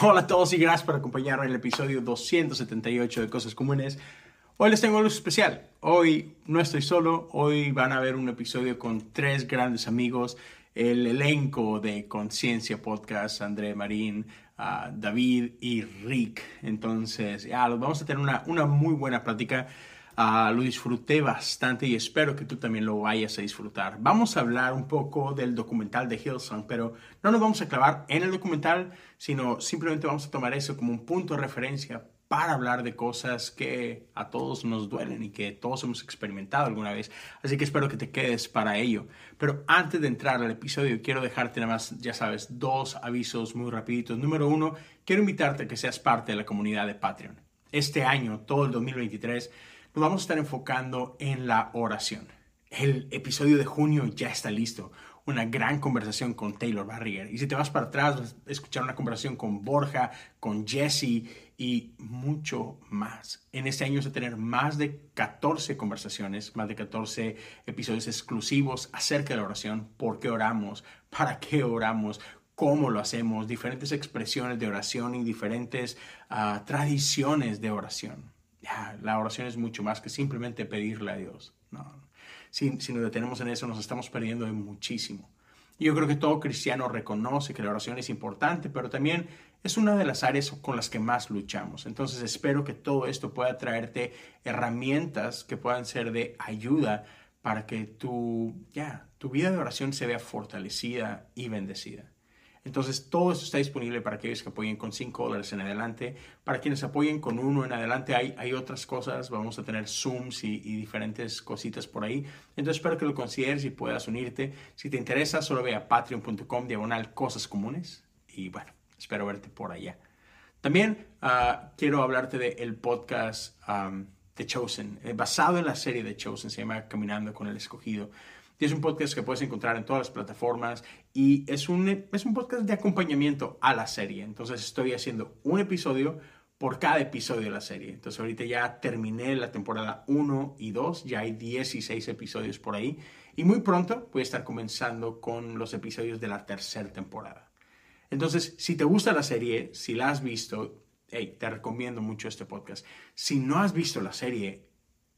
Hola a todos y gracias por acompañarme en el episodio 278 de Cosas Comunes. Hoy les tengo algo especial. Hoy no estoy solo, hoy van a ver un episodio con tres grandes amigos, el elenco de Conciencia Podcast, André Marín, uh, David y Rick. Entonces, ya, vamos a tener una, una muy buena plática. Uh, lo disfruté bastante y espero que tú también lo vayas a disfrutar. Vamos a hablar un poco del documental de Hillsong, pero no nos vamos a clavar en el documental, sino simplemente vamos a tomar eso como un punto de referencia para hablar de cosas que a todos nos duelen y que todos hemos experimentado alguna vez. Así que espero que te quedes para ello. Pero antes de entrar al episodio, quiero dejarte nada más, ya sabes, dos avisos muy rapiditos. Número uno, quiero invitarte a que seas parte de la comunidad de Patreon. Este año, todo el 2023, nos vamos a estar enfocando en la oración. El episodio de junio ya está listo. Una gran conversación con Taylor Barrier. Y si te vas para atrás, vas a escuchar una conversación con Borja, con Jesse y mucho más. En este año vamos a tener más de 14 conversaciones, más de 14 episodios exclusivos acerca de la oración. ¿Por qué oramos? ¿Para qué oramos? cómo lo hacemos, diferentes expresiones de oración y diferentes uh, tradiciones de oración la oración es mucho más que simplemente pedirle a Dios. No, si, si nos detenemos en eso, nos estamos perdiendo de muchísimo. Yo creo que todo cristiano reconoce que la oración es importante, pero también es una de las áreas con las que más luchamos. Entonces espero que todo esto pueda traerte herramientas que puedan ser de ayuda para que tu, ya, tu vida de oración se vea fortalecida y bendecida. Entonces, todo esto está disponible para aquellos que apoyen con 5 dólares en adelante. Para quienes apoyen con uno en adelante, hay, hay otras cosas. Vamos a tener Zooms y, diferentes cositas por ahí. Entonces, espero que lo consideres y puedas unirte. Si te interesa, solo ve a patreon.com diagonal cosas comunes. Y bueno, espero verte por allá. También uh, quiero hablarte del el podcast um, The Chosen, eh, basado en la serie The Chosen, se llama Caminando con el Escogido. Y es un podcast que puedes encontrar en todas las plataformas y es un, es un podcast de acompañamiento a la serie. Entonces estoy haciendo un episodio por cada episodio de la serie. Entonces ahorita ya terminé la temporada 1 y 2, ya hay 16 episodios por ahí y muy pronto voy a estar comenzando con los episodios de la tercera temporada. Entonces, si te gusta la serie, si la has visto, hey, te recomiendo mucho este podcast. Si no has visto la serie,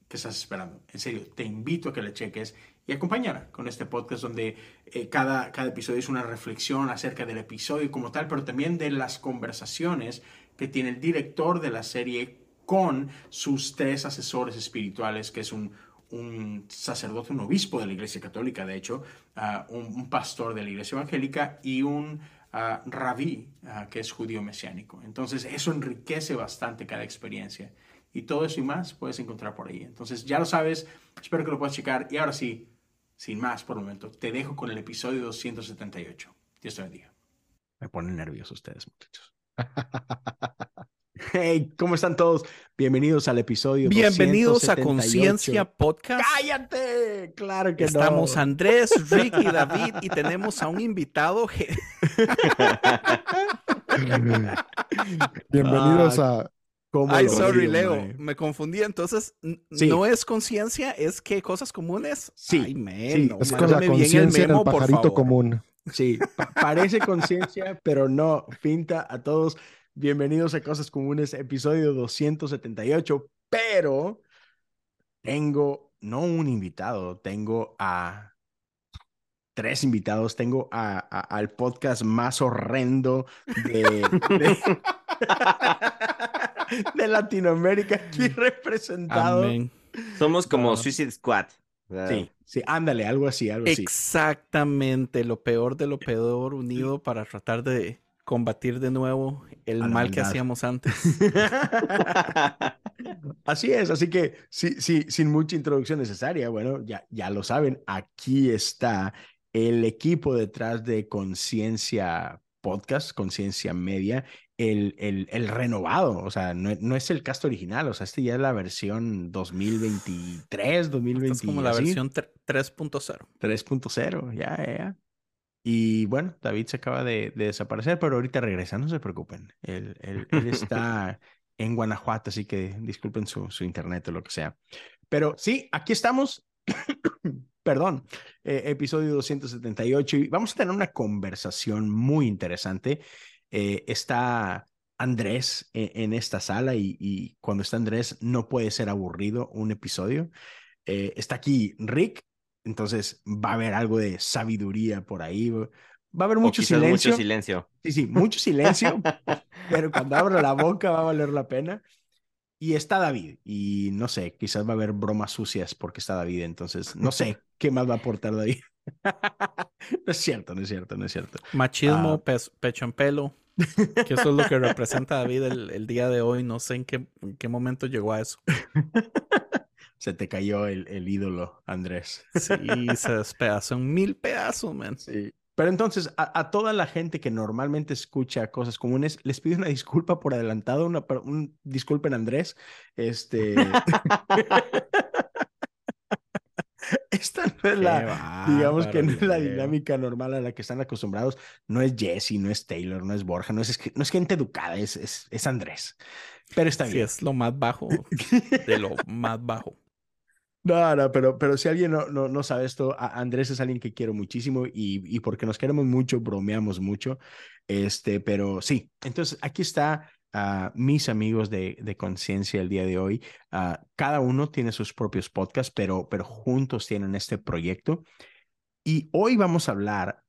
¿qué estás esperando? En serio, te invito a que la cheques y acompañar con este podcast donde eh, cada, cada episodio es una reflexión acerca del episodio como tal, pero también de las conversaciones que tiene el director de la serie con sus tres asesores espirituales, que es un, un sacerdote, un obispo de la Iglesia Católica, de hecho, uh, un, un, pastor de la Iglesia Evangélica y un uh, rabí, uh, que es judío mesiánico. Entonces, eso enriquece bastante cada experiencia. Y todo eso y más puedes encontrar por ahí. Entonces, ya lo sabes, espero que lo puedas checar. Y ahora sí, sin más por el momento, te dejo con el episodio 278. Dios te bendiga. Me ponen nerviosos ustedes, muchachos. Hey, ¿cómo están todos? Bienvenidos al episodio. Bienvenidos a Conciencia Podcast. ¡Cállate! Claro que Estamos no. Andrés, Rick y David y tenemos a un invitado. Bienvenidos a Ay, sorry, Leo, man. me confundí. Entonces, sí. no es conciencia, es que cosas comunes. Sí, Ay, man, sí. No, es con la conciencia del pajarito común. Sí, pa parece conciencia, pero no. Pinta a todos. Bienvenidos a Cosas Comunes, episodio 278. Pero tengo no un invitado, tengo a tres invitados. Tengo a, a, al podcast más horrendo de, de, de Latinoamérica aquí representado. Amén. Somos como Suicide Squad. Sí, sí, ándale, algo así, algo así. Exactamente, lo peor de lo peor unido para tratar de combatir de nuevo el mal que hacíamos antes. así es, así que sí, sí, sin mucha introducción necesaria, bueno, ya, ya lo saben, aquí está el equipo detrás de Conciencia Podcast, Conciencia Media, el, el, el, renovado, o sea, no, no, es el cast original, o sea, este ya es la versión 2023, 2020. Es como la así. versión 3.0. 3.0, ya, ya. Y bueno, David se acaba de, de, desaparecer, pero ahorita regresa, no se preocupen. Él, él, él está en Guanajuato, así que disculpen su, su, internet o lo que sea. Pero sí, aquí estamos. Perdón, eh, episodio 278 y vamos a tener una conversación muy interesante. Eh, está Andrés e, en, esta sala y, cuando está Andrés no puede ser aburrido un episodio. Eh, está aquí Rick, entonces va a haber algo de sabiduría por ahí. Va a haber mucho silencio. Mucho silencio. Sí, sí, mucho silencio, pero cuando abra la boca va a valer la pena. Y está David, y no sé, quizás va a haber bromas sucias porque está David, entonces no sé qué más va a aportar David. no es cierto, no es cierto, no es cierto. Machismo, ah. pecho en pelo, que eso es lo que representa David el, día de hoy, no sé en qué, en qué momento llegó a eso. Se te cayó el, el ídolo, Andrés. Sí, se despedazó en mil pedazos, man. Sí. Pero entonces, a, toda la gente que normalmente escucha cosas comunes, les pido una disculpa por adelantado, una, un, disculpen Andrés. Este. Esta no es la, digamos que no es la dinámica normal a la que están acostumbrados. No es Jesse, no es Taylor, no es Borja, no es, no es gente educada, es, es, es Andrés. Pero está bien. Sí, es lo más bajo de lo más bajo. No, no, pero, pero si alguien no, no, no sabe esto, Andrés es alguien que quiero muchísimo y, y, porque nos queremos mucho, bromeamos mucho. Este, pero sí, entonces aquí está mis amigos de, de conciencia el día de hoy. Uh, cada uno tiene sus propios podcasts, pero, pero juntos tienen este proyecto. Y hoy vamos a hablar,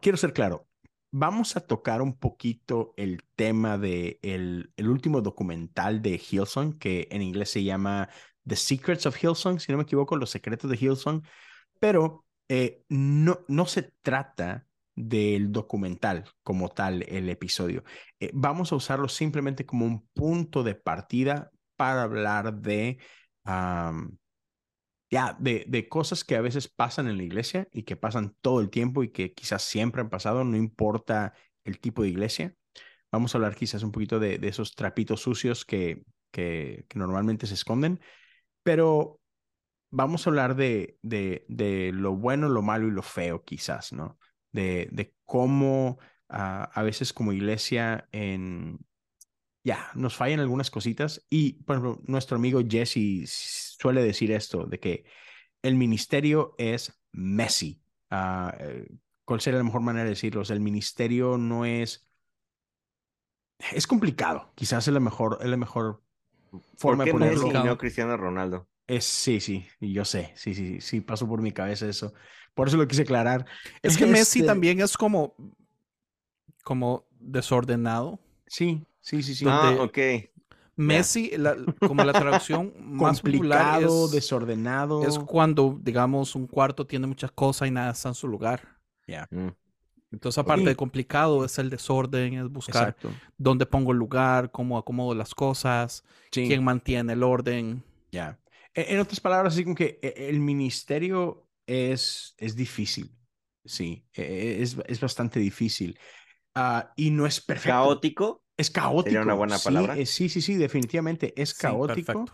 quiero ser claro, vamos a tocar un poquito el tema de el, último documental de Hillsong, que en inglés se llama The Secrets of Hillsong, si no me equivoco, Los Secretos de Hillsong, pero eh, no, no se trata del documental como tal, el episodio. Eh, vamos a usarlo simplemente como un punto de partida para hablar de ya, de, de, cosas que a veces pasan en la iglesia y que pasan todo el tiempo y que quizás siempre han pasado, no importa el tipo de iglesia. Vamos a hablar quizás un poquito de, de esos trapitos sucios que, que, que, normalmente se esconden, pero vamos a hablar de, de, de, lo bueno, lo malo y lo feo quizás, ¿no? De, de cómo uh, a veces como iglesia en, ya, nos fallan algunas cositas y, por ejemplo, nuestro amigo Jesse suele decir esto, de que el ministerio es messy. Ah, eh, ¿Cuál sería la mejor manera de decirlo? el ministerio no es... Es complicado, quizás es la mejor, es la mejor forma de ponerlo. Messi no Cristiano Ronaldo? Es, sí, sí, y yo sé, sí, sí, sí, pasó por mi cabeza eso. Por eso lo quise aclarar. Es que Messi este también es como, como desordenado. Sí, Sí, sí, sí. Ah, ok. Messi, como la traducción más popular es, desordenado. Es cuando, digamos, un cuarto tiene muchas cosas y nada está en su lugar. Ya. Mm. Entonces, aparte de complicado, es el desorden, es buscar dónde pongo el lugar, cómo acomodo las cosas, quién mantiene el orden. Ya. E, en otras palabras, así como que e, el ministerio es, es difícil. Sí, e, es, es bastante difícil. Ah, y no es perfecto. ¿Caótico? Es caótico. ¿Sería una buena palabra? Eh, sí, sí, sí, definitivamente es caótico.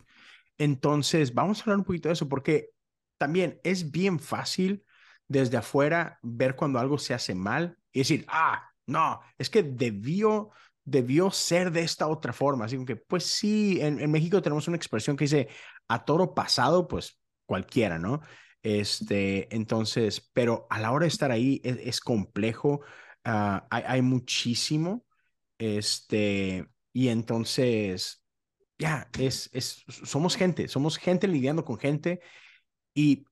Entonces, vamos a hablar un poquito de eso porque también es bien fácil desde afuera ver cuando algo se hace mal y decir, ah, no, es que debió, debió ser de esta otra forma. Así que, pues sí, en, México tenemos una expresión que dice, a toro pasado, pues cualquiera, ¿no? Este, entonces, pero a la hora de estar ahí es, complejo, ah, hay, muchísimo. Este, y entonces, ya, es, es, somos gente, somos gente lidiando con gente y,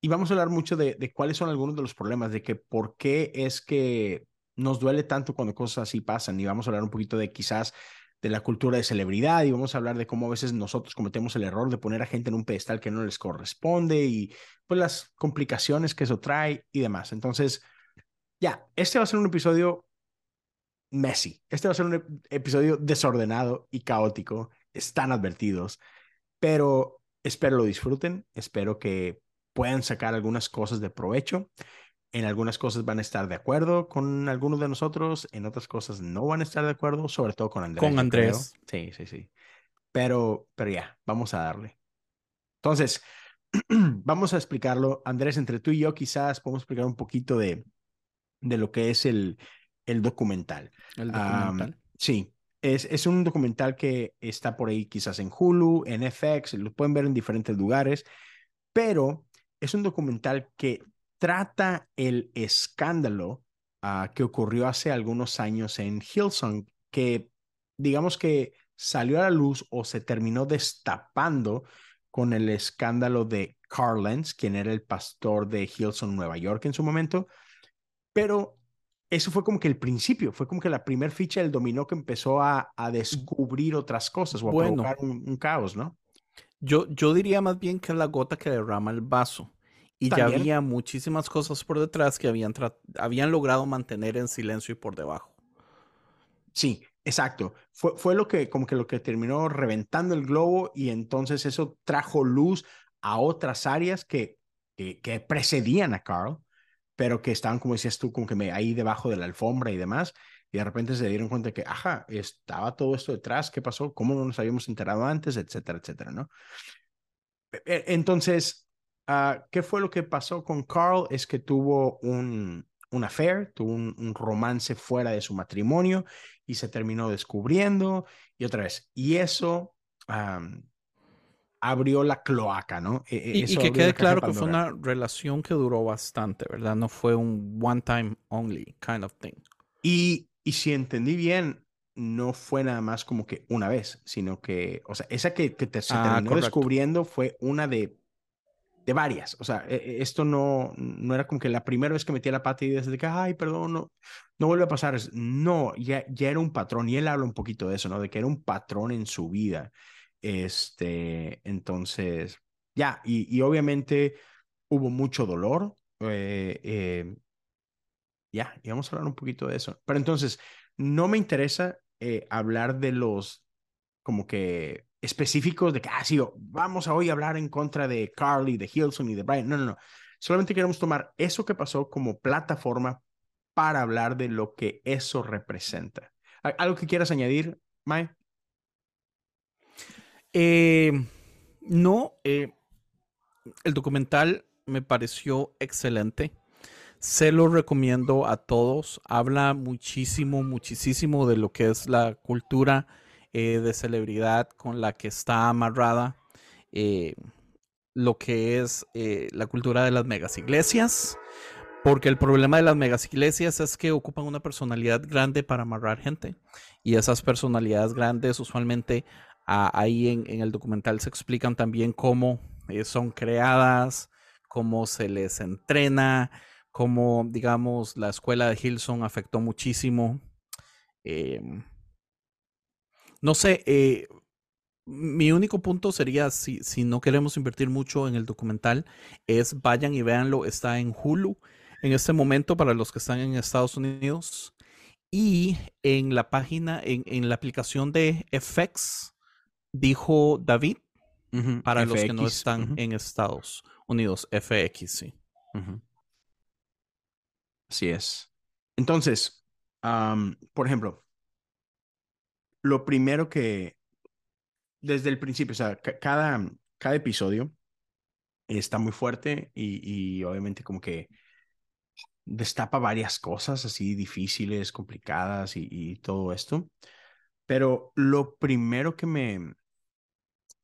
y vamos a hablar mucho de, de cuáles son algunos de los problemas, de que por qué es que nos duele tanto cuando cosas así pasan y vamos a hablar un poquito de quizás de la cultura de celebridad y vamos a hablar de cómo a veces nosotros cometemos el error de poner a gente en un pedestal que no les corresponde y pues las complicaciones que eso trae y demás. Entonces, ya, este va a ser un episodio Messi. Este va a ser un episodio desordenado y caótico. Están advertidos. Pero espero lo disfruten. Espero que puedan sacar algunas cosas de provecho. En algunas cosas van a estar de acuerdo con algunos de nosotros. En otras cosas no van a estar de acuerdo, sobre todo con Andrés. Con Andrés. Sí, sí, sí. Pero, pero ya, vamos a darle. Entonces, vamos a explicarlo. Andrés, entre tú y yo quizás podemos explicar un poquito de, de lo que es el, el documental. El documental. sí, es, es, un documental que está por ahí quizás en Hulu, en FX, lo pueden ver en diferentes lugares, pero es un documental que trata el escándalo ah, que ocurrió hace algunos años en Hillsong, que digamos que salió a la luz o se terminó destapando con el escándalo de Carl Lenz, quien era el pastor de Hillsong, Nueva York en su momento. Pero eso fue como que el principio, fue como que la primera ficha del dominó que empezó a, a descubrir otras cosas o a provocar un, caos, ¿no? Yo, yo diría más bien que es la gota que derrama el vaso. Y ya había muchísimas cosas por detrás que habían, habían logrado mantener en silencio y por debajo. Sí, exacto. Fue, fue lo que, como que lo que terminó reventando el globo y entonces eso trajo luz a otras áreas que, que, precedían a Carl, pero que estaban, como decías tú, como que me, ahí debajo de la alfombra y demás. Y de repente se dieron cuenta que, ajá, estaba todo esto detrás, ¿qué pasó? ¿Cómo no nos habíamos enterado antes? Etcétera, etcétera, ¿no? E, e, entonces, Ah, ¿Qué fue lo que pasó con Carl? Es que tuvo un, un affair, tuvo un, romance fuera de su matrimonio y se terminó descubriendo y otra vez. Y eso abrió la cloaca, ¿no? E, e, y, que quede claro que fue una relación que duró bastante, ¿verdad? No fue un one time only kind of thing. Y, y si entendí bien, no fue nada más como que una vez, sino que, o sea, esa que, que te, se ah, terminó descubriendo fue una de de varias. O sea, e, e, esto no, no era como que la primera vez que metía la pata y desde que, ay, perdón, no, no vuelve a pasar. No, ya, ya era un patrón y él habla un poquito de eso, ¿no? De que era un patrón en su vida. Este, entonces, ya, y, y obviamente hubo mucho dolor. Eh, eh, ya, y vamos a hablar un poquito de eso. Pero entonces, no me interesa eh, hablar de los, como que específicos de que, ah, sí, vamos a hoy hablar en contra de Carly, de Hilson y de Brian. No, no, no. Solamente queremos tomar eso que pasó como plataforma para hablar de lo que eso representa. ¿Algo que quieras añadir, Mae? Eh, no, eh, el documental me pareció excelente. Se lo recomiendo a todos. Habla muchísimo, muchísimo de lo que es la cultura eh, de celebridad con la que está amarrada eh, lo que es eh, la cultura de las megas iglesias. Porque el problema de las megas iglesias es que ocupan una personalidad grande para amarrar gente. Y esas personalidades grandes usualmente ahí en, el documental se explican también cómo son creadas, cómo se les entrena, cómo, digamos, la escuela de Hilson afectó muchísimo. Em, no sé, eh, mi único punto sería, si, si no queremos invertir mucho en el documental, es vayan y véanlo, está en Hulu en este momento para los que están en Estados Unidos y en la página, en, la aplicación de FX, dijo David, para los que no están en Estados Unidos, FX, sí. Así es. Entonces, por ejemplo, lo primero que, desde el principio, o sea, cada, cada episodio está muy fuerte y, obviamente como que destapa varias cosas así difíciles, complicadas y, todo esto. Pero lo primero que me,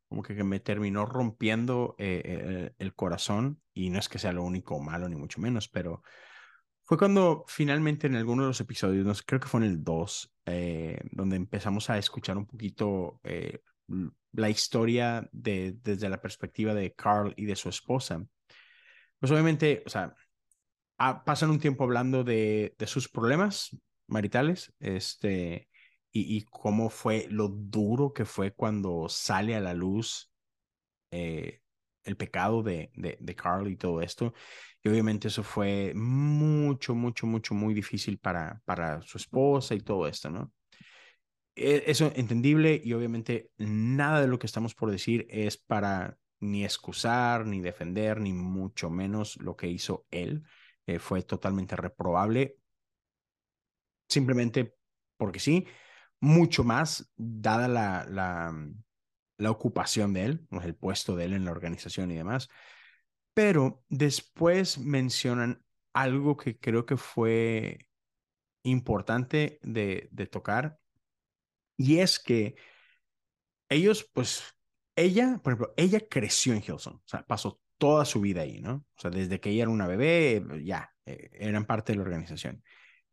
como que, me terminó rompiendo eh, eh, el corazón, y no es que sea lo único malo ni mucho menos, pero fue cuando finalmente en alguno de los episodios, creo que fue en el 2, eh, donde empezamos a escuchar un poquito eh, la historia de, desde la perspectiva de Carl y de su esposa. Pues obviamente, o sea, pasan un tiempo hablando de, sus problemas maritales, este, y, y, cómo fue lo duro que fue cuando sale a la luz eh, el pecado de, de, de Carl y todo esto. Y obviamente eso fue mucho, mucho, mucho, muy difícil para, para su esposa y todo esto, ¿no? E, eso entendible y obviamente nada de lo que estamos por decir es para ni excusar, ni defender, ni mucho menos lo que hizo él. Eh, fue totalmente reprobable, simplemente porque sí, mucho más, dada la, la, la ocupación de él, el puesto de él en la organización y demás. Pero después mencionan algo que creo que fue importante de, de tocar, y es que ellos, pues, ella, por ejemplo, ella creció en Hilson, o sea, pasó toda su vida ahí, ¿no? O sea, desde que ella era una bebé, ya, eh, eran parte de la organización.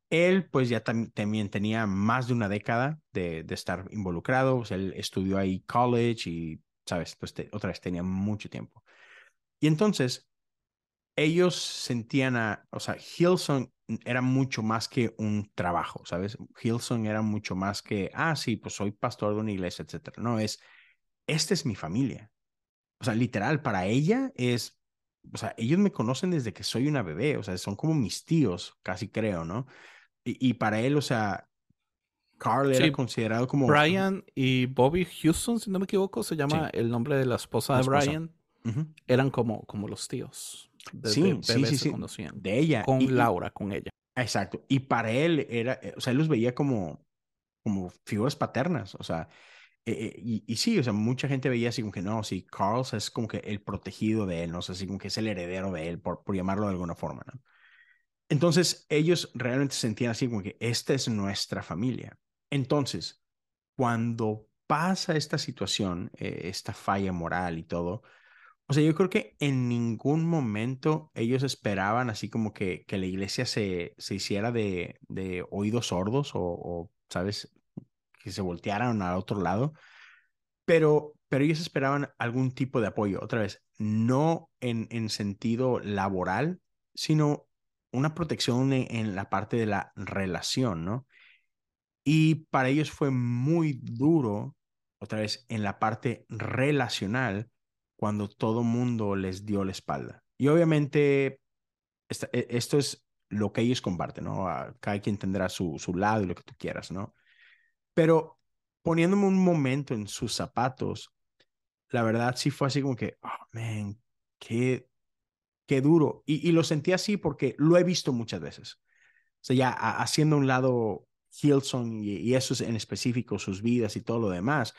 Él pues ya también tenía más de una década de, de estar involucrado, él estudió ahí college y, sabes, pues otra vez tenía mucho tiempo. Y entonces ellos sentían a, o sea, Hilson era mucho más que un trabajo, ¿sabes? Hilson era mucho más que, ah, sí, pues soy pastor de una iglesia, etcétera. No, es, esta es mi familia. O sea, literal, para ella es, o sea, ellos me conocen desde que soy una bebé, o sea, son como mis tíos, casi creo, ¿no? Y, para él, o sea, Carl era considerado como... Brian y Bobby Houston, si no me equivoco, se llama el nombre de la esposa de Brian. Eran como, como los tíos. sí, sí, sí, De ella. Con Laura, con ella. Exacto. Y para él era, eh, o sea, él los veía como, como figuras paternas, o sea, eh, eh, y, y, sí, o sea, mucha gente veía así como que no, sí, Carl es como que el protegido de él, no sé, así como que es el heredero de él, por, por llamarlo de alguna forma, ¿no? Entonces, ellos realmente sentían así como que esta es nuestra familia. Entonces, cuando pasa esta situación, esta falla moral y todo, o sea, yo creo que en ningún momento ellos esperaban así como que, que la iglesia se, se hiciera de, de oídos sordos o, ¿sabes? Que se voltearan al otro lado. Pero, pero ellos esperaban algún tipo de apoyo. Otra vez, no en, en sentido laboral, sino una protección en, en la parte de la relación, ¿no? Y para ellos fue muy duro, otra vez, en la parte relacional cuando todo mundo les dio la espalda. Y obviamente e, esto es lo que ellos comparten, ¿no? Cada quien tendrá su, su lado y lo que tú quieras, ¿no? Pero poniéndome un momento en sus zapatos, la verdad sí fue así como que, oh, man, qué, qué duro. Y, y lo sentí así porque lo he visto muchas veces. O sea, ya haciendo un lado Hilson y, y eso en específico, sus vidas y todo lo demás.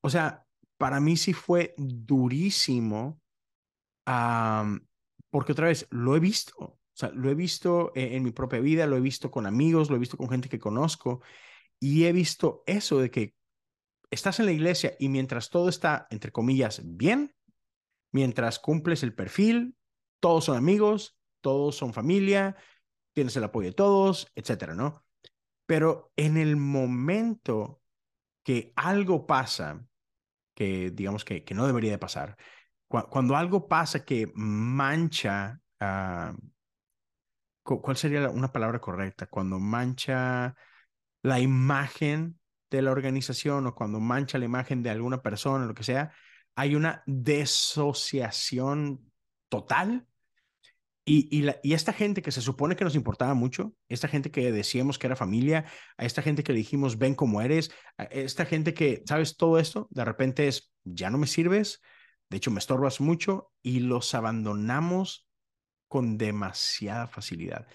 O sea, para mí sí fue durísimo, porque otra vez lo he visto, o sea, lo he visto en, en, mi propia vida, lo he visto con amigos, lo he visto con gente que conozco, y he visto eso de que estás en la iglesia y mientras todo está, entre comillas, bien, mientras cumples el perfil, todos son amigos, todos son familia, tienes el apoyo de todos, etcétera, ¿no? Pero en el momento que algo pasa que digamos que, que no debería de pasar. Cuando, algo pasa que mancha, ah, ¿cuál sería una palabra correcta? Cuando mancha la imagen de la organización o cuando mancha la imagen de alguna persona, lo que sea, hay una desociación total y, y, esta gente que se supone que nos importaba mucho, esta gente que decíamos que era familia, a esta gente que le dijimos ven como eres, a esta gente que, ¿sabes? Todo esto, de repente es, ya no me sirves, de hecho me estorbas mucho y los abandonamos con demasiada facilidad.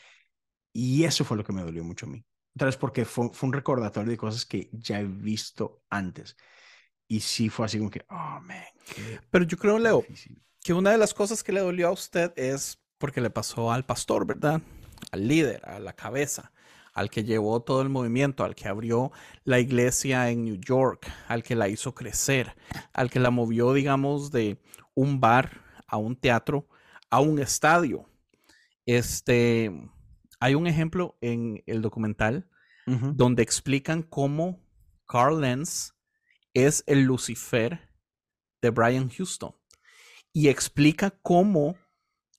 Y eso fue lo que me dolió mucho a mí. Otra vez porque fue, fue un recordatorio de cosas que ya he visto antes. Y sí fue así como que, oh, man. Pero yo creo, Leo, que una de las cosas que le dolió a usted es porque le pasó al pastor, ¿verdad? Al líder, a la cabeza, al que llevó todo el movimiento, al que abrió la iglesia en New York, al que la hizo crecer, al que la movió, digamos, de un bar a un teatro, a un estadio. Este, hay un ejemplo en el documental donde explican cómo Carl Lenz es el Lucifer de Brian Houston y explica cómo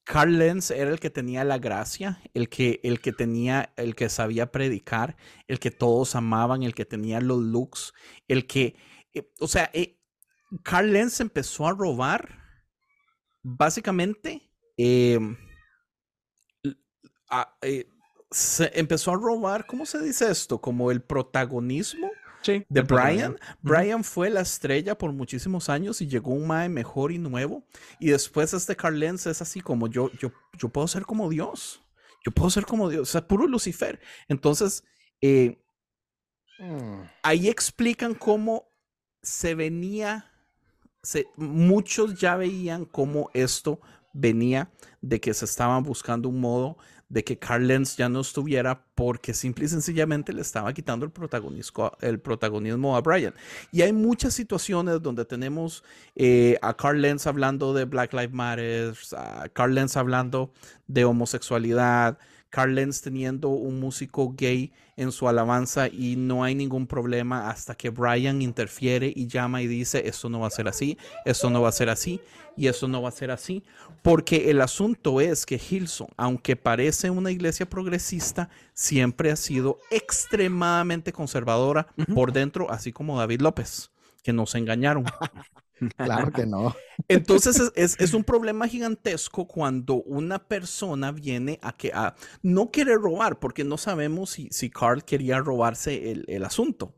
Carl Lenz era el que tenía la gracia, el que, el que tenía, el que sabía predicar, el que todos amaban, el que tenía los looks, el que, eh, o sea, eh, Carl Lenz empezó a robar, básicamente, em, eh, se empezó a robar, ¿cómo se dice esto? Como el protagonismo de Brian. Brian fue la estrella por muchísimos años y llegó un Mae mejor y nuevo. Y después este Carl Lenz es así como yo, yo, yo puedo ser como Dios. Yo puedo ser como Dios. O sea, puro Lucifer. Entonces, eh, mm. ahí explican cómo se venía, se, muchos ya veían cómo esto venía de que se estaban buscando un modo de que Carl Lenz ya no estuviera porque simple y sencillamente le estaba quitando el protagonismo, el protagonismo a Brian. Y hay muchas situaciones donde tenemos eh, a Carl Lenz hablando de Black Lives Matter, a Carl Lenz hablando de homosexualidad, Carl Lenz teniendo un músico gay en su alabanza y no hay ningún problema hasta que Brian interfiere y llama y dice, esto no va a ser así, esto no va a ser así y eso no va a ser así. Porque el asunto es que Hilson, aunque parece una iglesia progresista, siempre ha sido extremadamente conservadora por dentro, así como David López, que nos engañaron. Claro que no. Entonces es, un problema gigantesco cuando una persona viene a que a, no quiere robar, porque no sabemos si, si Carl quería robarse el, asunto,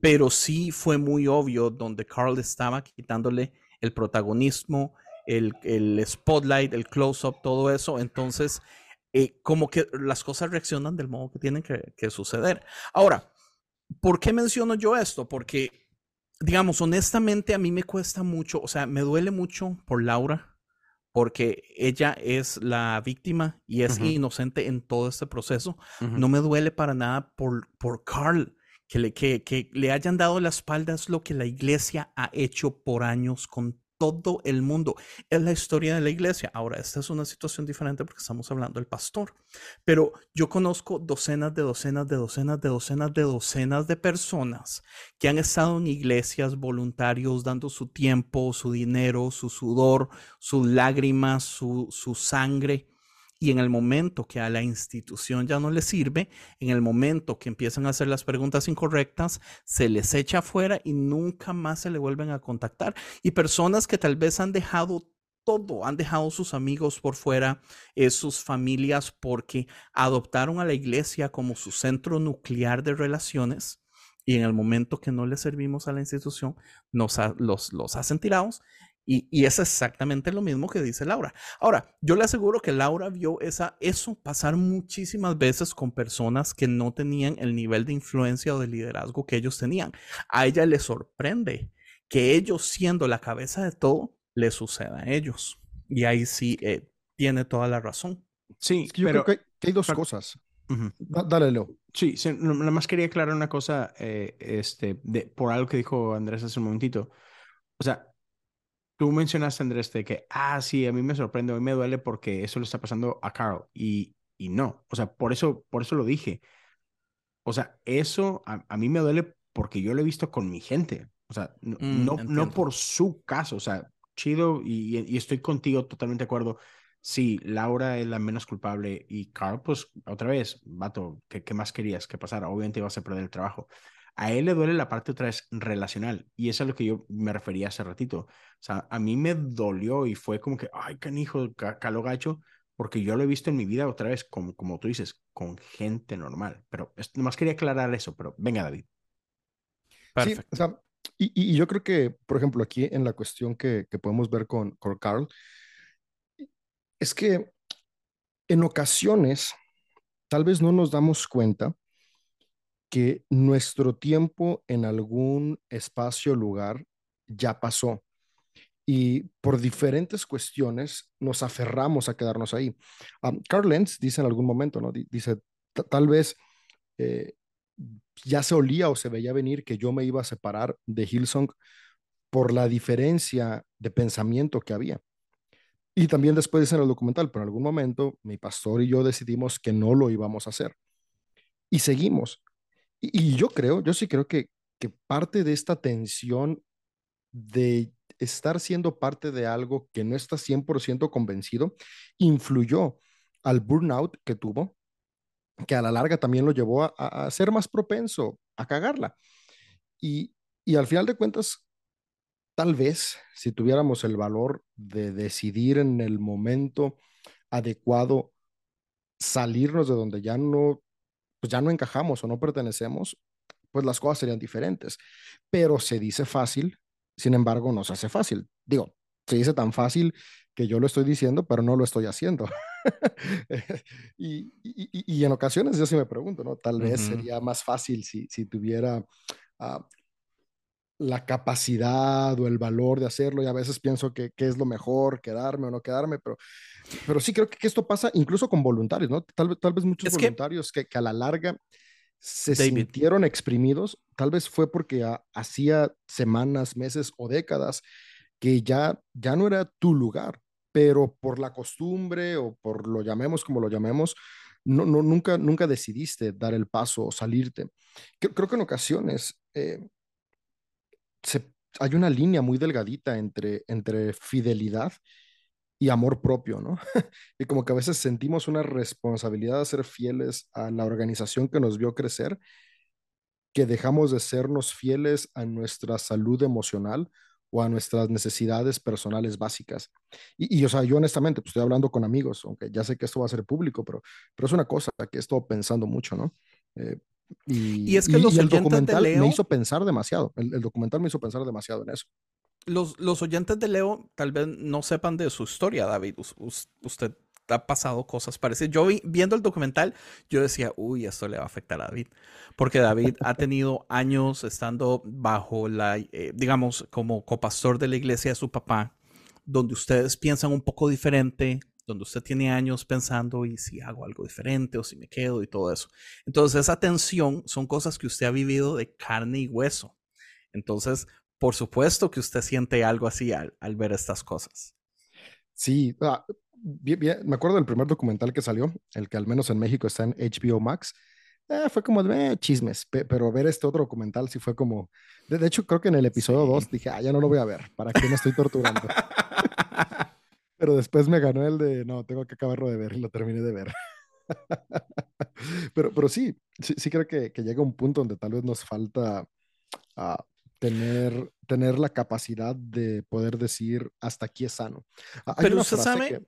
pero sí fue muy obvio donde Carl estaba quitándole el protagonismo, el, spotlight, el close-up, todo eso. Entonces, eh, como que las cosas reaccionan del modo que tienen que, que suceder. Ahora, ¿por qué menciono yo esto? Porque digamos, honestamente a mí me cuesta mucho, o sea, me duele mucho por Laura, porque ella es la víctima y es inocente en todo este proceso. No me duele para nada por, por Carl, que le, que, que le hayan dado la espalda es lo que la iglesia ha hecho por años con todo el mundo. Es la historia de la iglesia. Ahora, esta es una situación diferente porque estamos hablando del pastor. Pero yo conozco docenas de docenas de docenas de docenas de docenas de personas que han estado en iglesias voluntarios dando su tiempo, su dinero, su sudor, sus lágrimas, su, su sangre y en el momento que a la institución ya no le sirve, en el momento que empiezan a hacer las preguntas incorrectas, se les echa afuera y nunca más se le vuelven a contactar. Y personas que tal vez han dejado todo, han dejado sus amigos por fuera, eh, sus familias, porque adoptaron a la iglesia como su centro nuclear de relaciones. Y en el momento que no le servimos a la institución, nos los, los hacen tirados y, es exactamente lo mismo que dice Laura. Ahora, yo le aseguro que Laura vio esa, eso pasar muchísimas veces con personas que no tenían el nivel de influencia o de liderazgo que ellos tenían. A ella le sorprende que ellos, siendo la cabeza de todo, le suceda a ellos. Y ahí sí eh, tiene toda la razón. Sí, yo pero, creo que hay dos cosas. Dale, Leo. Sí, nada más quería aclarar una cosa eh, este, de, por algo que dijo Andrés hace un momentito. O sea, Tú mencionaste, Andrés, de que, ah, sí, a mí me sorprende, a mí me duele porque eso le está pasando a Carl. Y, y no, o sea, por eso, por eso lo dije. O sea, eso a, mí me duele porque yo lo he visto con mi gente. O sea, no, mm, no, por su caso. O sea, chido y, y, estoy contigo totalmente de acuerdo. Sí, Laura es la menos culpable y Carl, pues otra vez, vato, ¿qué, qué más querías que pasara? Obviamente ibas a perder el trabajo. A él le duele la parte otra vez relacional y eso es a lo que yo me refería hace ratito. O sea, a mí me dolió y fue como que, ay, canijo, caló gacho, porque yo lo he visto en mi vida otra vez, como, como tú dices, con gente normal. Pero nomás quería aclarar eso, pero venga, David. Perfecto. Sí, o sea, y, y, yo creo que, por ejemplo, aquí en la cuestión que, que podemos ver con, con Carl, es que en ocasiones tal vez no nos damos cuenta que nuestro tiempo en algún espacio o lugar ya pasó y por diferentes cuestiones nos aferramos a quedarnos ahí. Carl Lenz dice en algún momento, ¿no? Dice, tal vez eh, ya se olía o se veía venir que yo me iba a separar de Hillsong por la diferencia de pensamiento que había. Y también después dice en el documental, pero en algún momento mi pastor y yo decidimos que no lo íbamos a hacer. Y seguimos. Y, yo creo, yo sí creo que, que parte de esta tensión de estar siendo parte de algo que no está 100% convencido influyó al burnout que tuvo, que a la larga también lo llevó a, ser más propenso a cagarla. Y, y, al final de cuentas, tal vez si tuviéramos el valor de decidir en el momento adecuado salirnos de donde ya no pues ya no encajamos o no pertenecemos, pues las cosas serían diferentes. Pero se dice fácil, sin embargo, no se hace fácil. Digo, se dice tan fácil que yo lo estoy diciendo, pero no lo estoy haciendo. y, y, y, en ocasiones yo sí me pregunto, ¿no? Tal vez sería más fácil si, si tuviera ah, la capacidad o el valor de hacerlo y a veces pienso que, que, es lo mejor, quedarme o no quedarme, pero, pero sí creo que, esto pasa incluso con voluntarios, ¿no? Tal, tal vez muchos voluntarios que, que, a la larga se sintieron exprimidos, tal vez fue porque hacía semanas, meses o décadas que ya, ya no era tu lugar, pero por la costumbre o por lo llamemos como lo llamemos, no, no, nunca, nunca decidiste dar el paso o salirte. Creo, que en ocasiones eh, hay una línea muy delgadita entre, entre fidelidad y amor propio, ¿no? y como que a veces sentimos una responsabilidad de ser fieles a la organización que nos vio crecer, que dejamos de sernos fieles a nuestra salud emocional o a nuestras necesidades personales básicas. Y, o sea, yo honestamente, pues estoy hablando con amigos, aunque ya sé que esto va a ser público, pero, pero es una cosa que he estado pensando mucho, ¿no? Eh, y, es que los el documental me hizo pensar demasiado, el, el, documental me hizo pensar demasiado en eso. Los, los, oyentes de Leo tal vez no sepan de su historia, David. usted ha pasado cosas parecidas. Yo viendo el documental, yo decía, uy, esto le va a afectar a David. Porque David ha tenido años estando bajo la, eh, digamos, como copastor de la iglesia de su papá, donde ustedes piensan un poco diferente, donde usted tiene años pensando y si hago algo diferente o si me quedo y todo eso. Entonces, esa tensión son cosas que usted ha vivido de carne y hueso. Entonces, por supuesto que usted siente algo así al, ver estas cosas. Sí, ah, me acuerdo del primer documental que salió, el que al menos en México está en HBO Max. Eh, fue como de eh, chismes, pero ver este otro documental sí fue como. De, hecho, creo que en el episodio 2 dije, ah, ya no lo voy a ver, ¿para qué me estoy torturando? pero después me ganó el de, no, tengo que acabarlo de ver y lo terminé de ver. pero, pero sí, sí, creo que, que, llega un punto donde tal vez nos falta uh, tener, tener la capacidad de poder decir hasta aquí es sano. Pero usted sabe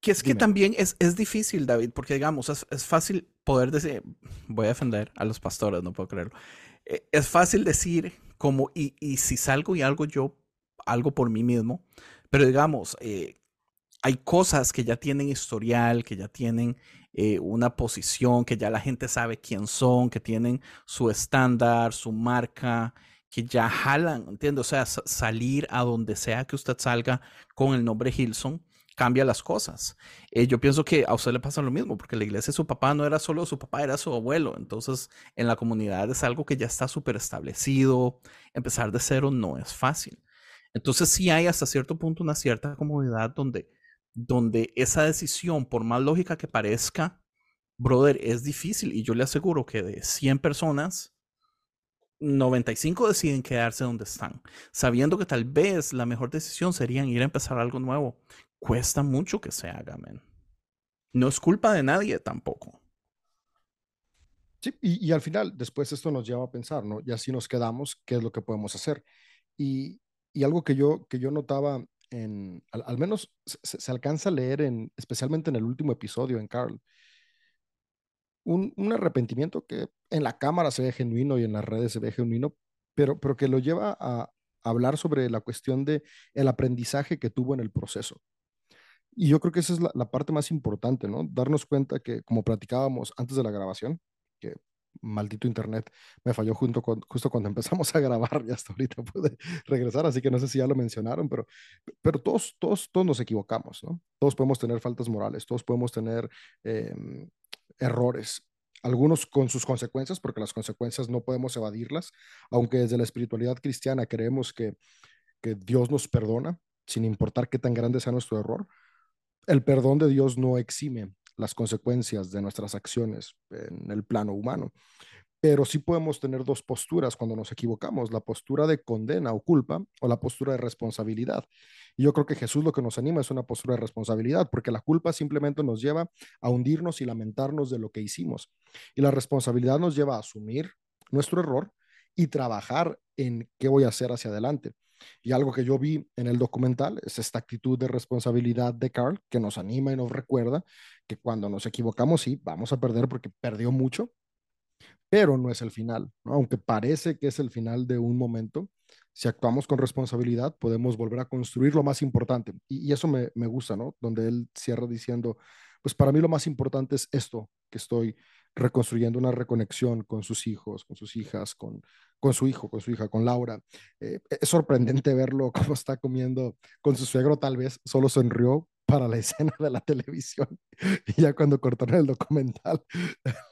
que, es que también es, es difícil, David, porque digamos, es, es, fácil poder decir, voy a defender a los pastores, no puedo creerlo. Eh, es fácil decir como, y, y si salgo y algo yo, algo por mí mismo, pero digamos, eh, hay cosas que ya tienen historial, que ya tienen eh, una posición, que ya la gente sabe quién son, que tienen su estándar, su marca, que ya jalan, ¿entiendes? O sea, salir a donde sea que usted salga con el nombre Hilson cambia las cosas. Eh, yo pienso que a usted le pasa lo mismo, porque la iglesia su papá no era solo su papá, era su abuelo. Entonces, en la comunidad es algo que ya está súper establecido. Empezar de cero no es fácil. Entonces, sí hay hasta cierto punto una cierta comodidad donde donde esa decisión, por más lógica que parezca, brother, es difícil. Y yo le aseguro que de 100 personas, 95 deciden quedarse donde están, sabiendo que tal vez la mejor decisión sería ir a empezar algo nuevo. Cuesta mucho que se haga, men. No es culpa de nadie tampoco. Sí, y, al final, después esto nos lleva a pensar, ¿no? Y así nos quedamos, ¿qué es lo que podemos hacer? Y, y algo que yo, que yo notaba al, menos se, alcanza a leer, en, especialmente en el último episodio, en Carl, un, arrepentimiento que en la cámara se ve genuino y en las redes se ve genuino, pero, pero que lo lleva a, hablar sobre la cuestión de el aprendizaje que tuvo en el proceso. Y yo creo que esa es la, la, parte más importante, ¿no? Darnos cuenta que, como platicábamos antes de la grabación, que maldito internet me falló junto con, justo cuando empezamos a grabar y hasta ahorita pude regresar, así que no sé si ya lo mencionaron, pero, pero todos, todos, todos nos equivocamos, ¿no? Todos podemos tener faltas morales, todos podemos tener em, errores, algunos con sus consecuencias, porque las consecuencias no podemos evadirlas, aunque desde la espiritualidad cristiana creemos que, que Dios nos perdona, sin importar qué tan grande sea nuestro error. El perdón de Dios no exime las consecuencias de nuestras acciones en el plano humano. Pero sí podemos tener dos posturas cuando nos equivocamos, la postura de condena o culpa o la postura de responsabilidad. Y yo creo que Jesús lo que nos anima es una postura de responsabilidad, porque la culpa simplemente nos lleva a hundirnos y lamentarnos de lo que hicimos. Y la responsabilidad nos lleva a asumir nuestro error y trabajar en qué voy a hacer hacia adelante. Y algo que yo vi en el documental es esta actitud de responsabilidad de Carl que nos anima y nos recuerda que cuando nos equivocamos, sí, vamos a perder porque perdió mucho, pero no es el final, aunque parece que es el final de un momento. Si actuamos con responsabilidad, podemos volver a construir lo más importante. Y, y eso me, me gusta, ¿no? Donde él cierra diciendo, pues para mí lo más importante es esto que estoy reconstruyendo una reconexión con sus hijos, con sus hijas, con, con su hijo, con su hija, con Laura. Eh, es sorprendente verlo cómo está comiendo con su suegro, tal vez solo sonrió para la escena de la televisión. Y ya cuando cortaron el documental,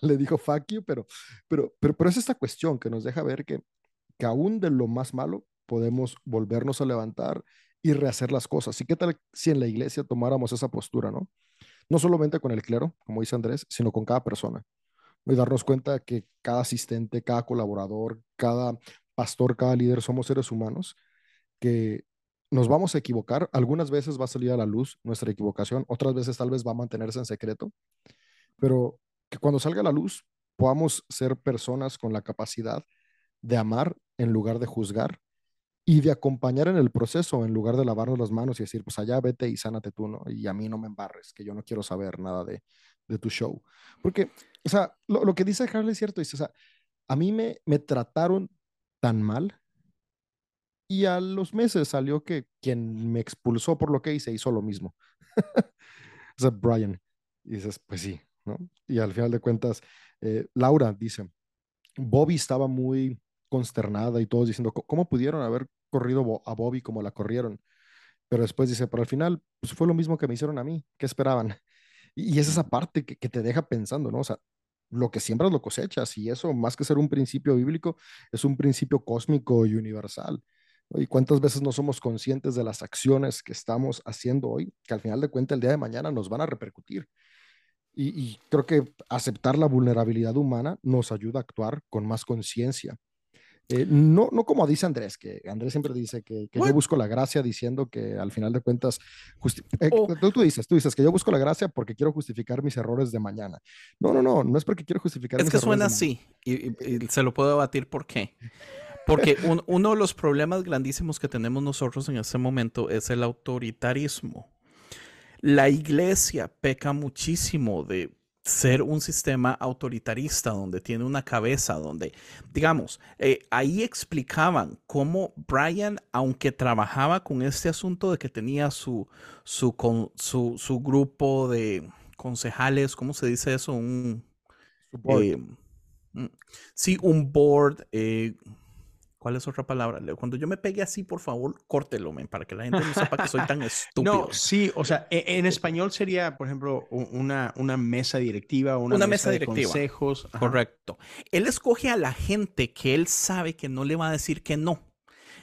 le dijo fuck you, pero, pero, pero, pero es esta cuestión que nos deja ver que, que aún de lo más malo podemos volvernos a levantar y rehacer las cosas. ¿Y qué tal si en la iglesia tomáramos esa postura, no? no solamente con el clero, como dice Andrés, sino con cada persona. Y darnos cuenta que cada asistente, cada colaborador, cada pastor, cada líder, somos seres humanos que nos vamos a equivocar. Algunas veces va a salir a la luz nuestra equivocación, otras veces tal vez va a mantenerse en secreto, pero que cuando salga a la luz podamos ser personas con la capacidad de amar en lugar de juzgar y de acompañar en el proceso en lugar de lavarnos las manos y decir, pues allá vete y sánate tú, ¿no? Y a mí no me embarres, que yo no quiero saber nada de, de tu show. Porque, o sea, lo, lo que dice Harley es cierto, dice, o sea, a mí me, me trataron tan mal y a los meses salió que quien me expulsó por lo que hice hizo lo mismo. o sea, Brian. Y dices, pues sí, ¿no? Y al final de cuentas, eh, Laura dice, Bobby estaba muy consternada y todos diciendo, ¿cómo pudieron haber corrido a Bobby como la corrieron? Pero después dice, pero al final, pues fue lo mismo que me hicieron a mí, ¿qué esperaban? Y, es esa parte que, que, te deja pensando, ¿no? O sea, lo que siembras lo cosechas y eso, más que ser un principio bíblico, es un principio cósmico y universal. ¿Y cuántas veces no somos conscientes de las acciones que estamos haciendo hoy, que al final de cuentas el día de mañana nos van a repercutir? Y, creo que aceptar la vulnerabilidad humana nos ayuda a actuar con más conciencia. Eh, no, no como dice Andrés, que Andrés siempre dice que, que yo busco la gracia diciendo que al final de cuentas, eh, oh. tú, dices, tú dices que yo busco la gracia porque quiero justificar mis errores de mañana. No, no, no, no es porque quiero justificar. Es que suena así y, se lo puedo debatir por qué. Porque uno de los problemas grandísimos que tenemos nosotros en este momento es el autoritarismo. La iglesia peca muchísimo de ser un sistema autoritarista donde tiene una cabeza, donde, digamos, eh, ahí explicaban cómo Brian, aunque trabajaba con este asunto de que tenía su, su, su, su grupo de concejales, ¿cómo se dice eso? Un, eh, mm, sí, un board. Eh, ¿Cuál es otra palabra? Cuando yo me pegue así, por favor, córtelo, para que la gente no sepa que soy tan estúpido. No, sí, o sea, e, en, español sería, por ejemplo, una, una mesa directiva, una, una mesa, de consejos. Correcto. Él escoge a la gente que él sabe que no le va a decir que no.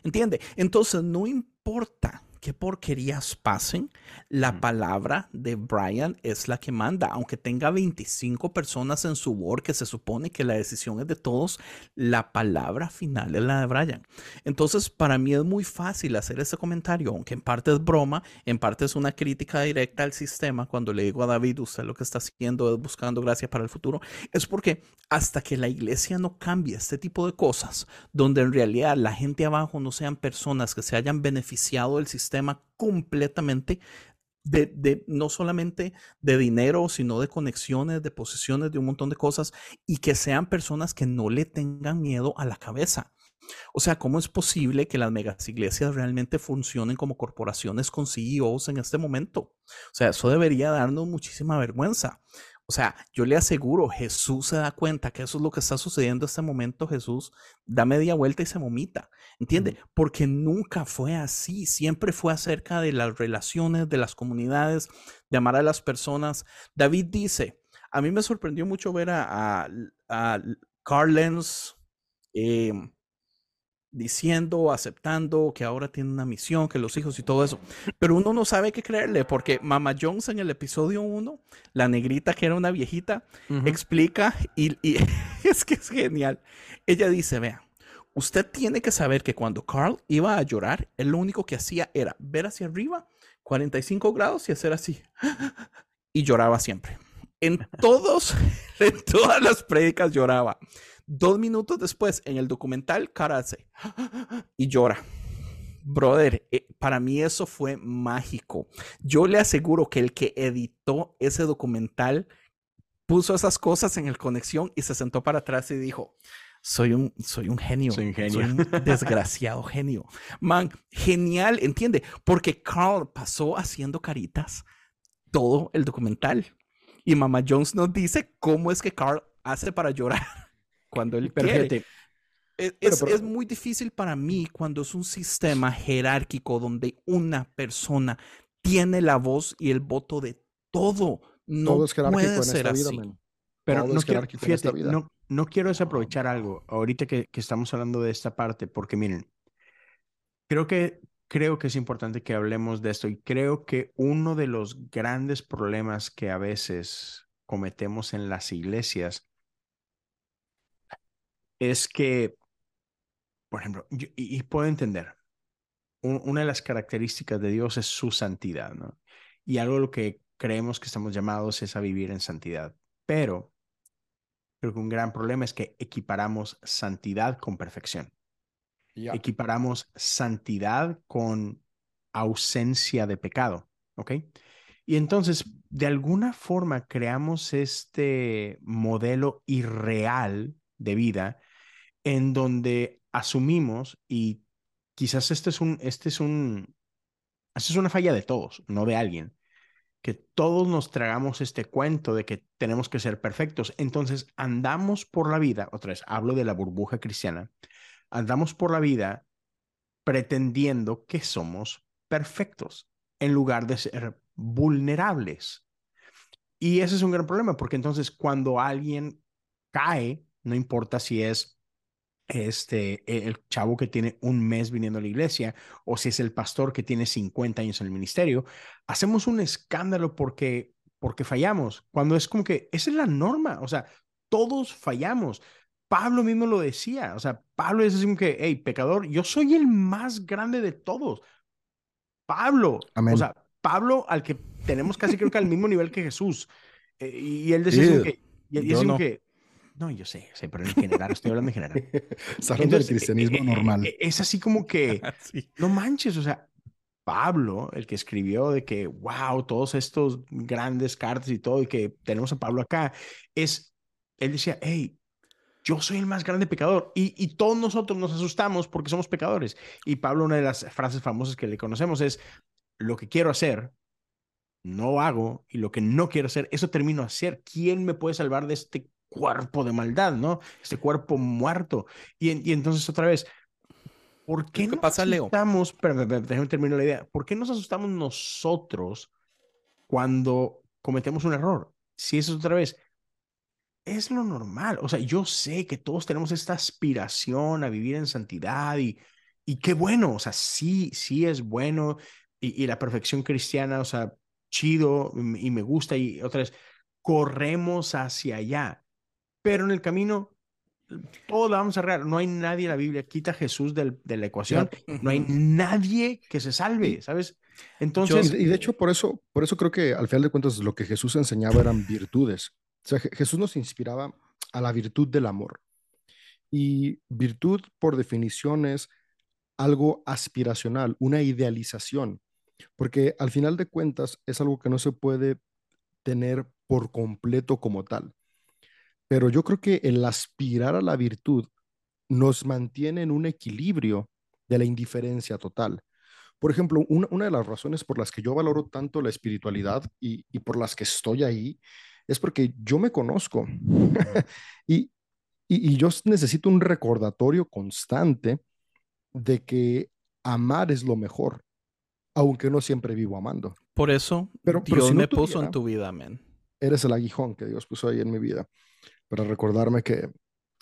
¿Entiende? Entonces, no importa qué porquerías pasen, la palabra de Brian es la que manda. Aunque tenga 25 personas en su board, que se supone que la decisión es de todos, la palabra final es la de Brian. Entonces, para mí es muy fácil hacer ese comentario, aunque en parte es broma, en parte es una crítica directa al sistema. Cuando le digo a David, usted lo que está haciendo es buscando gracia para el futuro, es porque hasta que la iglesia no cambie este tipo de cosas, donde en realidad la gente abajo no sean personas que se hayan beneficiado del sistema, completamente de, no solamente de dinero, sino de conexiones, de posesiones, de un montón de cosas, y que sean personas que no le tengan miedo a la cabeza. O sea, ¿cómo es posible que las megas iglesias realmente funcionen como corporaciones con CEOs en este momento? O sea, eso debería darnos muchísima vergüenza. O sea, yo le aseguro, Jesús se da cuenta que eso es lo que está sucediendo en este momento. Jesús da media vuelta y se vomita. ¿Entiende? Porque nunca fue así. Siempre fue acerca de las relaciones, de las comunidades, de amar a las personas. David dice, a mí me sorprendió mucho ver a, a, a Carl Lenz, diciendo, aceptando que ahora tiene una misión, que los hijos y todo eso. Pero uno no sabe qué creerle, porque Mama Jones en el episodio 1, la negrita que era una viejita, explica y, es que es genial. Ella dice, vea, usted tiene que saber que cuando Carl iba a llorar, él lo único que hacía era ver hacia arriba, 45 grados y hacer así. Y lloraba siempre. En todos, en todas las prédicas lloraba. Dos minutos después, en el documental, cara hace y llora. Brother, eh, para mí eso fue mágico. Yo le aseguro que el que editó ese documental puso esas cosas en el conexión y se sentó para atrás y dijo, soy un, soy un genio. Soy un genio. Soy un desgraciado genio. Man, genial, entiende, porque Carl pasó haciendo caritas todo el documental. Y Mama Jones nos dice cómo es que Carl hace para llorar cuando él quiere. Es, es, muy difícil para mí cuando es un sistema jerárquico donde una persona tiene la voz y el voto de todo. No todo es puede ser así. Pero no quiero, fíjate, no, no, quiero desaprovechar algo ahorita que, que estamos hablando de esta parte, porque miren, creo que creo que es importante que hablemos de esto y creo que uno de los grandes problemas que a veces cometemos en las iglesias es que, por ejemplo, y, puedo entender, una de las características de Dios es su santidad, ¿no? Y algo lo que creemos que estamos llamados es a vivir en santidad. Pero creo que un gran problema es que equiparamos santidad con perfección. Equiparamos santidad con ausencia de pecado, ¿ok? Y entonces, de alguna forma, creamos este modelo irreal de vida en donde asumimos, y quizás este es un, este es un, esta es una falla de todos, no de alguien, que todos nos tragamos este cuento de que tenemos que ser perfectos. Entonces andamos por la vida, otra vez hablo de la burbuja cristiana, andamos por la vida pretendiendo que somos perfectos en lugar de ser vulnerables. Y ese es un gran problema, porque entonces cuando alguien cae, no importa si es este, e, el chavo que tiene un mes viniendo a la iglesia o si es el pastor que tiene 50 años en el ministerio, hacemos un escándalo porque, porque fallamos, cuando es como que esa es la norma, o sea, todos fallamos. Pablo mismo lo decía, o sea, Pablo es así como que, hey, pecador, yo soy el más grande de todos. Pablo, o sea, Pablo al que tenemos casi creo que al mismo nivel que Jesús. Eh, y él decía que, y, que, no, yo sé, sé, pero en general, estoy hablando en general. hablando del e, cristianismo e, e, normal. Es así como que, no manches, o sea, Pablo, el que escribió de que, wow, todos estos grandes cartas y todo, y que tenemos a Pablo acá, es, él decía, hey, yo soy el más grande pecador. Y, y, todos nosotros nos asustamos porque somos pecadores. Y Pablo, una de las frases famosas que le conocemos es, lo que quiero hacer, no hago, y lo que no quiero hacer, eso termino a hacer. ¿Quién me puede salvar de este cuerpo de maldad, ¿no? Este cuerpo muerto. Y, y entonces otra vez, ¿por qué, nos pasa, asustamos? Pero, déjame terminar la idea. ¿Por qué nos asustamos nosotros cuando cometemos un error? Si eso es otra vez, es lo normal. O sea, yo sé que todos tenemos esta aspiración a vivir en santidad y, y qué bueno, o sea, sí, sí es bueno y, y la perfección cristiana, o sea, chido y me gusta y otra vez, corremos hacia allá pero en el camino todo lo vamos a arreglar. No hay nadie en la Biblia, quita a Jesús del, de la ecuación, no hay nadie que se salve, ¿sabes? Entonces... y de hecho, por eso, por eso creo que al final de cuentas lo que Jesús enseñaba eran virtudes. Jesús nos inspiraba a la virtud del amor. Y virtud, por definición, es algo aspiracional, una idealización, porque al final de cuentas es algo que no se puede tener por completo como tal. Pero yo creo que el aspirar a la virtud nos mantiene en un equilibrio de la indiferencia total. Por ejemplo, una, de las razones por las que yo valoro tanto la espiritualidad y, por las que estoy ahí es porque yo me conozco y, y, yo necesito un recordatorio constante de que amar es lo mejor, aunque no siempre vivo amando. Por eso pero, Dios me puso en tu vida, amén. Eres el aguijón que Dios puso ahí en mi vida para recordarme que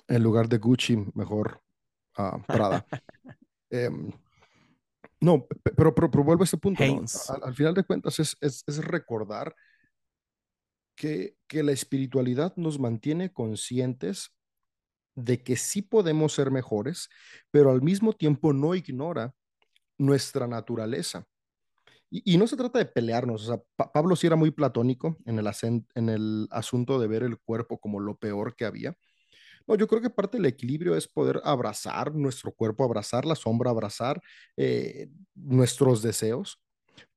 en lugar de Gucci, mejor uh, Prada. Em, no, pero, pero, vuelvo a ese punto. Al, final de cuentas es, es, es recordar que, la espiritualidad nos mantiene conscientes de que sí podemos ser mejores, pero al mismo tiempo no ignora nuestra naturaleza. Y, no se trata de pelearnos, Pablo sí era muy platónico en el, en el asunto de ver el cuerpo como lo peor que había. No, yo creo que parte del equilibrio es poder abrazar nuestro cuerpo, abrazar la sombra, abrazar eh, nuestros deseos,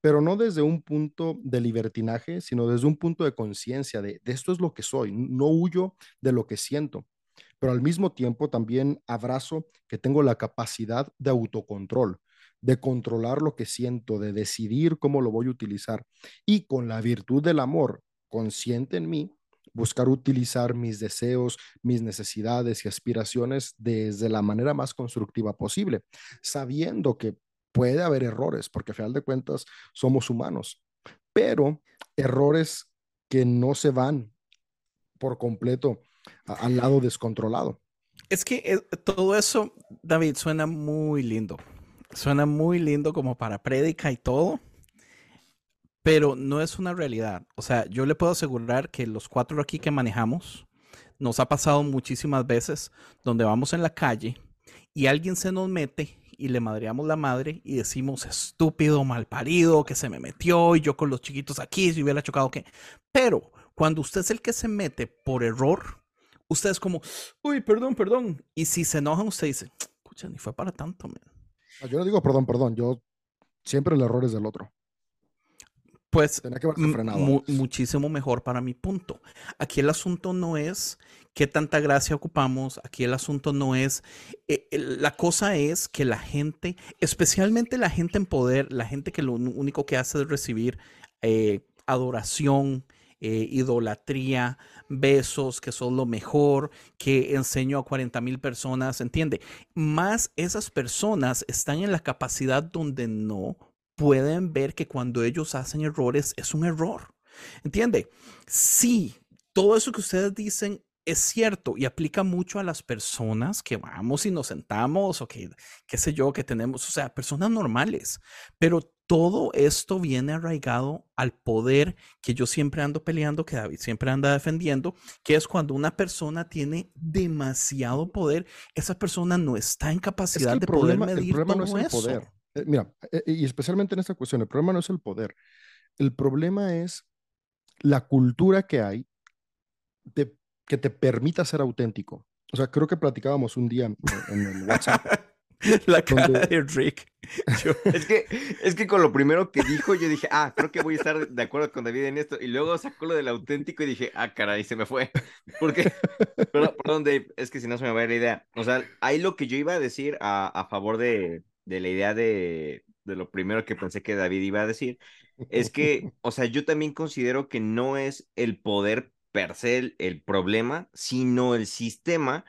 pero no desde un punto de libertinaje, sino desde un punto de conciencia de, de esto es lo que soy, no huyo de lo que siento, pero al mismo tiempo también abrazo que tengo la capacidad de autocontrol de controlar lo que siento, de decidir cómo lo voy a utilizar y con la virtud del amor consciente en mí, buscar utilizar mis deseos, mis necesidades y aspiraciones desde la manera más constructiva posible, sabiendo que puede haber errores, porque a final de cuentas somos humanos, pero errores que no se van por completo al lado descontrolado. Es que eh, todo eso, David, suena muy lindo suena muy lindo como para prédica y todo, pero no es una realidad. O sea, yo le puedo asegurar que los cuatro aquí que manejamos, nos ha pasado muchísimas veces donde vamos en la calle y alguien se nos mete y le madreamos la madre y decimos estúpido, mal parido, que se me metió y yo con los chiquitos aquí, si hubiera chocado que. Pero cuando usted es el que se mete por error, usted es como, uy, perdón, perdón. Y si se enoja, usted dice, pucha, ni fue para tanto, man. Yo no digo perdón, perdón, yo siempre el error es del otro. Pues muchísimo mejor para mi punto. Aquí el asunto no es qué tanta gracia ocupamos, aquí el asunto no es, eh, la cosa es que la gente, especialmente la gente en poder, la gente que lo único que hace es recibir eh, adoración, eh, idolatría, besos, que son lo mejor, que enseño a 40 mil personas, ¿entiende? Más esas personas están en la capacidad donde no pueden ver que cuando ellos hacen errores es un error. ¿Entiende? Sí, todo eso que ustedes dicen es cierto y aplica mucho a las personas que vamos y nos sentamos o que, qué sé yo, que tenemos, o sea, personas normales. Pero todo esto viene arraigado al poder que yo siempre ando peleando, que David siempre anda defendiendo, que es cuando una persona tiene demasiado poder, esa persona no está en capacidad de poder medir el problema no es el Poder. Eh, mira, eh, y especialmente en esta cuestión, el problema no es el poder, el problema es la cultura que hay de, que te permita ser auténtico. O sea, creo que platicábamos un día en, el WhatsApp. La cara de Rick. es, que, es que con lo primero que dijo, yo dije, ah, creo que voy a estar de acuerdo con David en esto. Y luego sacó lo del auténtico y dije, ah, caray, se me fue. Porque, perdón, perdón Dave, es que si no se me va a ir la idea. O sea, hay lo que yo iba a decir a, a favor de, de la idea de, de lo primero que pensé que David iba a decir, es que, o sea, yo también considero que no es el poder per se el, problema, sino el sistema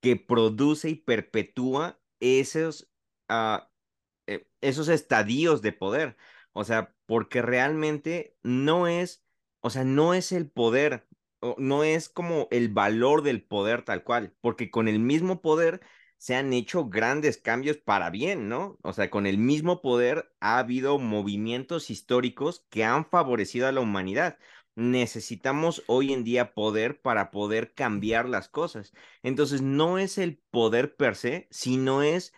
que produce y perpetúa esos, uh, esos estadios de poder. O sea, porque realmente no es, o sea, no es el poder, no es como el valor del poder tal cual, porque con el mismo poder se han hecho grandes cambios para bien, ¿no? O sea, con el mismo poder ha habido movimientos históricos que han favorecido a la humanidad. Necesitamos hoy en día poder para poder cambiar las cosas. Entonces, no es el poder per se, sino es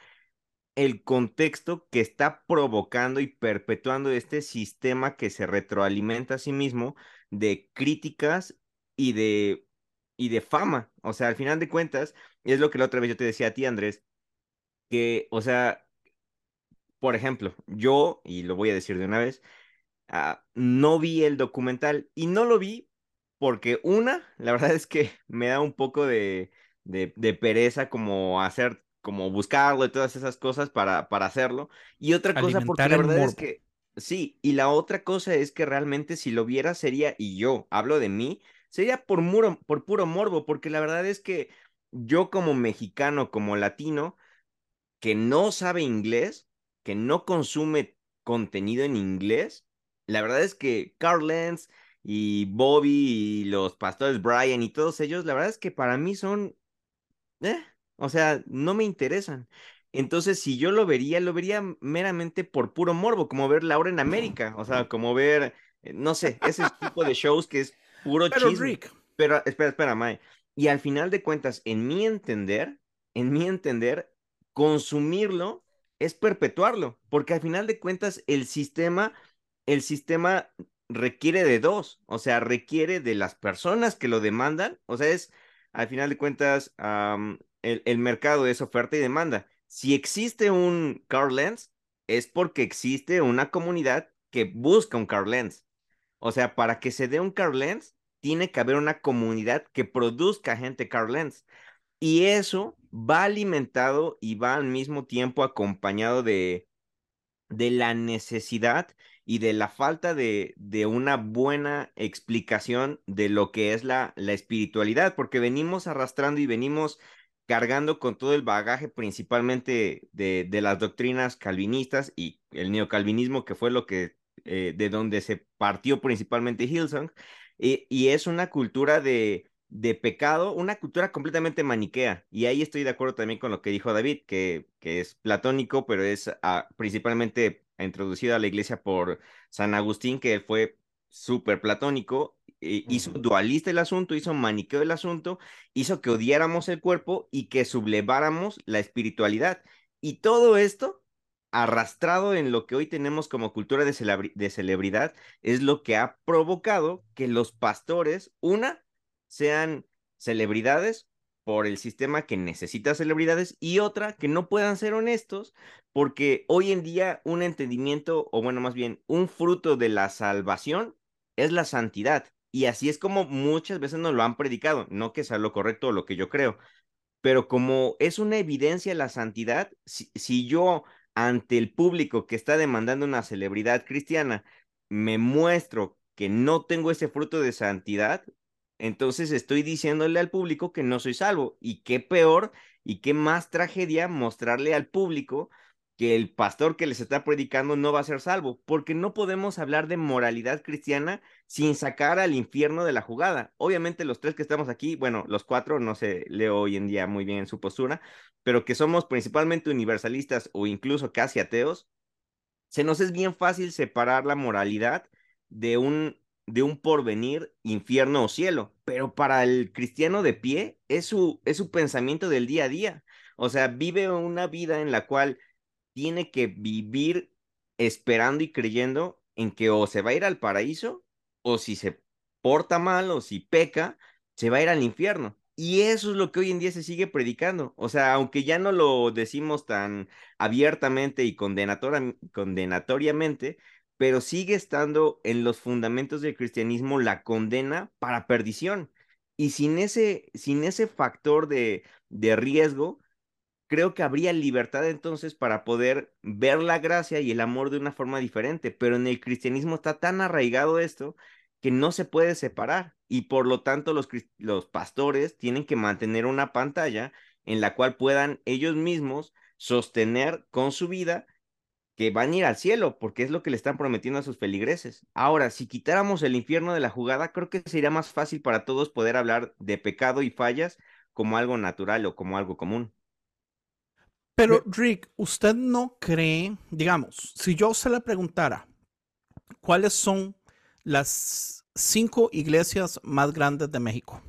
el contexto que está provocando y perpetuando este sistema que se retroalimenta a sí mismo de críticas y de y de fama. O sea, al final de cuentas, es lo que la otra vez yo te decía a ti, Andrés, que, o sea, por ejemplo, yo, y lo voy a decir de una vez, ah, no vi el documental y no lo vi porque una, la verdad es que me da un poco de, de, pereza como hacer, como buscarlo y todas esas cosas para, para hacerlo. Y otra cosa, porque la verdad es que, sí, y la otra cosa es que realmente si lo viera sería, y yo hablo de mí, sería por, por puro morbo, porque la verdad es que yo como mexicano, como latino, que no sabe inglés, que no consume contenido en inglés, la verdad es que Carl Lenz y Bobby y los pastores Brian y todos ellos, la verdad es que para mí son, eh, o sea, no me interesan. Entonces, si yo lo vería, lo vería meramente por puro morbo, como ver Laura en América, o sea, como ver, eh, no sé, ese tipo de shows que es puro Pero Pero espera, espera, Mae. Y al final de cuentas, en mi entender, en mi entender, consumirlo es perpetuarlo, porque al final de cuentas el sistema, el sistema requiere de dos, o sea, requiere de las personas que lo demandan, o sea, es, al final de cuentas, el, el, mercado es oferta y demanda. Si existe un car lens, es porque existe una comunidad que busca un car lens. O sea, para que se dé un car lens, tiene que haber una comunidad que produzca gente car lens. Y eso va alimentado y va al mismo tiempo acompañado de, de la necesidad y de la falta de, de, una buena explicación de lo que es la, la espiritualidad, porque venimos arrastrando y venimos cargando con todo el bagaje principalmente de, de las doctrinas calvinistas y el neocalvinismo, que fue lo que eh, de donde se partió principalmente Hillsong, y, es una cultura de, de pecado, una cultura completamente maniquea. Y ahí estoy de acuerdo también con lo que dijo David, que, que es platónico, pero es ah, principalmente introducido a la iglesia por San Agustín, que fue súper platónico, e hizo dualista el asunto, hizo maniqueo el asunto, hizo que odiáramos el cuerpo y que subleváramos la espiritualidad. Y todo esto arrastrado en lo que hoy tenemos como cultura de, de celebridad es lo que ha provocado que los pastores, una, sean celebridades por el sistema que necesita celebridades y otra que no puedan ser honestos porque hoy en día un entendimiento o bueno más bien un fruto de la salvación es la santidad y así es como muchas veces nos lo han predicado, no que sea lo correcto o lo que yo creo, pero como es una evidencia la santidad, si, si yo ante el público que está demandando una celebridad cristiana me muestro que no tengo ese fruto de santidad, entonces estoy diciéndole al público que no soy salvo. Y qué peor y qué más tragedia mostrarle al público que el pastor que les está predicando no va a ser salvo, porque no podemos hablar de moralidad cristiana sin sacar al infierno de la jugada. Obviamente los tres que estamos aquí, bueno, los cuatro, no sé, leo hoy en día muy bien su postura, pero que somos principalmente universalistas o incluso casi ateos, se nos es bien fácil separar la moralidad de un de un porvenir, infierno o cielo, pero para el cristiano de pie es su, es su pensamiento del día a día. O sea, vive una vida en la cual tiene que vivir esperando y creyendo en que o se va a ir al paraíso o si se porta mal o si peca, se va a ir al infierno. Y eso es lo que hoy en día se sigue predicando. O sea, aunque ya no lo decimos tan abiertamente y condenatoriamente, pero sigue estando en los fundamentos del cristianismo la condena para perdición. Y sin ese, sin ese factor de, de riesgo, creo que habría libertad entonces para poder ver la gracia y el amor de una forma diferente. Pero en el cristianismo está tan arraigado esto que no se puede separar y por lo tanto los, los pastores tienen que mantener una pantalla en la cual puedan ellos mismos sostener con su vida que van a ir al cielo, porque es lo que le están prometiendo a sus feligreses. Ahora, si quitáramos el infierno de la jugada, creo que sería más fácil para todos poder hablar de pecado y fallas como algo natural o como algo común. Pero, Rick, ¿usted no cree, digamos, si yo se le preguntara, ¿cuáles son las cinco iglesias más grandes de México?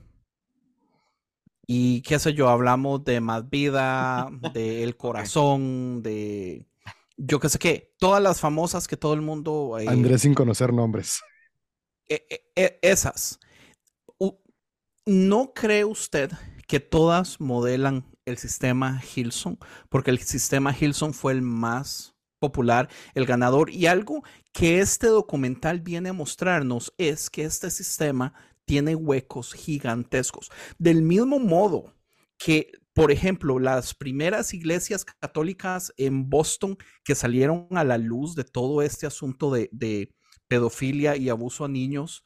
Y qué sé yo, hablamos de Más Vida, de El Corazón, de yo que sé qué, todas las famosas que todo el mundo... Eh, Andrés sin conocer nombres. E, e, e, esas. ¿No cree usted que todas modelan el sistema Hilson? Porque el sistema Hilson fue el más popular, el ganador. Y algo que este documental viene a mostrarnos es que este sistema tiene huecos gigantescos. Del mismo modo que por ejemplo, las primeras iglesias católicas en Boston que salieron a la luz de todo este asunto de, pedofilia y abuso a niños,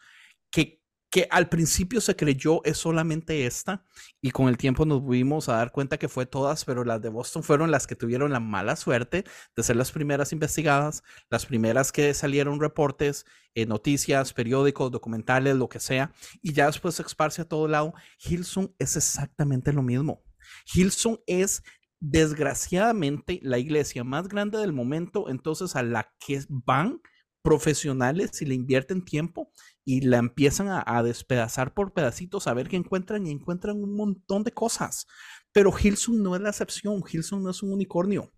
que, que al principio se creyó es solamente esta y con el tiempo nos vimos a dar cuenta que fue todas, pero las de Boston fueron las que tuvieron la mala suerte de ser las primeras investigadas, las primeras que salieron reportes, eh, noticias, periódicos, documentales, lo que sea, y ya después se esparce a todo lado. Hilson es exactamente lo mismo. Hilson es desgraciadamente la iglesia más grande del momento, entonces a la que van profesionales y le invierten tiempo y la empiezan a, despedazar por pedacitos a ver qué encuentran y encuentran un montón de cosas. Pero Hilson no es la excepción, Hilson no es un unicornio.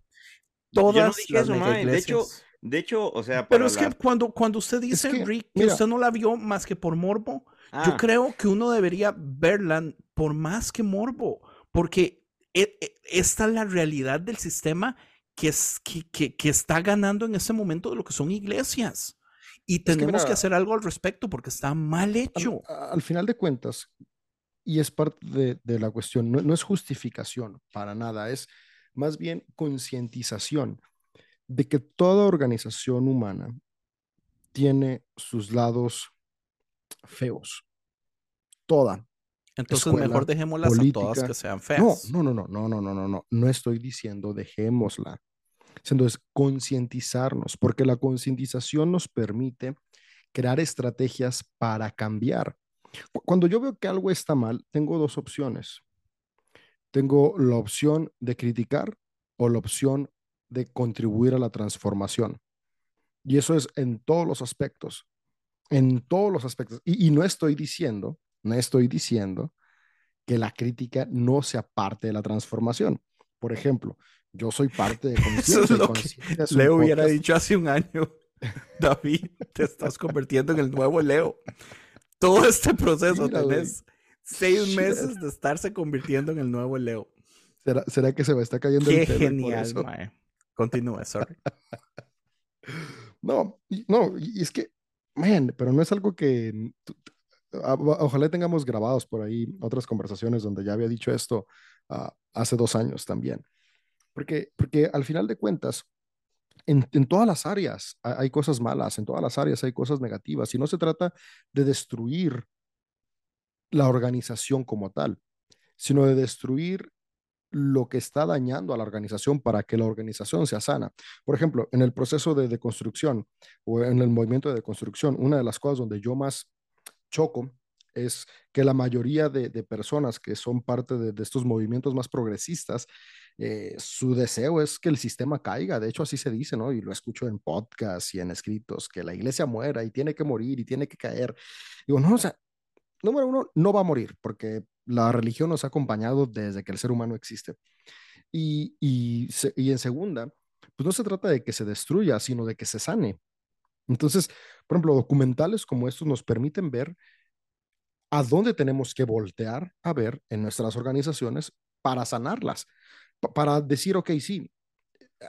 Todas Yo De hecho, de hecho, o sea, pero es que cuando, cuando usted dice, Rick, que usted no la vio más que por morbo, yo ah. creo que uno debería verla por más que morbo porque esta es la realidad del sistema que, es, que, que, está ganando en este momento de lo que son iglesias. Y tenemos que, hacer algo al respecto porque está mal hecho. Al, final de cuentas, y es parte de, de la cuestión, no, no, es justificación para nada, es más bien concientización de que toda organización humana tiene sus lados feos. Toda. Entonces mejor dejémoslas a todas que sean feas. No, no, no, no, no, no, no, no, no estoy diciendo dejémosla. Entonces, concientizarnos, porque la concientización nos permite crear estrategias para cambiar. Cuando yo veo que algo está mal, tengo dos opciones. Tengo la opción de criticar o la opción de contribuir a la transformación. Y eso es en todos los aspectos, en todos los aspectos. Y, no estoy diciendo, no estoy diciendo que la crítica no sea parte de la transformación. Por ejemplo, yo soy parte de conciencia. Leo hubiera dicho hace un año, David, te estás convirtiendo en el nuevo Leo. Todo este proceso tenés seis meses de estarse convirtiendo en el nuevo Leo. ¿Será, que se me está cayendo Qué el pelo genial, mae. Continúa, sorry. no, no, y es que, man, pero no es algo que ojalá tengamos grabados por ahí otras conversaciones donde ya había dicho esto ah, hace dos años también. Porque, porque al final de cuentas, en, en, todas las áreas hay cosas malas, en todas las áreas hay cosas negativas, y no se trata de destruir la organización como tal, sino de destruir lo que está dañando a la organización para que la organización sea sana. Por ejemplo, en el proceso de deconstrucción o en el movimiento de deconstrucción, una de las cosas donde yo más choco es que la mayoría de, personas que son parte de, estos movimientos más progresistas, eh, su deseo es que el sistema caiga. De hecho, así se dice, ¿no? Y lo escucho en podcasts y en escritos, que la iglesia muera y tiene que morir y tiene que caer. Digo, no, o sea, número uno, no va a morir porque la religión nos ha acompañado desde que el ser humano existe. Y, y, y en segunda, pues no se trata de que se destruya, sino de que se sane. Entonces, por ejemplo, documentales como estos nos permiten ver a dónde tenemos que voltear a ver en nuestras organizaciones para sanarlas, para decir, ok, sí,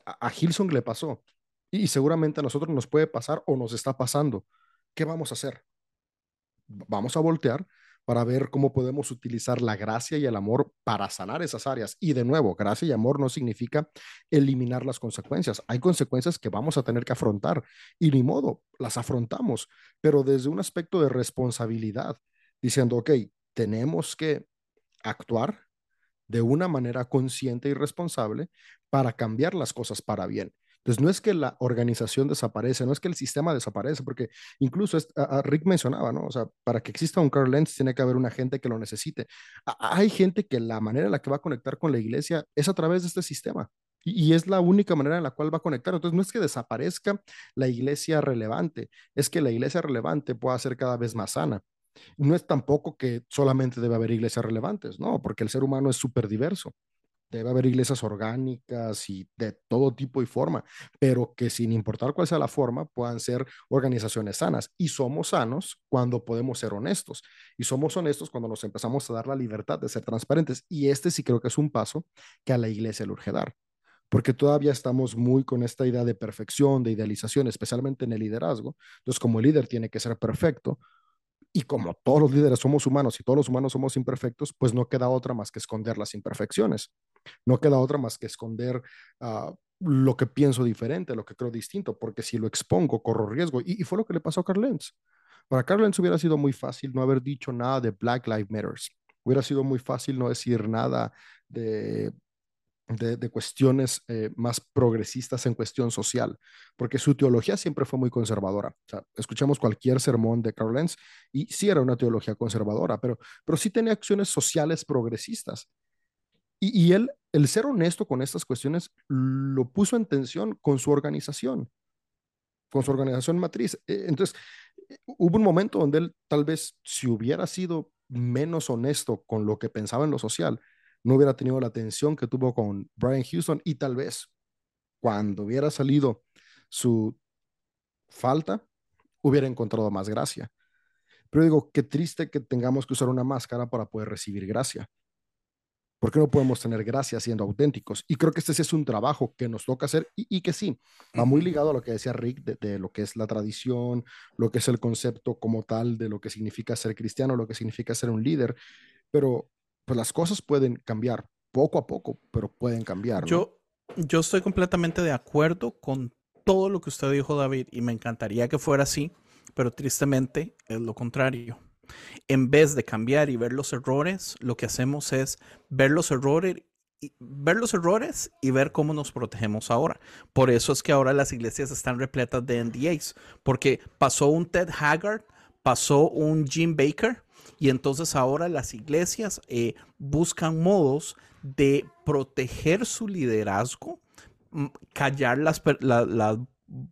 a, Hilson le pasó y seguramente a nosotros nos puede pasar o nos está pasando. ¿Qué vamos a hacer? Vamos a voltear para ver cómo podemos utilizar la gracia y el amor para sanar esas áreas. Y de nuevo, gracia y amor no significa eliminar las consecuencias. Hay consecuencias que vamos a tener que afrontar y ni modo, las afrontamos, pero desde un aspecto de responsabilidad, diciendo, ok, tenemos que actuar de una manera consciente y responsable para cambiar las cosas para bien. Entonces, no es que la organización desaparece, no es que el sistema desaparece, porque incluso a, Rick mencionaba, ¿no? O sea, para que exista un Carl Lentz tiene que haber una gente que lo necesite. hay gente que la manera en la que va a conectar con la iglesia es a través de este sistema. Y, es la única manera en la cual va a conectar. Entonces, no es que desaparezca la iglesia relevante, es que la iglesia relevante pueda ser cada vez más sana. No es tampoco que solamente debe haber iglesias relevantes, no, porque el ser humano es súper diverso. Debe haber iglesias orgánicas y de todo tipo y forma, pero que sin importar cuál sea la forma, puedan ser organizaciones sanas. Y somos sanos cuando podemos ser honestos. Y somos honestos cuando nos empezamos a dar la libertad de ser transparentes. Y este sí creo que es un paso que a la iglesia le urge dar porque todavía estamos muy con esta idea de perfección, de idealización, especialmente en el liderazgo. Entonces, como el líder tiene que ser perfecto, y como todos los líderes somos humanos y todos los humanos somos imperfectos, pues no queda otra más que esconder las imperfecciones. No queda otra más que esconder uh, lo que pienso diferente, lo que creo distinto, porque si lo expongo, corro riesgo. Y, fue lo que le pasó a Carl Lenz. Para Carl Lenz hubiera sido muy fácil no haber dicho nada de Black Lives Matters. Hubiera sido muy fácil no decir nada de de, cuestiones eh, más progresistas en cuestión social, porque su teología siempre fue muy conservadora. O escuchamos cualquier sermón de Carl Lenz y sí era una teología conservadora, pero, pero sí tenía acciones sociales progresistas. Y, él, el ser honesto con estas cuestiones, lo puso en tensión con su organización, con su organización matriz. E, entonces, hubo un momento donde él tal vez, si hubiera sido menos honesto con lo que pensaba en lo social, no hubiera tenido la atención que tuvo con Brian Houston y tal vez cuando hubiera salido su falta, hubiera encontrado más gracia. Pero digo, qué triste que tengamos que usar una máscara para poder recibir gracia. ¿Por qué no podemos tener gracia siendo auténticos? Y creo que este es un trabajo que nos toca hacer y, que sí, va muy ligado a lo que decía Rick de, de, lo que es la tradición, lo que es el concepto como tal de lo que significa ser cristiano, lo que significa ser un líder. Pero pues las cosas pueden cambiar poco a poco, pero pueden cambiar. Yo, yo estoy completamente de acuerdo con todo lo que usted dijo, David, y me encantaría que fuera así, pero tristemente es lo contrario. En vez de cambiar y ver los errores, lo que hacemos es ver los errores y ver los errores y ver cómo nos protegemos ahora. Por eso es que ahora las iglesias están repletas de NDAs, porque pasó un Ted Haggard, pasó un Jim Baker, Y entonces ahora las iglesias eh, buscan modos de proteger su liderazgo, mm, callar las, las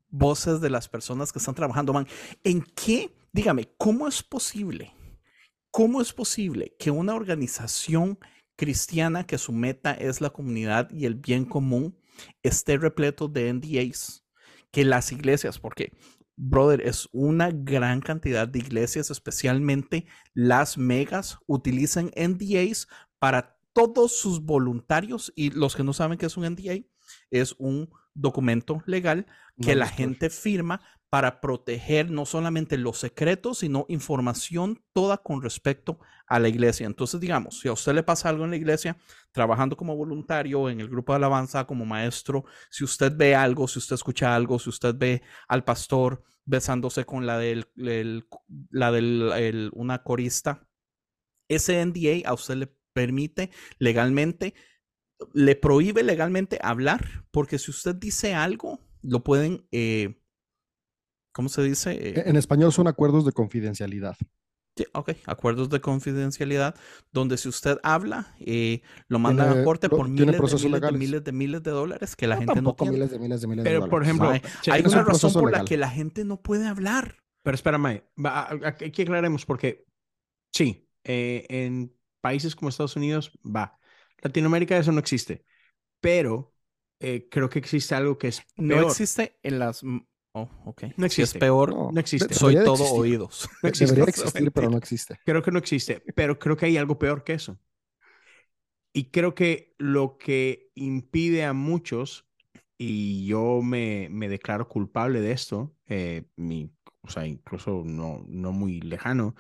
voces de las personas que están trabajando. Man, ¿en qué? Dígame, ¿cómo es posible? ¿Cómo es posible que una organización cristiana que su meta es la comunidad y el bien común esté repleto de NDAs? Que las iglesias, porque, brother, es una gran cantidad de iglesias, especialmente las megas, utilizan NDAs para todos sus voluntarios y los que no saben qué es un NDA, es un documento legal que la gente firma para proteger no solamente los secretos, sino información toda con respecto a la iglesia. Entonces, digamos, si a usted le pasa algo en la iglesia, trabajando como voluntario en el grupo de alabanza, como maestro, si usted ve algo, si usted escucha algo, si usted ve al pastor besándose con la del, la del una corista, ese NDA a usted le permite legalmente le prohíbe legalmente hablar, porque si usted dice algo, lo pueden, eh, ¿cómo se dice? E-, en español son acuerdos de confidencialidad. Sí, ok, acuerdos de confidencialidad, donde si usted habla, eh, lo mandan a corte por miles de miles, de miles, de miles de dólares que la gente no tiene. miles de miles de miles Pero, por ejemplo, hay, una razón por la que la gente no puede hablar. Pero espérame, aquí aclaremos porque sí, eh, en países como Estados Unidos va, Latinoamérica eso no existe, pero eh, creo que existe algo que es peor. No existe en las... Oh, ok. No existe. Si es peor, no, existe. Soy todo oídos. No existe. Debería existir, pero no existe. Creo que no existe, pero creo que hay algo peor que eso. Y creo que lo que impide a muchos, y yo me, me declaro culpable de esto, eh, mi, o sea, incluso no, no muy lejano,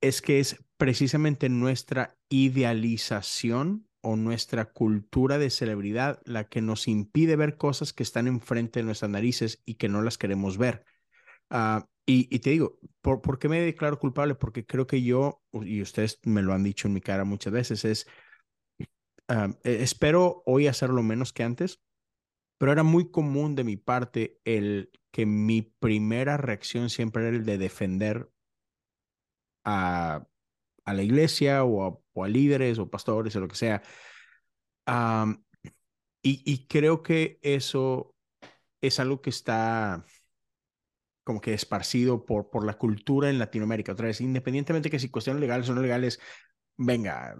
es que es precisamente nuestra idealización o nuestra cultura de celebridad la que nos impide ver cosas que están enfrente de nuestras narices y que no las queremos ver. Ah, y, te digo, ¿por, ¿por, qué me declaro culpable? Porque creo que yo, y ustedes me lo han dicho en mi cara muchas veces, es, ah, e, espero hoy hacerlo menos que antes, pero era muy común de mi parte el que mi primera reacción siempre era el de defender a, a la iglesia o a, líderes o pastores o lo que sea. y, creo que eso es algo que está como que esparcido por, por la cultura en Latinoamérica. Otra vez, independientemente que si cuestiones legales o no legales, venga,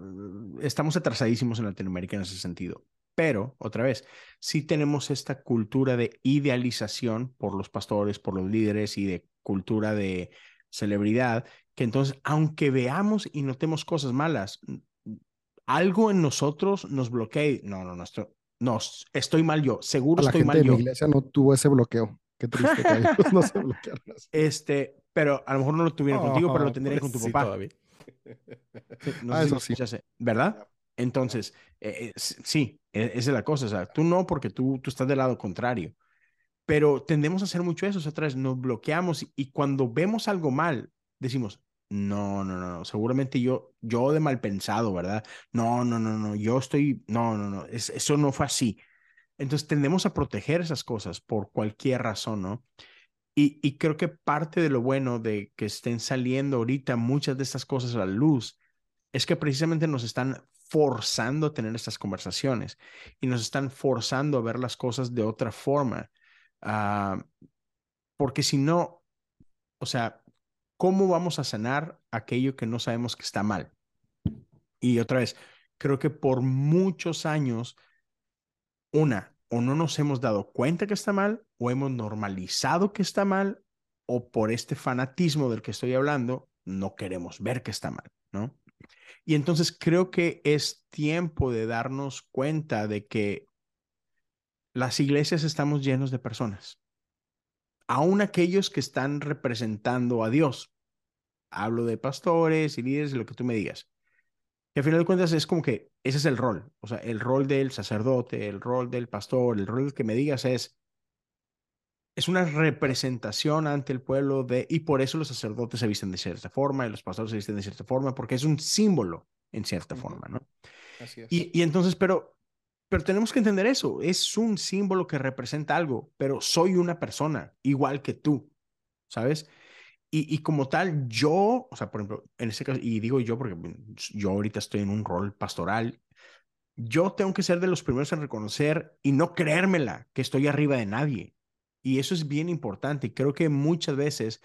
estamos atrasadísimos en Latinoamérica en ese sentido. Pero, otra vez, sí tenemos esta cultura de idealización por los pastores, por los líderes y de cultura de celebridad que entonces, aunque veamos y notemos cosas malas, algo en nosotros nos bloquea. No, no, no, estoy, no, estoy mal yo, seguro estoy mal yo. La iglesia no tuvo ese bloqueo. Qué triste que ellos no se bloquearon. Este, pero a lo mejor no lo tuvieron contigo, pero lo tendrían con tu papá. no ah, eso sí. ¿Verdad? Entonces, eh, eh, sí, e, esa es la cosa. O sea, tú no, porque tú, tú estás del lado contrario. Pero tendemos a hacer mucho eso, otra vez nos bloqueamos y cuando vemos algo mal, decimos, no, no, no, seguramente yo, yo de mal pensado, ¿verdad? No, no, no, no, yo estoy, no, no, no, eso no fue así. Entonces tendemos a proteger esas cosas por cualquier razón, ¿no? Y, y creo que parte de lo bueno de que estén saliendo ahorita muchas de estas cosas a la luz es que precisamente nos están forzando a tener estas conversaciones y nos están forzando a ver las cosas de otra forma. Ah, porque si no, o sea, ¿cómo vamos a sanar aquello que no sabemos que está mal? Y otra vez, creo que por muchos años, una, o no nos hemos dado cuenta que está mal, o hemos normalizado que está mal, o por este fanatismo del que estoy hablando, no queremos ver que está mal, ¿no? Y entonces creo que es tiempo de darnos cuenta de que las iglesias estamos llenos de personas aún aquellos que están representando a Dios. Hablo de pastores y líderes, de lo que tú me digas. Y al final de cuentas es como que ese es el rol, o sea, el rol del sacerdote, el rol del pastor, el rol que me digas es, es una representación ante el pueblo de, y por eso los sacerdotes se visten de cierta forma y los pastores se visten de cierta forma, porque es un símbolo en cierta forma, ¿no? Así es. Y, y entonces, pero pero tenemos que entender eso. Es un símbolo que representa algo, pero soy una persona igual que tú, ¿sabes? Y, y, como tal, yo, o sea, por ejemplo, en este caso, y digo yo porque yo ahorita estoy en un rol pastoral, yo tengo que ser de los primeros en reconocer y no creérmela que estoy arriba de nadie. Y eso es bien importante. Y creo que muchas veces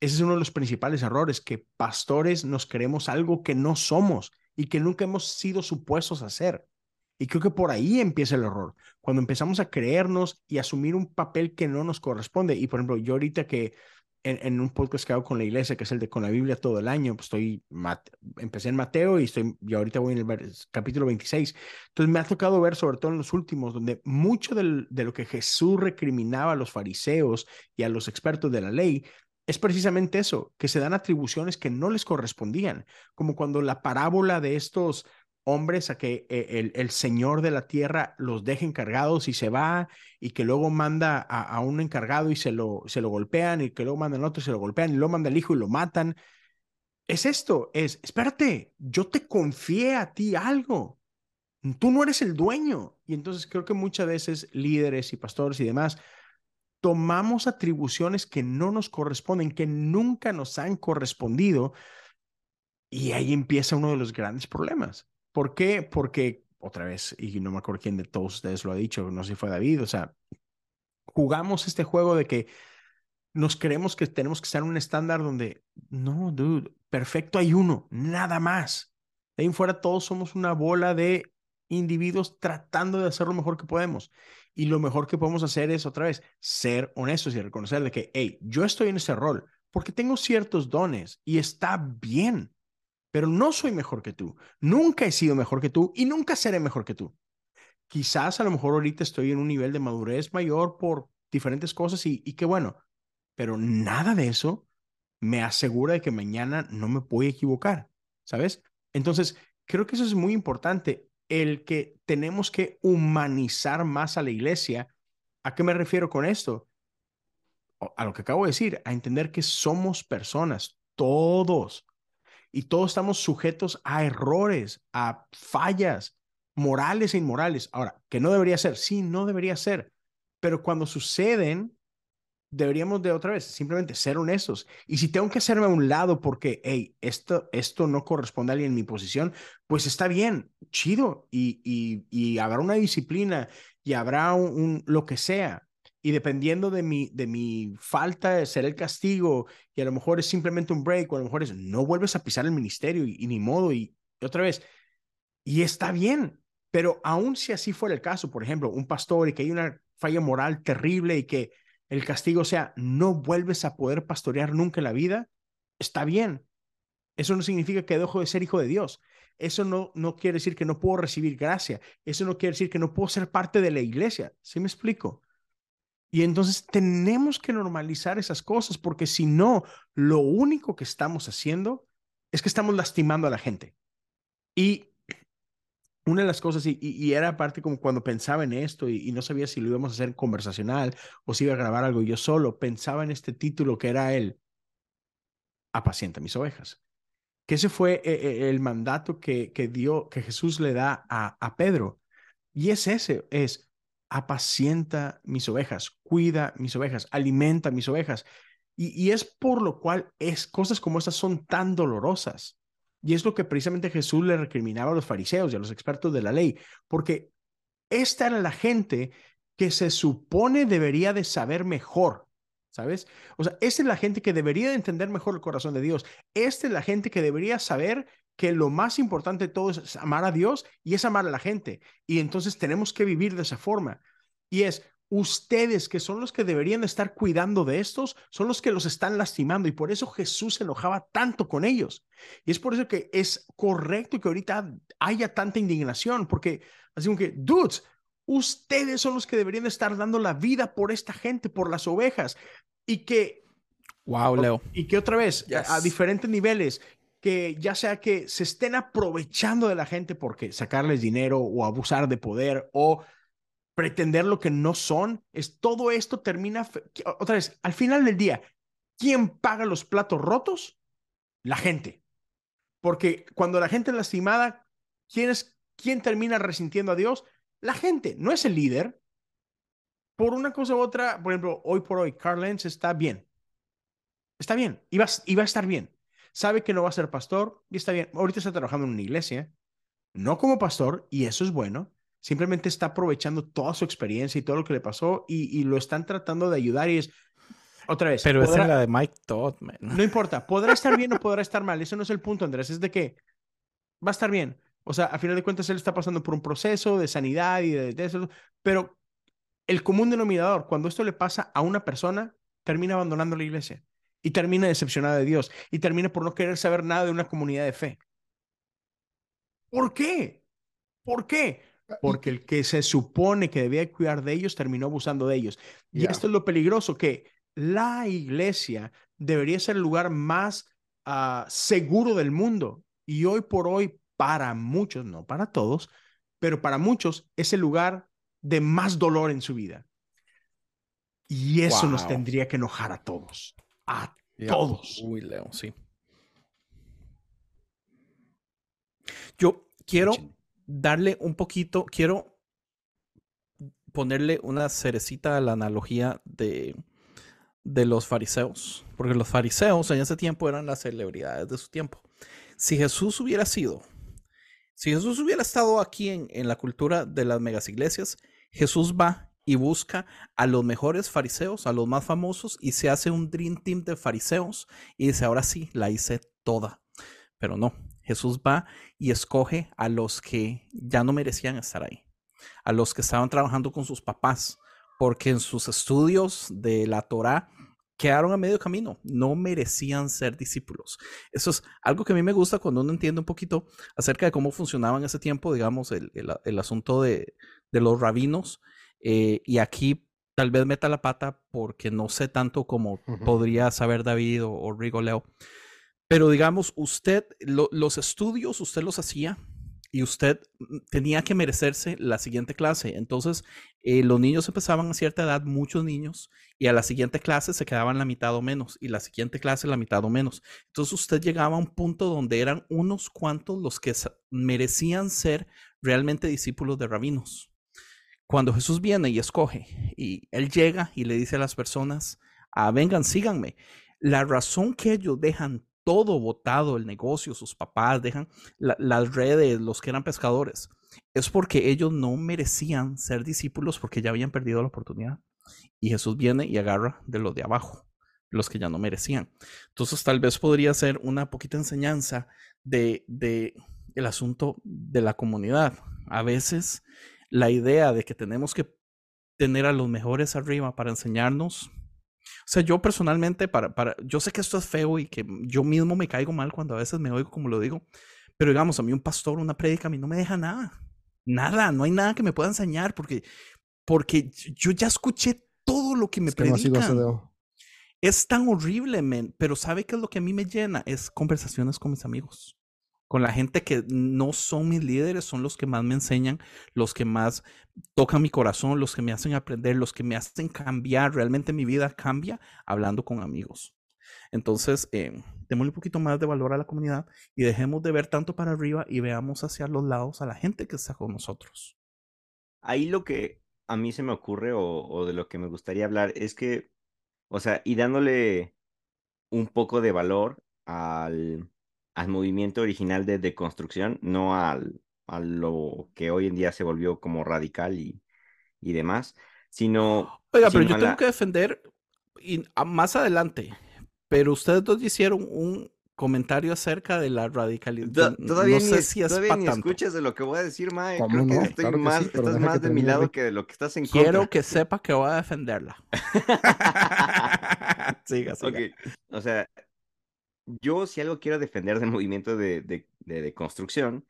ese es uno de los principales errores, que pastores nos creemos algo que no somos y que nunca hemos sido supuestos a hacer. Y creo que por ahí empieza el error, cuando empezamos a creernos y asumir un papel que no nos corresponde. Y por ejemplo, yo ahorita que en, un podcast que hago con la iglesia, que es el de con la Biblia todo el año, pues estoy, empecé en Mateo y estoy, y ahorita voy en el capítulo 26. Entonces me ha tocado ver, sobre todo en los últimos, donde mucho de lo que Jesús recriminaba a los fariseos y a los expertos de la ley es precisamente eso, que se dan atribuciones que no les correspondían, como cuando la parábola de estos hombres a que eh, el, señor de la tierra los deje encargados y se va y que luego manda a, un encargado y se lo, se lo golpean y que luego mandan a otro y se lo golpean y luego manda al hijo y lo matan. Es esto, es, espérate, yo te confié a ti algo. Tú no eres el dueño. Y entonces creo que muchas veces líderes y pastores y demás tomamos atribuciones que no nos corresponden, que nunca nos han correspondido, y ahí empieza uno de los grandes problemas. ¿Por qué? Porque, otra vez, y no me acuerdo quién de todos ustedes lo ha dicho, no sé si fue David, o sea, jugamos este juego de que nos creemos que tenemos que estar en un estándar donde, no, dude, perfecto hay uno, nada más. De ahí en fuera todos somos una bola de individuos tratando de hacer lo mejor que podemos. Y lo mejor que podemos hacer es, otra vez, ser honestos y reconocer de que, hey, yo estoy en ese rol porque tengo ciertos dones y está bien, pero no soy mejor que tú. Nunca he sido mejor que tú y nunca seré mejor que tú. Quizás a lo mejor ahorita estoy en un nivel de madurez mayor por diferentes cosas y, y qué bueno, pero nada de eso me asegura de que mañana no me voy a equivocar, ¿sabes? Entonces, creo que eso es muy importante el que tenemos que humanizar más a la iglesia. ¿A qué me refiero con esto? A lo que acabo de decir, a entender que somos personas, todos, y todos estamos sujetos a errores, a fallas morales e inmorales. Ahora, que no debería ser, sí, no debería ser, pero cuando suceden, deberíamos de otra vez simplemente ser honestos. Y si tengo que hacerme a un lado porque, hey, esto, esto no corresponde a alguien en mi posición, pues está bien, chido. Y, y, y habrá una disciplina y habrá un, lo que sea. Y dependiendo de mi, de mi falta de ser el castigo, y a lo mejor es simplemente un break, o a lo mejor es no vuelves a pisar el ministerio y, ni modo, y, y otra vez. Y está bien, pero aun si así fuera el caso, por ejemplo, un pastor y que hay una falla moral terrible y que el castigo sea no vuelves a poder pastorear nunca en la vida, está bien. Eso no significa que dejo de ser hijo de Dios. Eso no, no quiere decir que no puedo recibir gracia. Eso no quiere decir que no puedo ser parte de la iglesia. ¿Sí me explico? Y entonces tenemos que normalizar esas cosas porque si no, lo único que estamos haciendo es que estamos lastimando a la gente. Y una de las cosas, y, era parte como cuando pensaba en esto y, no sabía si lo íbamos a hacer conversacional o si iba a grabar algo yo solo, pensaba en este título que era el Apacienta mis ovejas. Que ese fue eh, eh, el mandato que, que dio, que Jesús le da a, a Pedro. Y es ese, es apacienta mis ovejas, cuida mis ovejas, alimenta mis ovejas. Y, y es por lo cual es cosas como estas son tan dolorosas y es lo que precisamente Jesús le recriminaba a los fariseos y a los expertos de la ley, porque esta era la gente que se supone debería de saber mejor, ¿sabes? O sea, esta es la gente que debería de entender mejor el corazón de Dios. Esta es la gente que debería saber que lo más importante de todo es amar a Dios y es amar a la gente. Y entonces tenemos que vivir de esa forma. Y es, Ustedes, que son los que deberían estar cuidando de estos, son los que los están lastimando y por eso Jesús se enojaba tanto con ellos. Y es por eso que es correcto que ahorita haya tanta indignación, porque así como que, dudes, ustedes son los que deberían estar dando la vida por esta gente, por las ovejas, y que... Wow, Leo. Y que otra vez, a diferentes niveles, que ya sea que se estén aprovechando de la gente porque sacarles dinero o abusar de poder o pretender lo que no son, es todo esto termina, otra vez, al final del día, ¿quién paga los platos rotos? La gente. Porque cuando la gente es lastimada, ¿quién, es, ¿quién termina resintiendo a Dios? La gente, no es el líder. Por una cosa u otra, por ejemplo, hoy por hoy, Carl Lenz está bien. Está bien, y va a estar bien. Sabe que no va a ser pastor y está bien. Ahorita está trabajando en una iglesia, no como pastor, y eso es bueno. Simplemente está aprovechando toda su experiencia y todo lo que le pasó y, lo están tratando de ayudar y es, otra vez. Pero es la de Mike Todd, No importa, podrá estar bien o podrá estar mal. Eso no es el punto, Andrés. Es de que va a estar bien. O sea, a final de cuentas, él está pasando por un proceso de sanidad y de, eso. Pero el común denominador, cuando esto le pasa a una persona, termina abandonando la iglesia y termina decepcionada de Dios y termina por no querer saber nada de una comunidad de fe. ¿Por qué? ¿Por qué? Ah, Porque el que se supone que debía cuidar de ellos terminó abusando de ellos. Y esto es lo peligroso, que la iglesia debería ser el lugar más ah, seguro del mundo. Y hoy por hoy, para muchos, no para todos, pero para muchos es el lugar de más dolor en su vida. Y eso nos tendría que enojar a todos. A todos. Uy, Leo, sí. Yo quiero darle un poquito, quiero ponerle una cerecita a la analogía de, de los fariseos, porque los fariseos en ese tiempo eran las celebridades de su tiempo. Si Jesús hubiera sido, si Jesús hubiera estado aquí en, en la cultura de las megas iglesias, Jesús va y busca a los mejores fariseos, a los más famosos, y se hace un Dream Team de fariseos y dice, ahora sí, la hice toda. Pero no, Jesús va y escoge a los que ya no merecían estar ahí, a los que estaban trabajando con sus papás, porque en sus estudios de la Torá quedaron a medio camino, no merecían ser discípulos. Eso es algo que a mí me gusta cuando uno entiende un poquito acerca de cómo funcionaba en ese tiempo, digamos, el, el, asunto de, de, los rabinos. Eh, y aquí tal vez meta la pata porque no sé tanto como podría saber David o, o Rigo Leo. Pero digamos, usted, los estudios usted los hacía y usted mm, tenía que merecerse la siguiente clase. Entonces, eh, los niños empezaban a cierta edad, muchos niños, y a la siguiente clase se quedaban la mitad o menos, y la siguiente clase la mitad o menos. Entonces, usted llegaba a un punto donde eran unos cuantos los que merecían ser realmente discípulos de rabinos. Cuando Jesús viene y escoge, y él llega y le dice a las personas, ah, vengan, síganme. La razón que ellos dejan todo botado, el negocio, sus papás, dejan las redes, los que eran pescadores. Es porque ellos no merecían ser discípulos porque ya habían perdido la oportunidad. Y Jesús viene y agarra de los de abajo, los que ya no merecían. Entonces tal vez podría ser una poquita enseñanza de, de el asunto de la comunidad. A veces la idea de que tenemos que tener a los mejores arriba para enseñarnos o sea, yo personalmente, para, para, yo sé que esto es feo y que yo mismo me caigo mal cuando a veces me oigo como lo digo, pero digamos, a mí un pastor, una prédica, a mí no me deja nada. Nada, no hay nada que me pueda enseñar porque, porque yo ya escuché todo lo que me es es tan horrible, men, pero ¿sabe qué es lo que a mí me llena? Es conversaciones con mis amigos con la gente que no son mis líderes, son los que más me enseñan, los que más tocan mi corazón, los que me hacen aprender, los que me hacen cambiar. Realmente mi vida cambia hablando con amigos. Entonces, eh, démosle un poquito más de valor a la comunidad y dejemos de ver tanto para arriba y veamos hacia los lados a la gente que está con nosotros. Ahí lo que a mí se me ocurre o, o de lo que me gustaría hablar es que, o sea, y dándole un poco de valor al, al movimiento original de deconstrucción, no al, a lo que hoy en día se volvió como radical y, y demás, sino... Oiga, pero yo tengo que defender y, más adelante, pero ustedes dos hicieron un comentario acerca de la radicalidad. Todavía no sé si es todavía ni escuchas de lo que voy a decir, Mae. Creo que estoy más, estás más de mi lado que de lo que estás en contra. Quiero que sepa que voy a defenderla. siga, siga. Okay. O sea, yo si algo quiero defender del movimiento de, de, de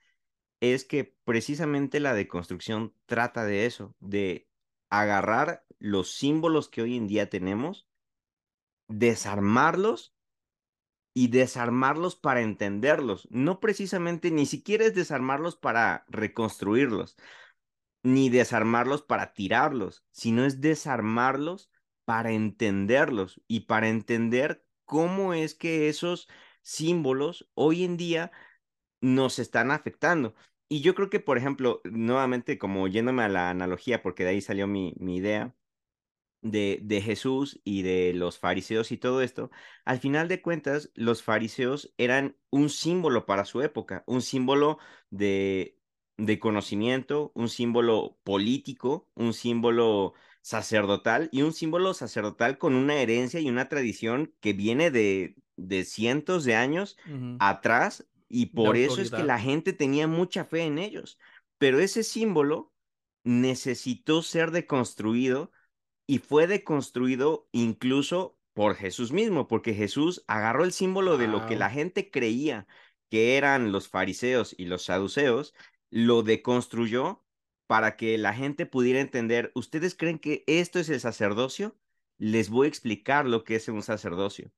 es que precisamente la deconstrucción trata de eso, de agarrar los símbolos que hoy en día tenemos, desarmarlos y desarmarlos para entenderlos. No precisamente, ni siquiera es desarmarlos para reconstruirlos, ni desarmarlos para tirarlos, sino es desarmarlos para entenderlos y para entender cómo es que esos símbolos hoy en día nos están afectando. Y yo creo que, por ejemplo, nuevamente, como yéndome a la analogía, porque de ahí salió mi, mi idea, de, de Jesús y de los fariseos y todo esto, al final de cuentas, los fariseos eran un símbolo para su época, un símbolo de, de conocimiento, un símbolo político, un símbolo sacerdotal y un símbolo sacerdotal con una herencia y una tradición que viene de, de cientos de años atrás y por eso es que la gente tenía mucha fe en ellos. Pero ese símbolo necesitó ser deconstruido y fue deconstruido incluso por Jesús mismo, porque Jesús agarró el símbolo de lo que la gente creía que eran los fariseos y los saduceos, lo deconstruyó para que la gente pudiera entender, ¿ustedes creen que esto es el sacerdocio? Les voy a explicar lo que es un sacerdocio.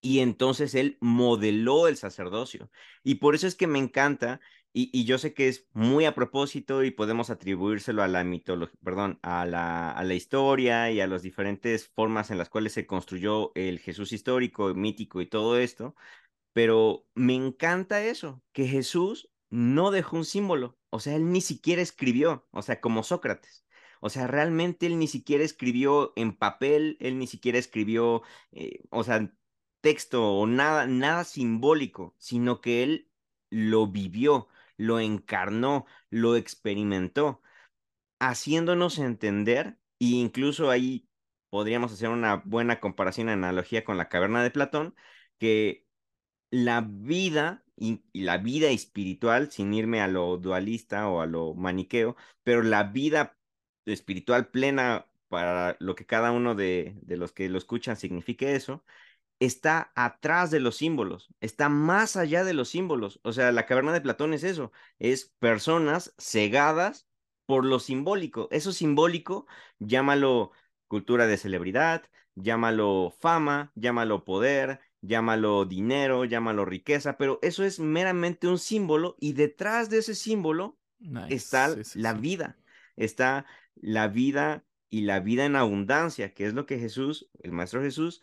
Y entonces él modeló el sacerdocio. Y por eso es que me encanta y, yo sé que es muy a propósito y podemos atribuírselo a la mitología, perdón, a la, historia y a las diferentes formas en las cuales se construyó el Jesús histórico, mítico y todo esto, pero me encanta eso, que Jesús no dejó un símbolo, o sea, él ni siquiera escribió, o sea, como Sócrates. O sea, realmente él ni siquiera escribió en papel, él ni siquiera escribió, eh, o sea, texto o nada, nada simbólico, sino que él lo vivió lo encarnó, lo experimentó, haciéndonos entender, e incluso ahí podríamos hacer una buena comparación, analogía con la caverna de Platón, que la vida y, la vida espiritual, sin irme a lo dualista o a lo maniqueo, pero la vida espiritual plena para lo que cada uno de, de los que lo escuchan signifique eso, está atrás de los símbolos, está más allá de los símbolos. O sea, la caverna de Platón es eso, es personas cegadas por lo simbólico. Eso simbólico, llámalo cultura de celebridad, llámalo fama, llámalo poder, llámalo dinero, llámalo riqueza, pero eso es meramente un símbolo y detrás de ese símbolo está la vida, está la vida y la vida en abundancia, que es lo que Jesús, el Maestro Jesús,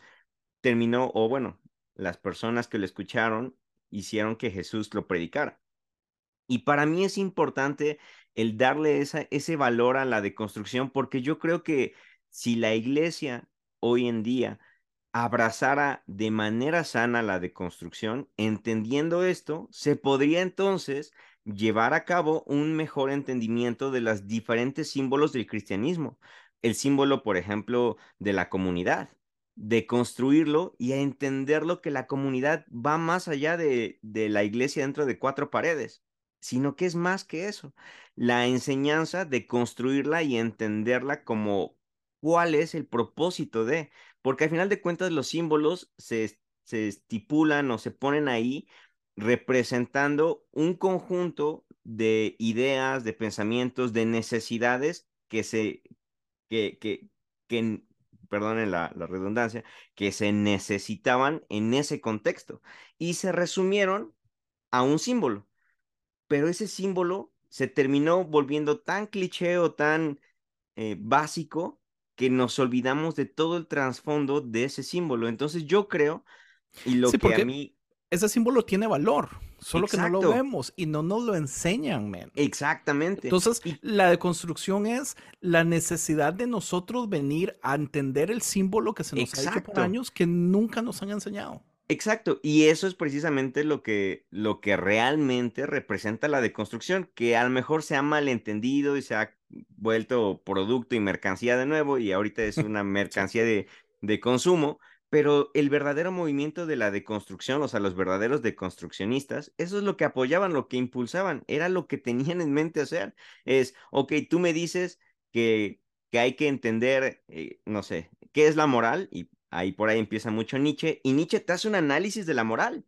terminó, o bueno, las personas que lo escucharon hicieron que Jesús lo predicara. Y para mí es importante el darle esa, ese valor a la deconstrucción, porque yo creo que si la iglesia hoy en día abrazara de manera sana la deconstrucción, entendiendo esto, se podría entonces llevar a cabo un mejor entendimiento de los diferentes símbolos del cristianismo. El símbolo, por ejemplo, de la comunidad de construirlo y a entenderlo que la comunidad va más allá de, de la iglesia dentro de cuatro paredes, sino que es más que eso. La enseñanza de construirla y entenderla como cuál es el propósito de, porque al final de cuentas los símbolos se, se estipulan o se ponen ahí representando un conjunto de ideas, de pensamientos, de necesidades que se, que, que, que perdonen la, redundancia, que se necesitaban en ese contexto y se resumieron a un símbolo. Pero ese símbolo se terminó volviendo tan cliché o tan eh, básico que nos olvidamos de todo el trasfondo de ese símbolo. Entonces yo creo, y lo que a mí ese símbolo tiene valor, solo que no lo vemos y no nos lo enseñan, man. Exactamente. Entonces, la deconstrucción es la necesidad de nosotros venir a entender el símbolo que se nos ha hecho por años que nunca nos han enseñado. Exacto, y eso es precisamente lo que, lo que realmente representa la deconstrucción, que a lo mejor se ha malentendido y se ha vuelto producto y mercancía de nuevo, y ahorita es una mercancía de, de consumo, pero el verdadero movimiento de la deconstrucción, o sea, los verdaderos deconstruccionistas, eso es lo que apoyaban, lo que impulsaban, era lo que tenían en mente hacer. Es, ok, tú me dices que, que hay que entender, eh, no sé, qué es la moral, y ahí por ahí empieza mucho Nietzsche, y Nietzsche te hace un análisis de la moral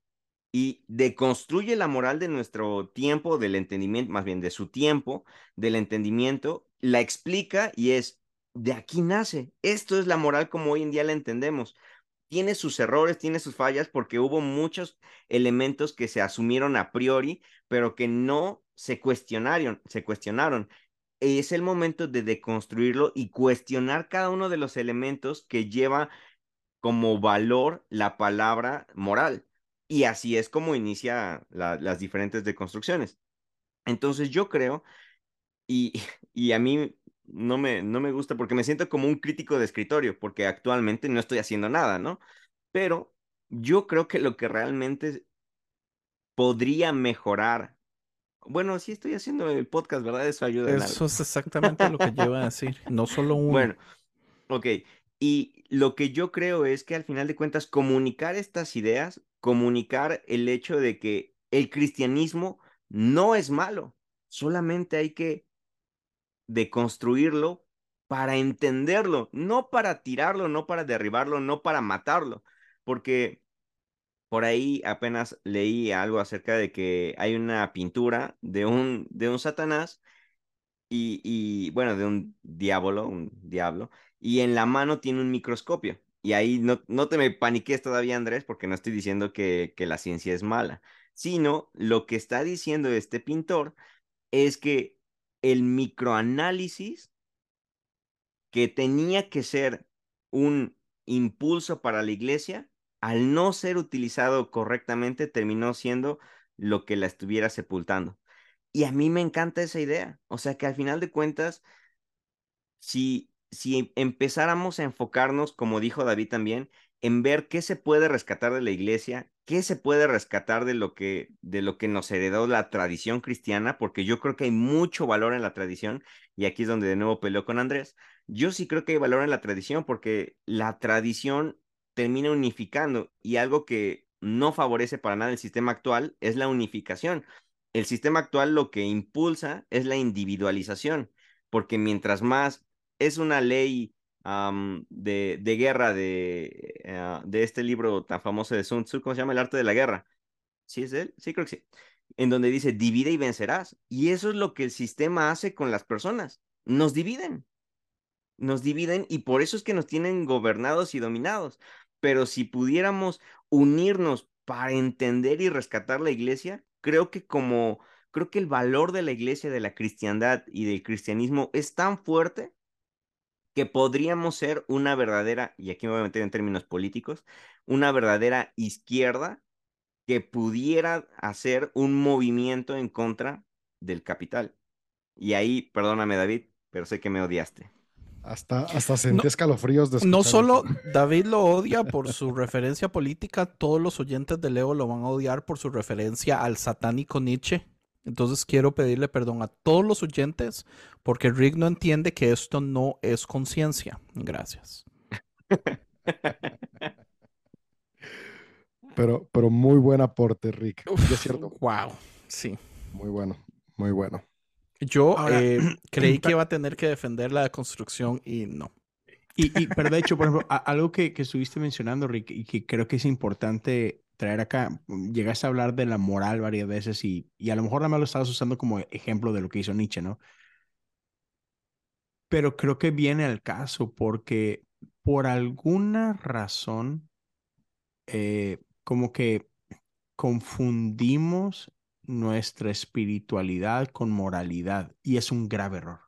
y deconstruye la moral de nuestro tiempo, del entendimiento, más bien de su tiempo, del entendimiento, la explica y es, de aquí nace, esto es la moral como hoy en día la entendemos tiene sus errores, tiene sus fallas, porque hubo muchos elementos que se asumieron a priori, pero que no se cuestionaron, se cuestionaron. Es el momento de deconstruirlo y cuestionar cada uno de los elementos que lleva como valor la palabra moral. Y así es como inicia las diferentes deconstrucciones. Entonces yo creo, y, y a mí no me, no me gusta porque me siento como un crítico de escritorio, porque actualmente no estoy haciendo nada, ¿no? Pero yo creo que lo que realmente podría mejorar. Bueno, sí estoy haciendo el podcast, ¿verdad? Eso ayuda. Eso es exactamente lo que yo iba a decir. No solo uno. Bueno, ok. Y lo que yo creo es que al final de cuentas, comunicar estas ideas, comunicar el hecho de que el cristianismo no es malo, solamente hay que deconstruirlo para entenderlo, no para tirarlo, no para derribarlo, no para matarlo, porque por ahí apenas leí algo acerca de que hay una pintura de un, de un Satanás y, y, bueno, de un diablo, un diablo, y en la mano tiene un microscopio. Y ahí no, no te me paniques todavía, Andrés, porque no estoy diciendo que, que la ciencia es mala, sino lo que está diciendo este pintor es que el microanálisis que tenía que ser un impulso para la iglesia, al no ser utilizado correctamente, terminó siendo lo que la estuviera sepultando. Y a mí me encanta esa idea. O sea que al final de cuentas, si, si empezáramos a enfocarnos, como dijo David también, en ver qué se puede rescatar de la iglesia, qué se puede rescatar de lo que de lo que nos heredó la tradición cristiana, porque yo creo que hay mucho valor en la tradición y aquí es donde de nuevo peleo con Andrés. Yo sí creo que hay valor en la tradición porque la tradición termina unificando y algo que no favorece para nada el sistema actual es la unificación. El sistema actual lo que impulsa es la individualización, porque mientras más es una ley de, de, guerra de, eh, de este libro tan famoso de Sun Tzu, ¿cómo se llama? El arte de la guerra. ¿Sí es él? Sí, creo que sí. En donde dice, divide y vencerás. Y eso es lo que el sistema hace con las personas. Nos dividen. Nos dividen y por eso es que nos tienen gobernados y dominados. Pero si pudiéramos unirnos para entender y rescatar la iglesia, creo que como, creo que el valor de la iglesia, de la cristiandad y del cristianismo es tan fuerte que podríamos ser una verdadera, y aquí me voy a meter en términos políticos, una verdadera izquierda que pudiera hacer un movimiento en contra del capital. Y ahí, perdóname David, pero sé que me odiaste. Hasta, hasta sentí escalofríos de No solo David lo odia por su referencia política, todos los oyentes de Leo lo van a odiar por su referencia al satánico Nietzsche. Entonces quiero pedirle perdón a todos los oyentes porque Rick no entiende que esto no es conciencia. Gracias. Pero, pero muy buen aporte, Rick. ¿Es cierto? Wow, sí. Muy bueno, muy bueno. Yo eh, creí que iba a tener que defender la construcción y no. Y, pero de hecho, por ejemplo, algo que, que, estuviste mencionando, Rick, y que creo que es importante traer acá, mm, llegaste a hablar de la moral varias veces y, y a lo mejor nada más lo estabas usando como ejemplo de lo que hizo Nietzsche, ¿no? Pero creo que viene al caso porque por alguna razón, eh, como que confundimos nuestra espiritualidad con moralidad y es un grave error.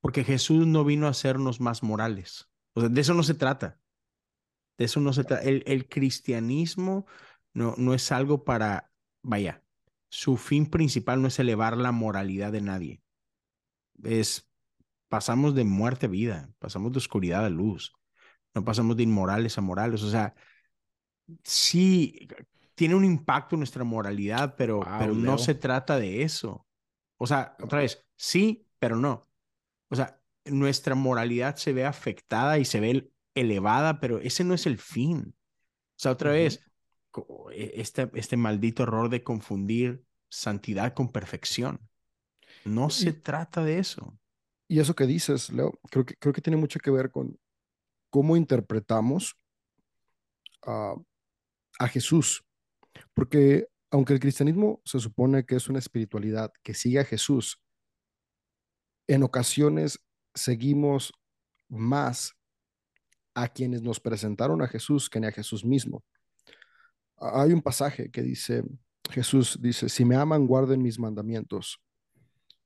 Porque Jesús no vino a hacernos más morales. O sea, de eso no se trata. De eso no se trata. El, el cristianismo no, no es algo para, vaya, su fin principal no es elevar la moralidad de nadie. Es, pasamos de muerte a vida, pasamos de oscuridad a luz, no pasamos de inmorales a morales. O sea, sí, tiene un impacto en nuestra moralidad, pero, pero no se trata de eso. O sea, otra vez, sí, pero no. O sea, nuestra moralidad se ve afectada y se ve elevada, pero ese no es el fin. O sea, otra vez, este, este maldito error de confundir santidad con perfección. No se trata de eso. Y eso que dices, Leo, creo que, creo que tiene mucho que ver con cómo interpretamos a, a Jesús. Porque aunque el cristianismo se supone que es una espiritualidad que sigue a Jesús, en ocasiones seguimos más a quienes nos presentaron a Jesús que ni a Jesús mismo. Hay un pasaje que dice, Jesús dice, si me aman, guarden mis mandamientos.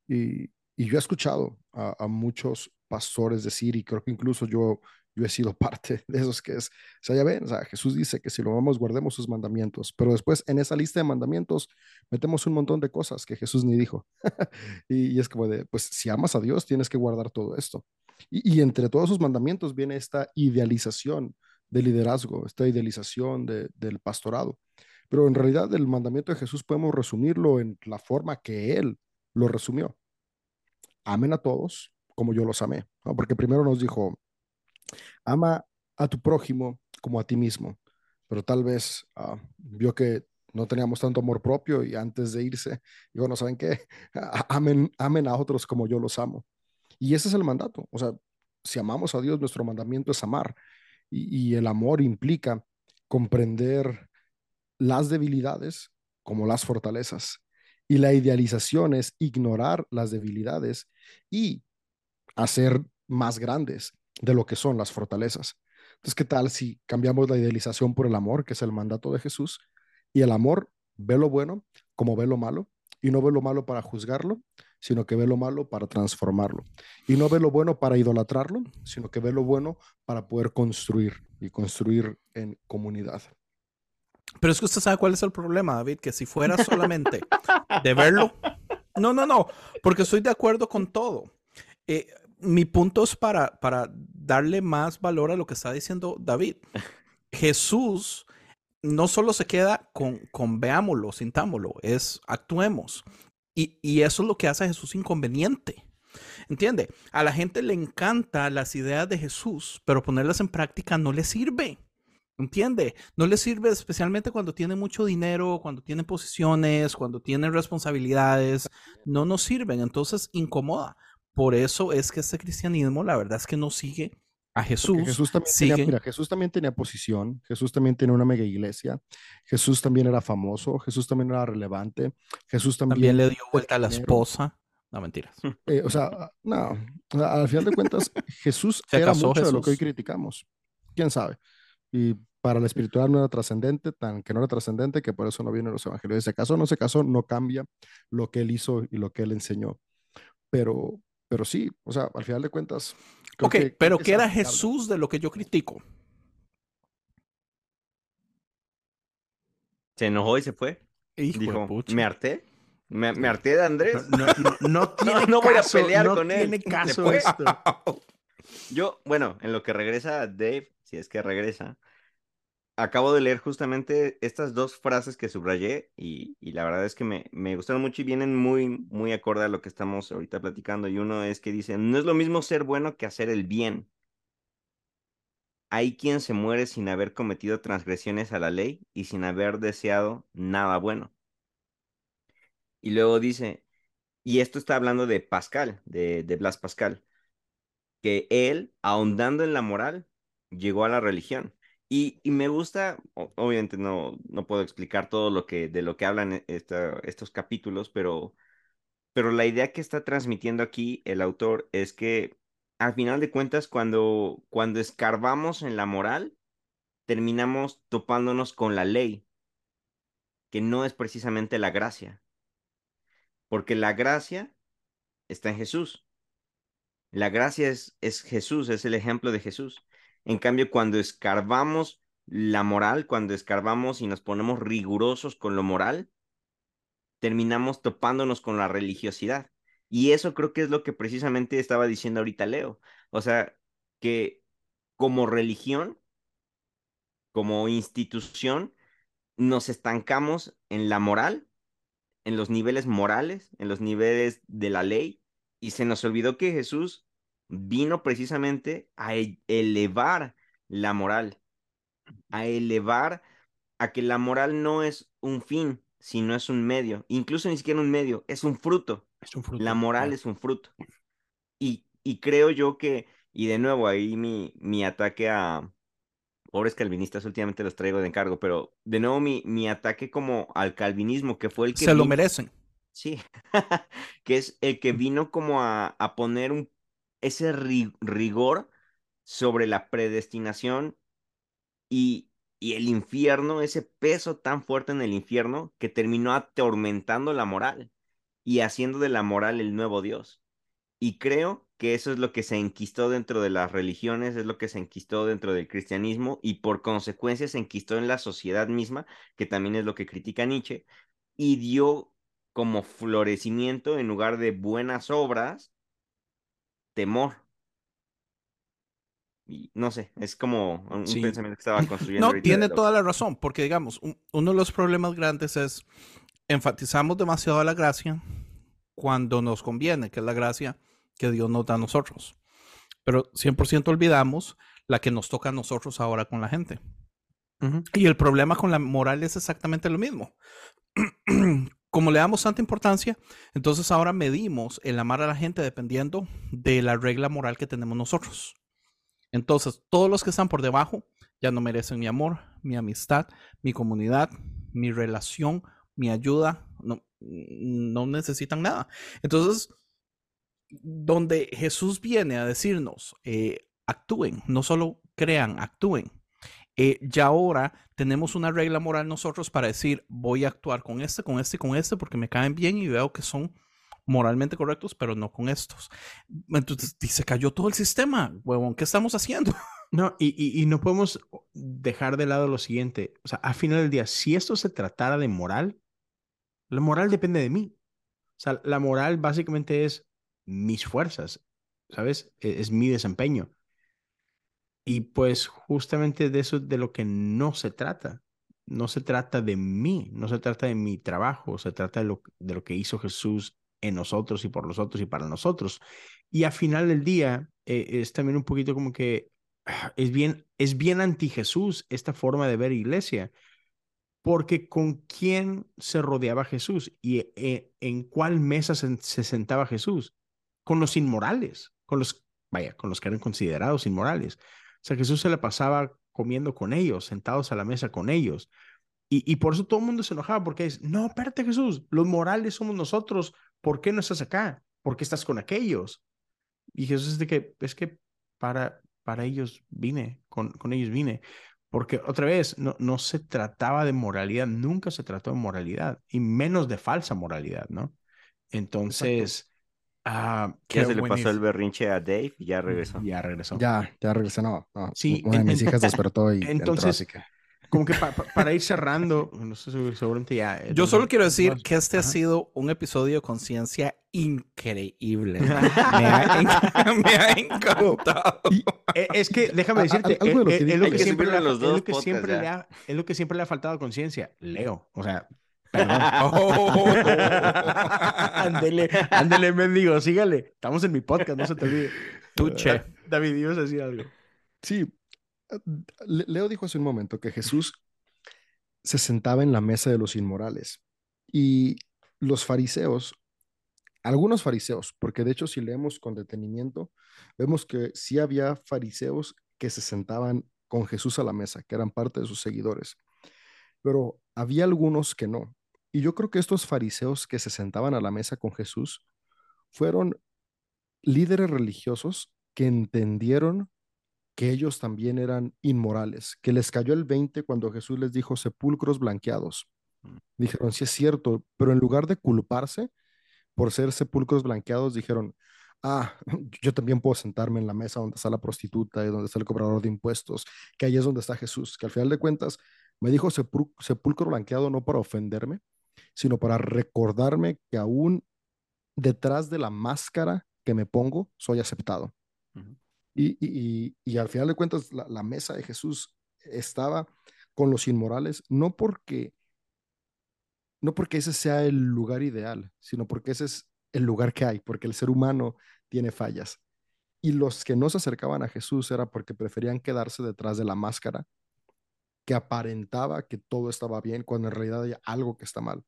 Y, yo he escuchado a, muchos pastores decir, y creo que incluso yo, yo he sido parte de esos que es, o sea, ya ven, o sea, Jesús dice que si lo amamos, guardemos sus mandamientos, pero después en esa lista de mandamientos metemos un montón de cosas que Jesús ni dijo. y, es como de, pues si amas a Dios, tienes que guardar todo esto. Y, entre todos sus mandamientos viene esta idealización del liderazgo, esta idealización del pastorado. Pero en realidad el mandamiento de Jesús podemos resumirlo en la forma que Él lo resumió. Amen a todos como yo los amé, porque primero nos dijo, ama a tu prójimo como a ti mismo, pero tal vez ah, vio que no teníamos tanto amor propio y antes de irse, digo, no saben qué, amen, amen a otros como yo los amo. Y ese es el mandato, o sea, si amamos a Dios, nuestro mandamiento es amar y el amor implica comprender las debilidades como las fortalezas. Y la idealización es ignorar las debilidades y hacer más grandes de lo que son las fortalezas. Entonces, ¿qué tal si cambiamos la idealización por el amor, que es el mandato de Jesús? Y el amor ve lo bueno como ve lo malo, y no ve lo malo para juzgarlo, sino que ve lo malo para transformarlo. Y no ve lo bueno para idolatrarlo, sino que ve lo bueno para poder construir y construir en comunidad. Pero es que usted sabe cuál es el problema, David, que si fuera solamente de verlo, no, no, no, porque estoy de acuerdo con todo. Eh, mi punto es para, para darle más valor a lo que está diciendo David. Jesús no solo se queda con, con veámoslo, sintámoslo, es actuemos. Y, eso es lo que hace a Jesús inconveniente. ¿Entiende? A la gente le encanta las ideas de Jesús, pero ponerlas en práctica no le sirve. ¿Entiende? No le sirve especialmente cuando tiene mucho dinero, cuando tiene posiciones, cuando tiene responsabilidades. No nos sirven, entonces incomoda. Por eso es que este cristianismo, la verdad es que no sigue a Jesús. Jesús también, tenía, mira, Jesús también tenía posición, Jesús también tenía una mega iglesia, Jesús también era famoso, Jesús también era relevante, Jesús también... le dio vuelta a la esposa. No, mentiras. Eh, o sea, no, al final de cuentas, Jesús era mucho de lo que hoy criticamos. ¿Quién sabe? Y para la espiritual no era trascendente, tan que no era trascendente que por eso no vienen los evangelios. Se casó no se casó, no cambia lo que él hizo y lo que él enseñó. Pero, pero sí, o sea, al final de cuentas. Ok, pero ¿qué era Jesús de lo que yo critico? Se enojó y se fue. Dijo, me harté. Me, me, harté de Andrés. No, no, tiene no, voy a pelear con él. Tiene caso esto. Yo, bueno, en lo que regresa Dave, si es que regresa, acabo de leer justamente estas dos frases que subrayé y, la verdad es que me, me, gustaron mucho y vienen muy, muy acorde a lo que estamos ahorita platicando. Y uno es que dice, no es lo mismo ser bueno que hacer el bien. Hay quien se muere sin haber cometido transgresiones a la ley y sin haber deseado nada bueno. Y luego dice, y esto está hablando de Pascal, de, de Blas Pascal, que él, ahondando en la moral, llegó a la religión. Y, me gusta, obviamente no, no puedo explicar todo lo que, de lo que hablan e, estos capítulos, pero, pero la idea que está transmitiendo aquí el autor es que al final de cuentas, cuando, cuando escarbamos en la moral, terminamos topándonos con la ley, que no es precisamente la gracia, porque la gracia está en Jesús. La gracia es, es Jesús, es el ejemplo de Jesús. En cambio, cuando escarbamos la moral, cuando escarbamos y nos ponemos rigurosos con lo moral, terminamos topándonos con la religiosidad. Y eso creo que es lo que precisamente estaba diciendo ahorita Leo. O sea, que como religión, como institución, nos estancamos en la moral, en los niveles morales, en los niveles de la ley, y se nos olvidó que Jesús vino precisamente a e, elevar la moral, a elevar a que la moral no es un fin, sino es un medio, incluso ni siquiera un medio, es un fruto. Es un fruto la moral es un fruto. Y, y, creo yo que, y de nuevo ahí mi, mi ataque a pobres calvinistas, últimamente los traigo de encargo, pero de nuevo mi, mi ataque como al calvinismo, que fue el que... Se lo merecen. Sí, que es el que vino como a, a poner un ese rigor sobre la predestinación y, y el infierno, ese peso tan fuerte en el infierno que terminó atormentando la moral y haciendo de la moral el nuevo Dios. Y creo que eso es lo que se enquistó dentro de las religiones, es lo que se enquistó dentro del cristianismo y por consecuencia se enquistó en la sociedad misma, que también es lo que critica Nietzsche, y dio como florecimiento en lugar de buenas obras, temor. Y no sé, es como un pensamiento que estaba construyendo. No, tiene toda la razón, porque digamos, uno de los problemas grandes es enfatizamos demasiado la gracia cuando nos conviene, que es la gracia que Dios nos da a nosotros. Pero 100% olvidamos la que nos toca a nosotros ahora con la gente. Y el problema con la moral es exactamente lo mismo. Como le damos tanta importancia, entonces ahora medimos el amar a la gente dependiendo de la regla moral que tenemos nosotros. Entonces, todos los que están por debajo ya no merecen mi amor, mi amistad, mi comunidad, mi relación, mi ayuda, no, no necesitan nada. Entonces, donde Jesús viene a decirnos, eh, actúen, no solo crean, actúen. Eh, ya ahora tenemos una regla moral nosotros para decir, voy a actuar con este, con este con este porque me caen bien y veo que son moralmente correctos, pero no con estos. Entonces, se cayó todo el sistema, huevón, ¿qué estamos haciendo? No, y, y, no podemos dejar de lado lo siguiente, o sea, al final del día, si esto se tratara de moral, la moral depende de mí. O sea, la moral básicamente es mis fuerzas, ¿sabes? E, es, mi desempeño. Y pues justamente de eso de lo que no se trata. No se trata de mí, no se trata de mi trabajo, se trata de lo, de lo que hizo Jesús en nosotros y por nosotros y para nosotros. Y al final del día eh, es también un poquito como que ah, es bien, es bien anti Jesús esta forma de ver iglesia, porque con quién se rodeaba Jesús y eh, en cuál mesa se, sentaba Jesús, con los inmorales, con los, vaya, con los que eran considerados inmorales. O sea, Jesús se le pasaba comiendo con ellos, sentados a la mesa con ellos. Y, y por eso todo el mundo se enojaba, porque es, no, espérate Jesús, los morales somos nosotros, ¿por qué no estás acá? ¿Por qué estás con aquellos? Y Jesús es de que, es que para, para ellos vine, con, con ellos vine. Porque otra vez, no, no se trataba de moralidad, nunca se trató de moralidad, y menos de falsa moralidad, ¿no? Entonces, uh, ya se le pasó el berrinche a Dave y ya regresó. Ya regresó. Ya, ya regresó, no. Sí, una de mis hijas despertó y entonces, como que para ir cerrando, no sé, seguramente ya. Eh, Yo solo quiero decir que este ha sido un episodio de conciencia increíble. me, ha, encantado. Eh, es que, déjame decirte, es lo que siempre le ha, es lo que siempre le ha faltado conciencia. Leo, o sea, Perdón. Oh. ándele, ándele, mendigo, sígale. Estamos en mi podcast, no se te olvide. Tuche. David, ibas a decir algo. Sí, Leo dijo hace un momento que Jesús se sentaba en la mesa de los inmorales y los fariseos, algunos fariseos, porque de hecho si leemos con detenimiento, vemos que sí había fariseos que se sentaban con Jesús a la mesa, que eran parte de sus seguidores, pero había algunos que no. Y yo creo que estos fariseos que se sentaban a la mesa con Jesús fueron líderes religiosos que entendieron que ellos también eran inmorales, que les cayó el 20 cuando Jesús les dijo sepulcros blanqueados. Mm. Dijeron, sí es cierto, pero en lugar de culparse por ser sepulcros blanqueados, dijeron, ah, yo también puedo sentarme en la mesa donde está la prostituta y donde está el cobrador de impuestos, que ahí es donde está Jesús, que al final de cuentas me dijo sepulcro blanqueado no para ofenderme, sino para recordarme que aún detrás de la máscara que me pongo, soy aceptado. Y, y, al final de cuentas, la, mesa de Jesús estaba con los inmorales, no porque, no porque ese sea el lugar ideal, sino porque ese es el lugar que hay, porque el ser humano tiene fallas. Y los que no se acercaban a Jesús era porque preferían quedarse detrás de la máscara que aparentaba que todo estaba bien cuando en realidad hay algo que está mal.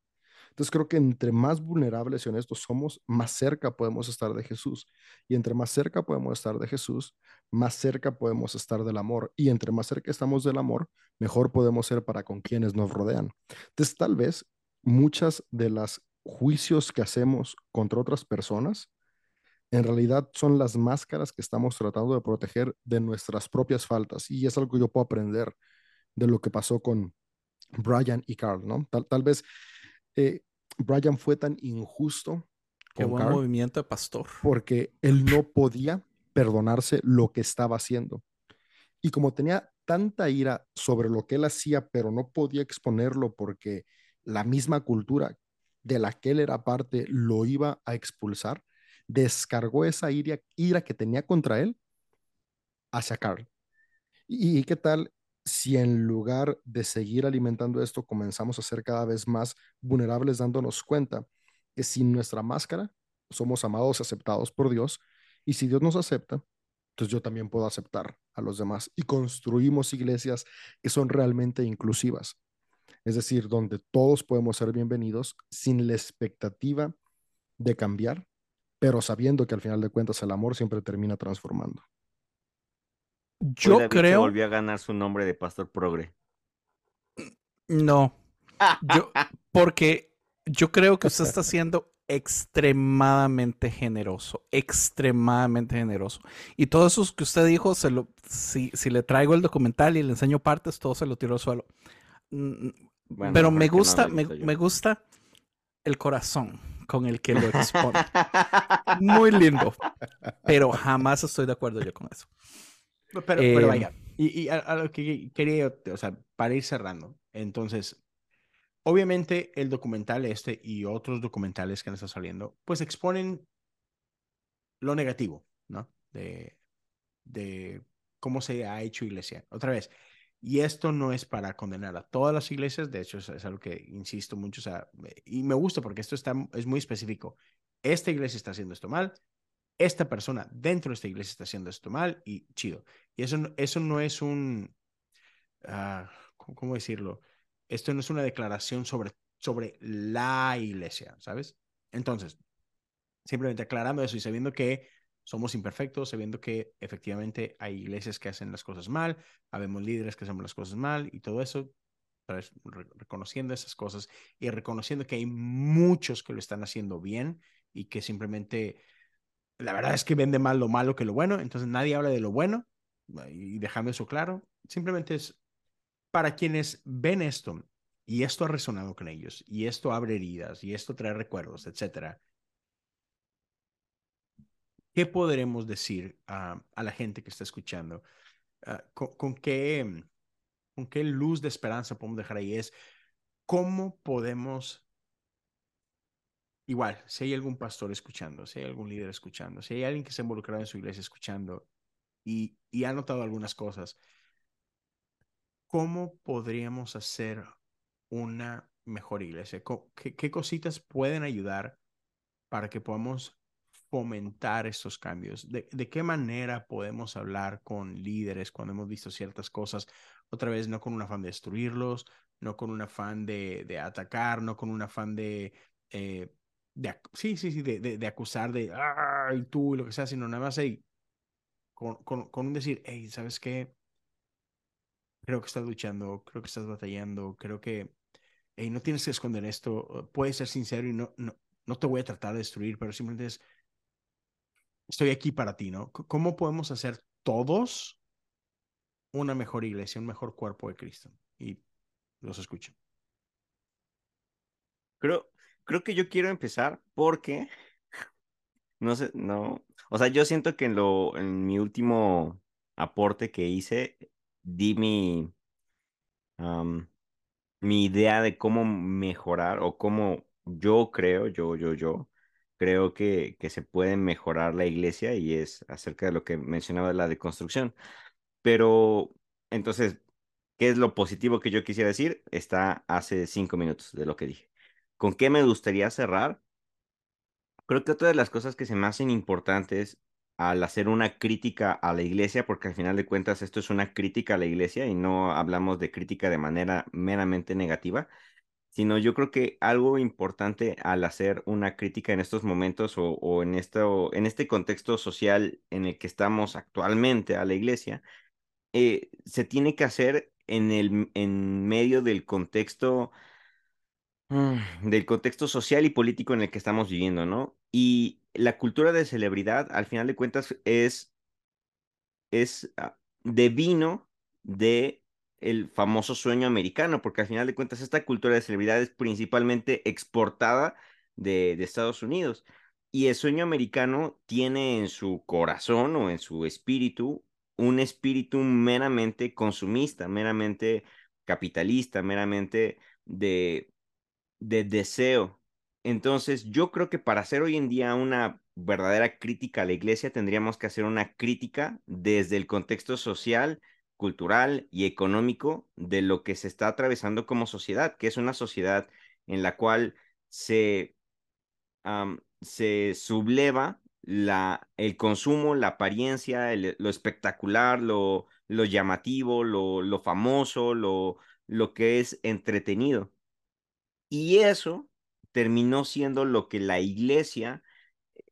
Entonces creo que entre más vulnerables y honestos somos, más cerca podemos estar de Jesús. Y entre más cerca podemos estar de Jesús, más cerca podemos estar del amor. Y entre más cerca estamos del amor, mejor podemos ser para con quienes nos rodean. Entonces tal vez muchas de las juicios que hacemos contra otras personas, en realidad son las máscaras que estamos tratando de proteger de nuestras propias faltas. Y es algo que yo puedo aprender de lo que pasó con Brian y Carl, ¿no? Tal, tal vez eh, Brian fue tan injusto Qué buen movimiento de pastor. Porque él no podía perdonarse lo que estaba haciendo. Y como tenía tanta ira sobre lo que él hacía, pero no podía exponerlo porque la misma cultura de la que él era parte lo iba a expulsar, descargó esa ira, ira que tenía contra él hacia Carl. ¿Y, qué tal si en lugar de seguir alimentando esto, comenzamos a ser cada vez más vulnerables dándonos cuenta que sin nuestra máscara somos amados aceptados por Dios? Y si Dios nos acepta, entonces yo también puedo aceptar a los demás y construimos iglesias que son realmente inclusivas. Es decir, donde todos podemos ser bienvenidos sin la expectativa de cambiar, pero sabiendo que al final de cuentas el amor siempre termina transformando. Yo creo. volvió a ganar su nombre de pastor progre. No. Yo, porque yo creo que usted está siendo extremadamente generoso, extremadamente generoso. Y todo eso que usted dijo, se lo, si, si le traigo el documental y le enseño partes, todo se lo tiro al suelo. Mm, pero me gusta, me, me, gusta el corazón con el que lo expone. Muy lindo. Pero jamás estoy de acuerdo yo con eso. Pero, pero em, vaya, y, y a, lo que quería, o sea, para ir cerrando, entonces, Obviamente el documental este y otros documentales que han estado saliendo, pues exponen lo negativo, ¿no? De, de cómo se ha hecho iglesia. Otra vez, y esto no es para condenar a todas las iglesias, de hecho es, algo que insisto mucho, o sea, y me gusta porque esto está, es muy específico. Esta iglesia está haciendo esto mal, esta persona dentro de esta iglesia está haciendo esto mal y chido. Y eso, eso no es un, uh, ¿cómo decirlo? esto no es una declaración sobre, sobre la iglesia, ¿sabes? Entonces, simplemente aclarando eso y sabiendo que somos imperfectos, sabiendo que efectivamente hay iglesias que hacen las cosas mal, habemos líderes que hacen las cosas mal y todo eso, reconociendo esas cosas y reconociendo que hay muchos que lo están haciendo bien y que simplemente, la verdad es que vende más lo malo que lo bueno, entonces nadie habla de lo bueno y dejando eso claro, simplemente es para quienes ven esto y esto ha resonado con ellos y esto abre heridas y esto trae recuerdos, etcétera, ¿qué podremos decir a la gente que está escuchando? Ah, con, qué, ¿Con qué luz de esperanza podemos dejar ahí? Es cómo podemos, igual, si hay algún pastor escuchando, si hay algún líder escuchando, si hay alguien que se ha involucrado en su iglesia escuchando y, y ha notado algunas cosas, ¿cómo podríamos hacer una mejor iglesia? ¿Qué, cositas pueden ayudar para que podamos fomentar estos cambios? ¿De, qué manera podemos hablar con líderes cuando hemos visto ciertas cosas? Otra vez, no con un afán de destruirlos, no con un afán de, atacar, no con un afán de... Eh, sí, sí, sí, de, acusar de, ay, tú y lo que sea, sino nada más ahí, con, con, con un decir, hey, ¿sabes qué? creo que estás luchando, creo que estás batallando, creo que no tienes que esconder esto, puedes ser sincero y no, no, no te voy a tratar de destruir, pero simplemente es, estoy aquí para ti, ¿no? ¿Cómo podemos hacer todos una mejor iglesia, un mejor cuerpo de Cristo? Y los escucho. Creo, creo que yo quiero empezar porque, no sé, no, o sea, yo siento que en, lo, en mi último aporte que hice, di mi, mi idea de cómo mejorar o cómo yo creo, yo, yo, yo, creo que, que se puede mejorar la iglesia y es acerca de lo que mencionaba de la deconstrucción. Pero entonces, ¿qué es lo positivo que yo quisiera decir? Está hace cinco minutos de lo que dije. ¿Con qué me gustaría cerrar? Creo que otra de las cosas que se me hacen importantes al hacer una crítica a la iglesia, porque al final de cuentas esto es una crítica a la iglesia y no hablamos de crítica de manera meramente negativa, sino yo creo que algo importante al hacer una crítica en estos momentos o, en, en este contexto social en el que estamos actualmente a la iglesia, eh, se tiene que hacer en, el, en medio del contexto del contexto social y político en el que estamos viviendo, ¿no? Y la cultura de celebridad, al final de cuentas, es, es ah, de vino de el famoso sueño americano, porque al final de cuentas esta cultura de celebridad es principalmente exportada de, de Estados Unidos. y el sueño americano tiene en su corazón o en su espíritu un espíritu meramente consumista, meramente capitalista, meramente de, de deseo. Entonces, yo creo que para hacer hoy en día una verdadera crítica a la iglesia, tendríamos que hacer una crítica desde el contexto social, cultural y económico de lo que se está atravesando como sociedad, que es una sociedad en la cual se, se subleva la, el consumo, la apariencia, lo espectacular, lo, lo llamativo, lo, lo famoso, lo, lo que es entretenido. Y eso terminó siendo lo que la iglesia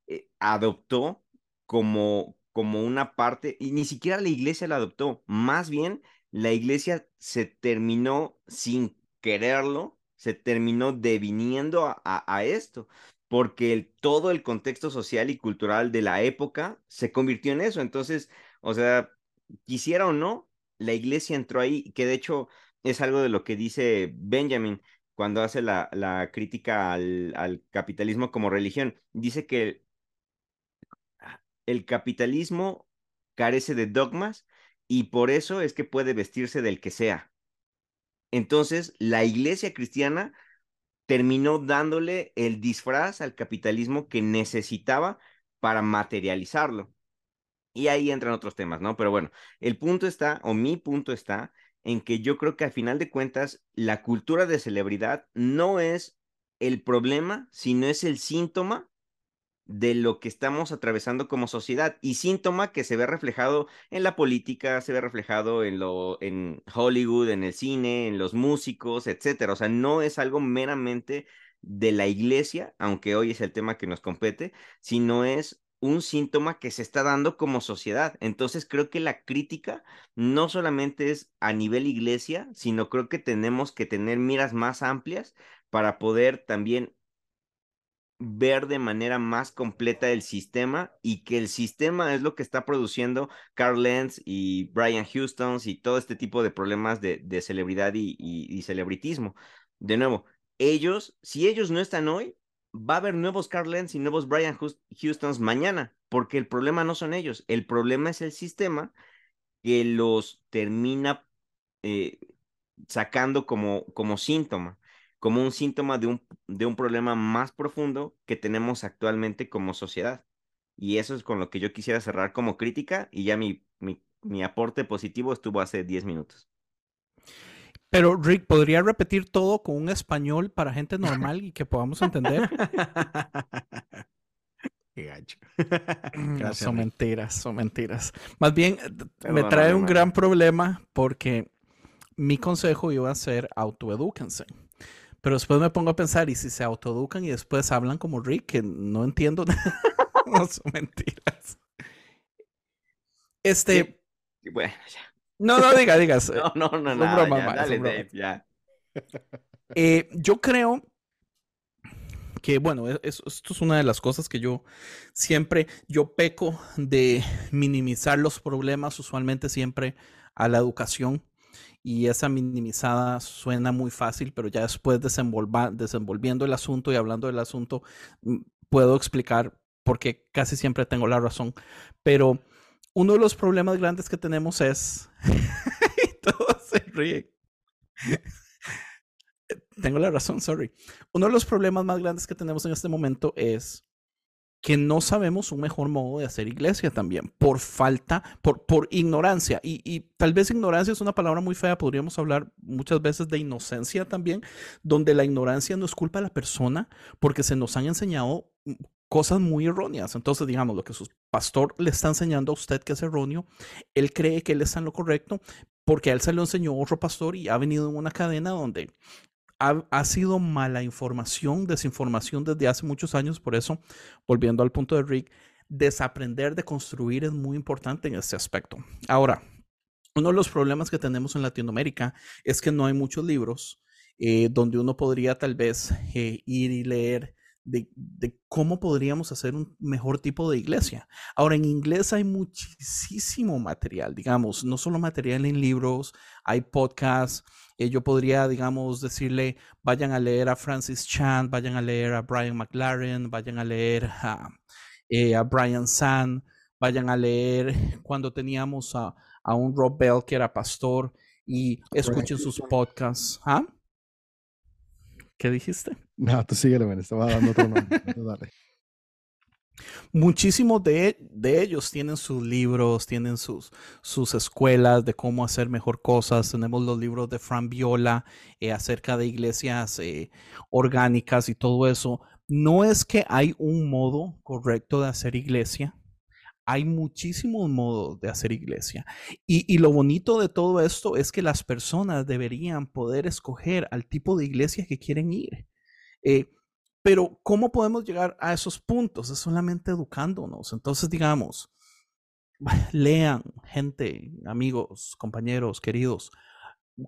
eh, adoptó como, como una parte, y ni siquiera la iglesia la adoptó, más bien la iglesia se terminó sin quererlo, se terminó deviniendo a, esto, porque todo el contexto social y cultural de la época se convirtió en eso. Entonces, o sea, quisiera o no, la iglesia entró ahí, que de hecho es algo de lo que dice Benjamin cuando hace la, crítica al, al, capitalismo como religión. Dice que el capitalismo carece de dogmas y por eso es que puede vestirse del que sea. Entonces, la iglesia cristiana terminó dándole el disfraz al capitalismo que necesitaba para materializarlo. Y ahí entran otros temas, ¿no? Pero bueno, el punto está, o mi punto está, en que yo creo que al final de cuentas, la cultura de celebridad no es el problema, sino es el síntoma de lo que estamos atravesando como sociedad y síntoma que se ve reflejado en la política, se ve reflejado en lo en Hollywood, en el cine, en los músicos, etcétera. O sea, no es algo meramente de la iglesia, aunque hoy es el tema que nos compete, sino es un síntoma que se está dando como sociedad. Entonces creo que la crítica no solamente es a nivel iglesia, sino creo que tenemos que tener miras más amplias para poder también ver de manera más completa el sistema y que el sistema es lo que está produciendo Carl Lenz y Brian Houston y todo este tipo de problemas de, celebridad y, y, celebritismo. De nuevo, ellos, si ellos no están hoy, va a haber nuevos Carl Lenz y nuevos Brian Houstons mañana, porque el problema no son ellos, el problema es el sistema que los termina eh, sacando como, como síntoma como un síntoma de un, de un problema más profundo que tenemos actualmente como sociedad. Y eso es con lo que yo quisiera cerrar como crítica y ya mi, mi, aporte positivo estuvo hace 10 minutos. Pero Rick, ¿podría repetir todo con un español para gente normal y que podamos entender? Qué gacho. Mm, son mentiras, son mentiras. Más bien, me trae un gran problema porque mi consejo iba a ser autoedúquense. Pero después me pongo a pensar, ¿y si se autoeducan y después hablan como Rick? Que no entiendo. no son mentiras. Este. bueno, ya. No, no, diga, digas. no, no, no, no. Broma, ya, dale, Dave, ya. Eh, yo creo que, bueno, e, esto es una de las cosas que yo siempre, yo peco de minimizar los problemas, usualmente siempre a la educación y esa minimizada suena muy fácil, pero ya después desenvolviendo el asunto y hablando del asunto, mm, puedo explicar por qué casi siempre tengo la razón. Pero uno de los problemas grandes que tenemos es... y todos se ríen. tengo la razón, sorry. Uno de los problemas más grandes que tenemos en este momento es que no sabemos un mejor modo de hacer iglesia también, por falta, por, por ignorancia. Y, y, tal vez ignorancia es una palabra muy fea, podríamos hablar muchas veces de inocencia también, donde la ignorancia no es culpa de la persona, porque se nos han enseñado cosas muy erróneas. Entonces, digamos, lo que su pastor le está enseñando a usted que es erróneo, él cree que él está en lo correcto, porque a él se lo enseñó otro pastor y ha venido en una cadena donde ha, sido mala información, desinformación desde hace muchos años. Por eso, volviendo al punto de Rick, desaprender de construir es muy importante en este aspecto. Ahora, uno de los problemas que tenemos en Latinoamérica es que no hay muchos libros eh, donde uno podría tal vez eh, ir y leer de, cómo podríamos hacer un mejor tipo de iglesia. Ahora, en inglés hay muchísimo material, digamos, no solo material en libros, hay podcasts. Eh, yo podría, digamos, decirle, vayan a leer a Francis Chan, vayan a leer a Brian McLaren, vayan a leer a, eh, a Brian San, vayan a leer cuando teníamos a, a un Rob Bell que era pastor y escuchen sus podcasts. ¿Ah? ¿Qué dijiste? No, tú síguele, me estaba dando otro nombre. Muchísimos de, de, ellos tienen sus libros, tienen sus, sus escuelas de cómo hacer mejor cosas. Tenemos los libros de Fran Viola eh, acerca de iglesias eh, orgánicas y todo eso. No es que hay un modo correcto de hacer iglesia, hay muchísimos modos de hacer iglesia. Y, lo bonito de todo esto es que las personas deberían poder escoger al tipo de iglesia que quieren ir. Eh, pero ¿cómo podemos llegar a esos puntos? Es solamente educándonos. Entonces, digamos, lean, gente, amigos, compañeros, queridos,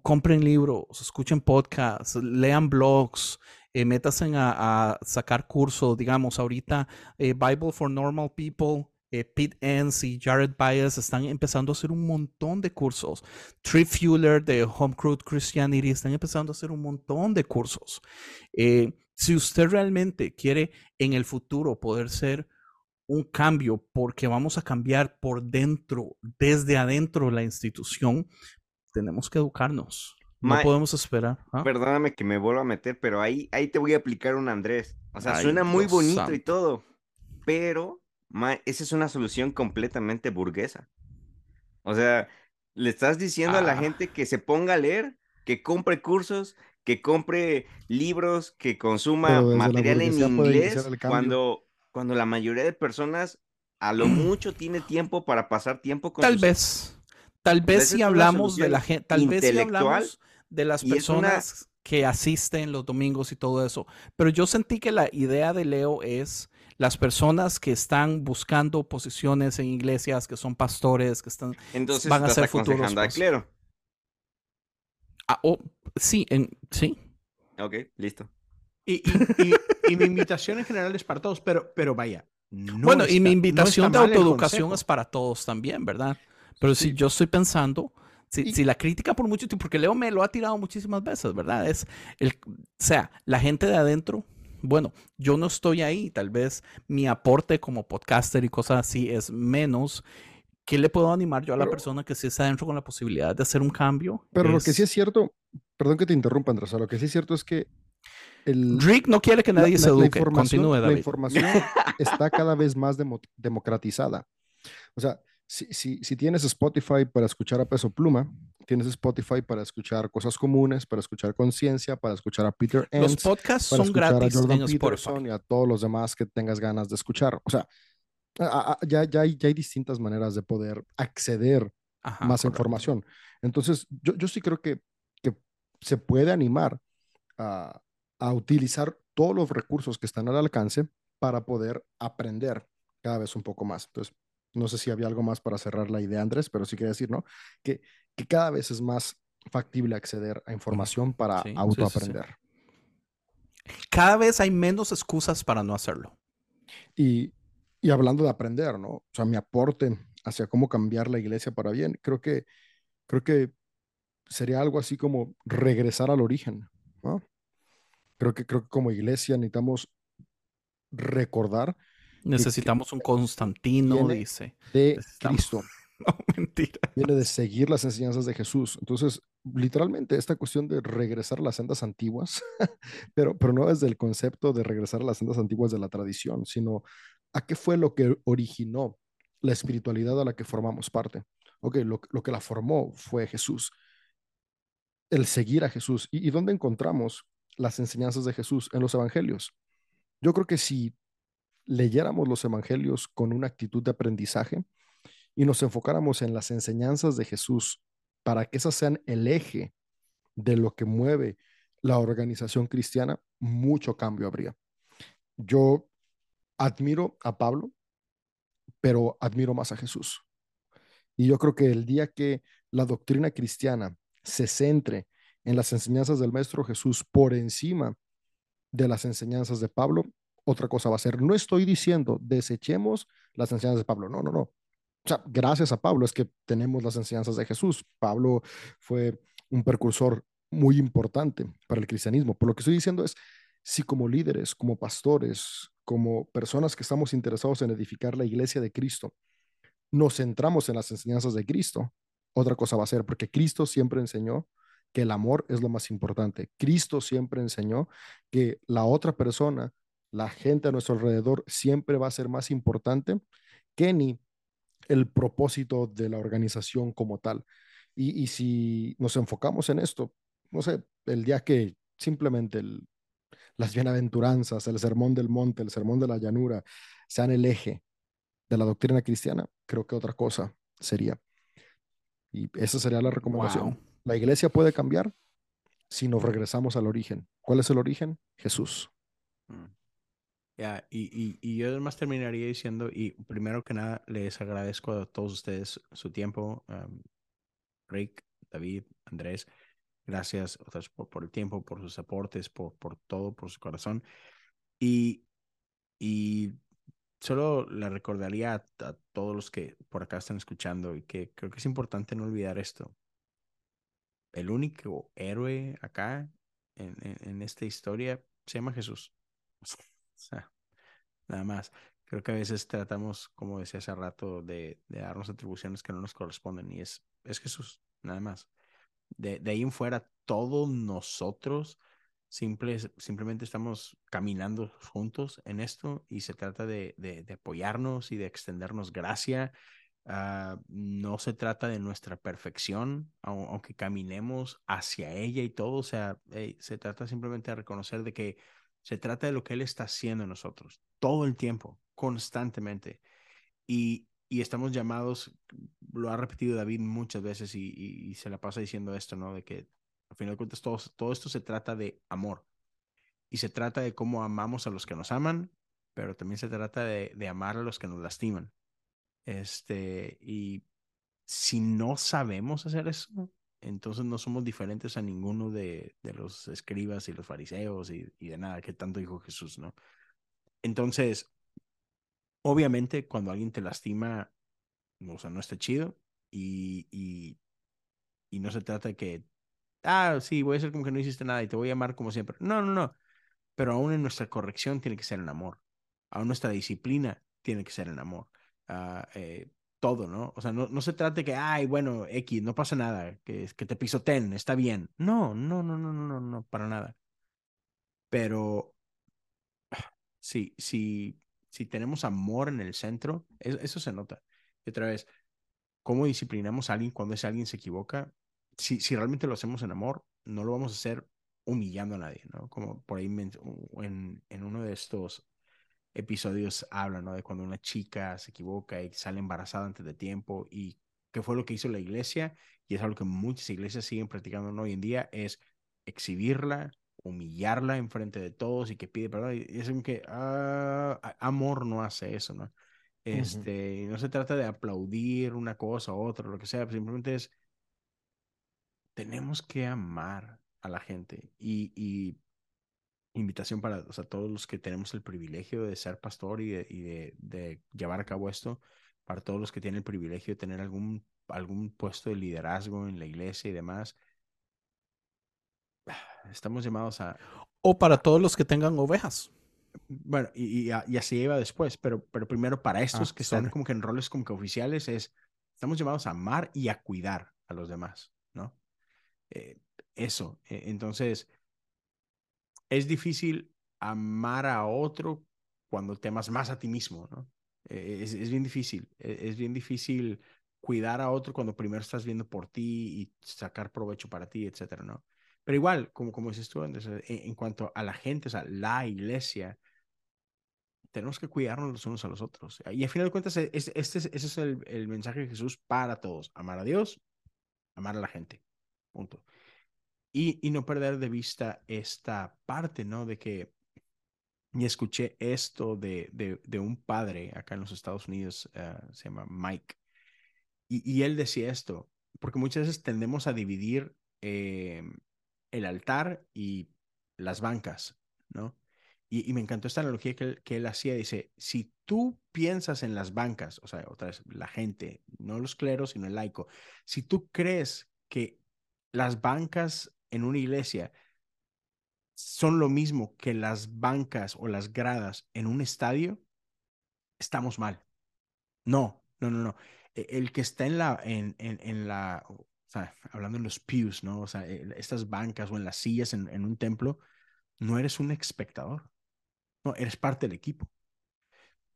compren libros, escuchen podcasts, lean blogs, eh, métanse a, sacar cursos, digamos, ahorita eh, Bible for Normal People eh, Pete Enns y Jared Bias están empezando a hacer un montón de cursos. Tree Fuller de Home Crew Christianity están empezando a hacer un montón de cursos. Eh, si usted realmente quiere en el futuro poder ser un cambio, porque vamos a cambiar por dentro, desde adentro la institución, tenemos que educarnos. No podemos esperar. ¿ah? Perdóname que me vuelva a meter, pero ahí, ahí te voy a aplicar un Andrés. O sea, suena muy bonito y todo, pero esa es una solución completamente burguesa. O sea, le estás diciendo a la ah. gente que se ponga a leer, que compre cursos, que compre libros, que consuma material en inglés, cuando, cuando la mayoría de personas a lo mucho tiene tiempo para pasar tiempo con Tal vez, tal vez si hablamos de la gente, tal vez si hablamos de las personas que asisten los domingos y todo eso, pero yo sentí que la idea de Leo es las personas que están buscando posiciones en iglesias, que son pastores, que están Entonces, van a ser futuros. clero. Ah, oh, sí, en, sí. Ok, listo. Y, mi invitación en general es para todos, pero, pero vaya. bueno, y mi invitación de autoeducación es para todos también, ¿verdad? Pero si yo estoy pensando, si, si, la crítica por mucho tiempo, porque Leo me lo ha tirado muchísimas veces, ¿verdad? Es el, o sea, la gente de adentro bueno, yo no estoy ahí, tal vez mi aporte como podcaster y cosas así es menos. ¿Qué le puedo animar yo a la persona que sí está dentro con la posibilidad de hacer un cambio? Pero lo que sí es cierto, perdón que te interrumpa, Andrés, lo que sí es cierto es que el, Rick no quiere que nadie se eduque. Continúe, La información está cada vez más democratizada. O sea, si, si, si, tienes Spotify para escuchar a Peso Pluma, tienes Spotify para escuchar cosas comunes, para escuchar conciencia, para escuchar a Peter Enns, Los podcasts son gratis a Jordan en Peterson y a todos los demás que tengas ganas de escuchar. O sea, ya, ya, hay, ya hay distintas maneras de poder acceder a más información. Entonces, yo, yo sí creo que, que se puede animar a, a utilizar todos los recursos que están al alcance para poder aprender cada vez un poco más. Entonces, no sé si había algo más para cerrar la idea, Andrés, pero sí quería decir, ¿no? Que, que cada vez es más factible acceder a información para autoaprender. cada vez hay menos excusas para no hacerlo. Y, y, hablando de aprender, ¿no? O sea, mi aporte hacia cómo cambiar la iglesia para bien, creo que, creo que sería algo así como regresar al origen, ¿no? Creo que, creo que como iglesia necesitamos recordar Necesitamos un Constantino, dice. De Cristo. No, mentira. Viene de seguir las enseñanzas de Jesús. Entonces, literalmente, esta cuestión de regresar a las sendas antiguas, pero, pero no desde el concepto de regresar a las sendas antiguas de la tradición, sino a qué fue lo que originó la espiritualidad a la que formamos parte. Ok, lo, lo que la formó fue Jesús. El seguir a Jesús. ¿Y, ¿Y dónde encontramos las enseñanzas de Jesús? En los evangelios. Yo creo que si leyéramos los evangelios con una actitud de aprendizaje y nos enfocáramos en las enseñanzas de Jesús para que esas sean el eje de lo que mueve la organización cristiana, mucho cambio habría. Yo admiro a Pablo, pero admiro más a Jesús. Y yo creo que el día que la doctrina cristiana se centre en las enseñanzas del Maestro Jesús por encima de las enseñanzas de Pablo, otra cosa va a ser. No estoy diciendo desechemos las enseñanzas de Pablo, no, no, no. O sea, gracias a Pablo es que tenemos las enseñanzas de Jesús. Pablo fue un precursor muy importante para el cristianismo. Por lo que estoy diciendo es, si como líderes, como pastores, como personas que estamos interesados en edificar la iglesia de Cristo, nos centramos en las enseñanzas de Cristo, otra cosa va a ser, porque Cristo siempre enseñó que el amor es lo más importante. Cristo siempre enseñó que la otra persona, la gente a nuestro alrededor, siempre va a ser más importante que ni el propósito de la organización como tal. Y, si nos enfocamos en esto, no sé, el día que simplemente las bienaventuranzas, el sermón del monte, el sermón de la llanura, sean el eje de la doctrina cristiana, creo que otra cosa sería. Y esa sería la recomendación. La iglesia puede cambiar si nos regresamos al origen. ¿Cuál es el origen? Jesús. Mm. Ya, y, yo además terminaría diciendo, y primero que nada, les agradezco a todos ustedes su tiempo, Rick, David, Andrés, gracias por, el tiempo, por sus aportes, por, todo, por su corazón. Y, solo le recordaría a, todos los que por acá están escuchando y que creo que es importante no olvidar esto. El único héroe acá en, en, esta historia se llama Jesús. Nada más. Creo que a veces tratamos, como decía hace rato, de, de darnos atribuciones que no nos corresponden y es, es Jesús, nada más. De, de ahí en fuera, todos nosotros simplemente estamos caminando juntos en esto y se trata de, de, apoyarnos y de extendernos gracia. Ah, no se trata de nuestra perfección, aunque caminemos hacia ella y todo, o sea, se trata simplemente de reconocer de que se trata de lo que Él está haciendo en nosotros, todo el tiempo, constantemente. Y, y estamos llamados, lo ha repetido David muchas veces y, y, se la pasa diciendo esto, ¿no? De que al final de cuentas, todo, todo esto se trata de amor. Y se trata de cómo amamos a los que nos aman, pero también se trata de, de amar a los que nos lastiman. Este, y si no sabemos hacer eso, entonces no somos diferentes a ninguno de, de los escribas y los fariseos y, y, de nada, que tanto dijo Jesús, ¿no? Entonces, obviamente, cuando alguien te lastima, o sea, no está chido y, y, no se trata de que ah, sí, voy a ser como que no hiciste nada y te voy a amar como siempre. No, no, no. Pero aún en nuestra corrección tiene que ser en amor. Aún nuestra disciplina tiene que ser en amor. Ah, eh, todo, ¿no? O sea, no, no se trata de que, ay, bueno, X, no pasa nada, que, que te pisoten, está bien. No, no, no, no, no, no, no, para nada. Pero sí, sí, si tenemos amor en el centro, eso, se nota. Y otra vez, ¿cómo disciplinamos a alguien cuando ese alguien se equivoca? si, si realmente lo hacemos en amor, no lo vamos a hacer humillando a nadie, ¿no? Como por ahí en, en uno de estos episodios habla, ¿no? De cuando una chica se equivoca y sale embarazada antes de tiempo y qué fue lo que hizo la iglesia y es algo que muchas iglesias siguen practicando hoy en día, es exhibirla, humillarla en frente de todos y que pide perdón. Y es que ah, amor no hace eso, ¿no? Este, no se trata de aplaudir una cosa u otra, lo que sea, simplemente es tenemos que amar a la gente y, invitación para o sea, todos los que tenemos el privilegio de ser pastor y, de, llevar a cabo esto, para todos los que tienen el privilegio de tener algún, algún puesto de liderazgo en la iglesia y demás. Estamos llamados a... O para todos los que tengan ovejas. Bueno, y, así iba después, pero, pero primero para estos ah, que están como que en roles como que oficiales es, estamos llamados a amar y a cuidar a los demás, ¿no? Eh, eso. E, entonces, es difícil amar a otro cuando te amas más a ti mismo, ¿no? E, es, bien difícil. E, es, bien difícil cuidar a otro cuando primero estás viendo por ti y sacar provecho para ti, etcétera, ¿no? Pero igual, como, como dices tú, en, cuanto a la gente, o sea, la iglesia, tenemos que cuidarnos los unos a los otros. Y al final de cuentas, este, ese es el, el mensaje de Jesús para todos. Amar a Dios, amar a la gente. Punto. Y, y no perder de vista esta parte, ¿no? De que y escuché esto de, de, de, un padre acá en los Estados Unidos, eh, se llama Mike, y, y, él decía esto, porque muchas veces tendemos a dividir eh, el altar y las bancas, ¿no? Y, me encantó esta analogía que él, que él hacía. Dice, si tú piensas en las bancas, o sea, otra vez, la gente, no los cleros, sino el laico, si tú crees que las bancas en una iglesia son lo mismo que las bancas o las gradas en un estadio, estamos mal. No, no, no, no. E, el que está en la, en, en, en la, o hablando en los pews, ¿no? O sea, estas bancas o en las sillas en, en un templo, no eres un espectador. No, eres parte del equipo.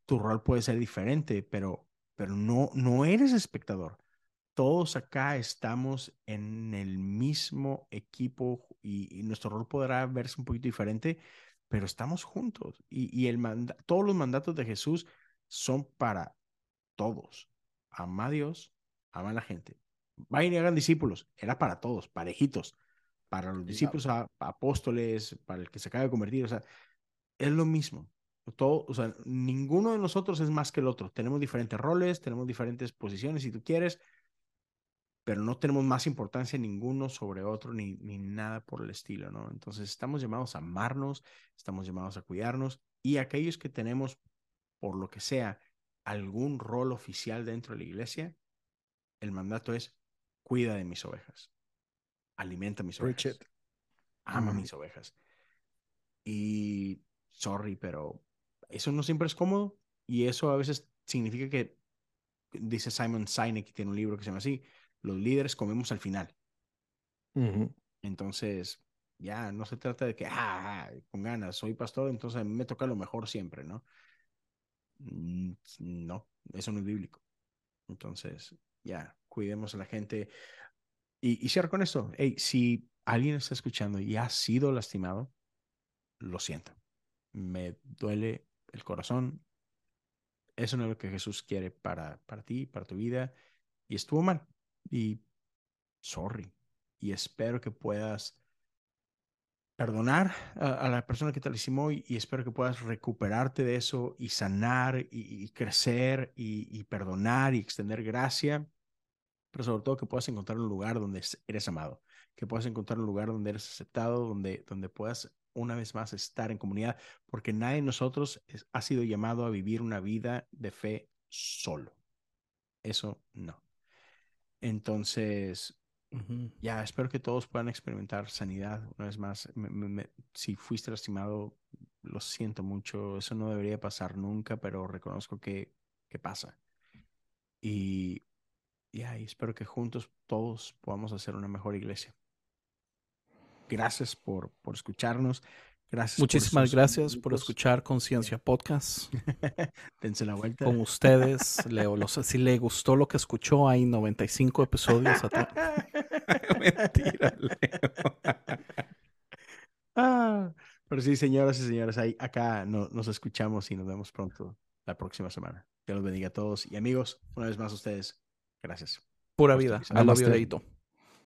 Tu rol puede ser diferente, pero, pero no, no eres espectador todos acá estamos en el mismo equipo y, nuestro rol podrá verse un poquito diferente, pero estamos juntos. Y, el todos los mandatos de Jesús son para todos. Ama a Dios, ama a la gente. Vayan y hagan discípulos. Era para todos, parejitos. Para los discípulos, apóstoles, para el que se acaba de convertir. O sea, es lo mismo. Todo, o sea, ninguno de nosotros es más que el otro. Tenemos diferentes roles, tenemos diferentes posiciones, si tú quieres, pero no tenemos más importancia ninguno sobre otro ni, ni nada por el estilo, ¿no? Entonces estamos llamados a amarnos, estamos llamados a cuidarnos y aquellos que tenemos, por lo que sea, algún rol oficial dentro de la iglesia, el mandato es cuida de mis ovejas, alimenta mis ovejas, ama mis ovejas. Y sorry, pero eso no siempre es cómodo y eso a veces significa que, dice Simon Sinek, que tiene un libro que se llama así, los líderes comemos al final. Entonces, ya no se trata de que, ah, con ganas, soy pastor, entonces a mí me toca lo mejor siempre, ¿no? Mm, no, eso no es bíblico. Entonces, ya, cuidemos a la gente. Y, y cierro con esto. Hey, si alguien está escuchando y ha sido lastimado, lo siento. Me duele el corazón. Eso no es lo que Jesús quiere para, para ti, para tu vida. Y estuvo mal. Y sorry. Y espero que puedas perdonar a, la persona que te lastimó y, y, espero que puedas recuperarte de eso y sanar y, crecer y, perdonar y extender gracia, pero sobre todo que puedas encontrar un lugar donde eres amado, que puedas encontrar un lugar donde eres aceptado, donde, donde puedas una vez más estar en comunidad, porque nadie de nosotros ha sido llamado a vivir una vida de fe solo. Eso no. Entonces, ya espero que todos puedan experimentar sanidad. Una vez más, si fuiste lastimado, lo siento mucho. Eso no debería pasar nunca, pero reconozco que, que pasa. Y ya, espero que juntos todos podamos hacer una mejor iglesia. Gracias por, por escucharnos. Gracias. Muchísimas gracias por escuchar Conciencia Podcast. Dense la vuelta. Con ustedes, Leo. si le gustó lo que escuchó, hay 95 episodios atrás. Mentira, Leo. ah, pero sí, señoras y señores, ahí, acá nos escuchamos y nos vemos pronto la próxima semana. Que los bendiga a todos y amigos, una vez más ustedes. Gracias. Pura vida. A la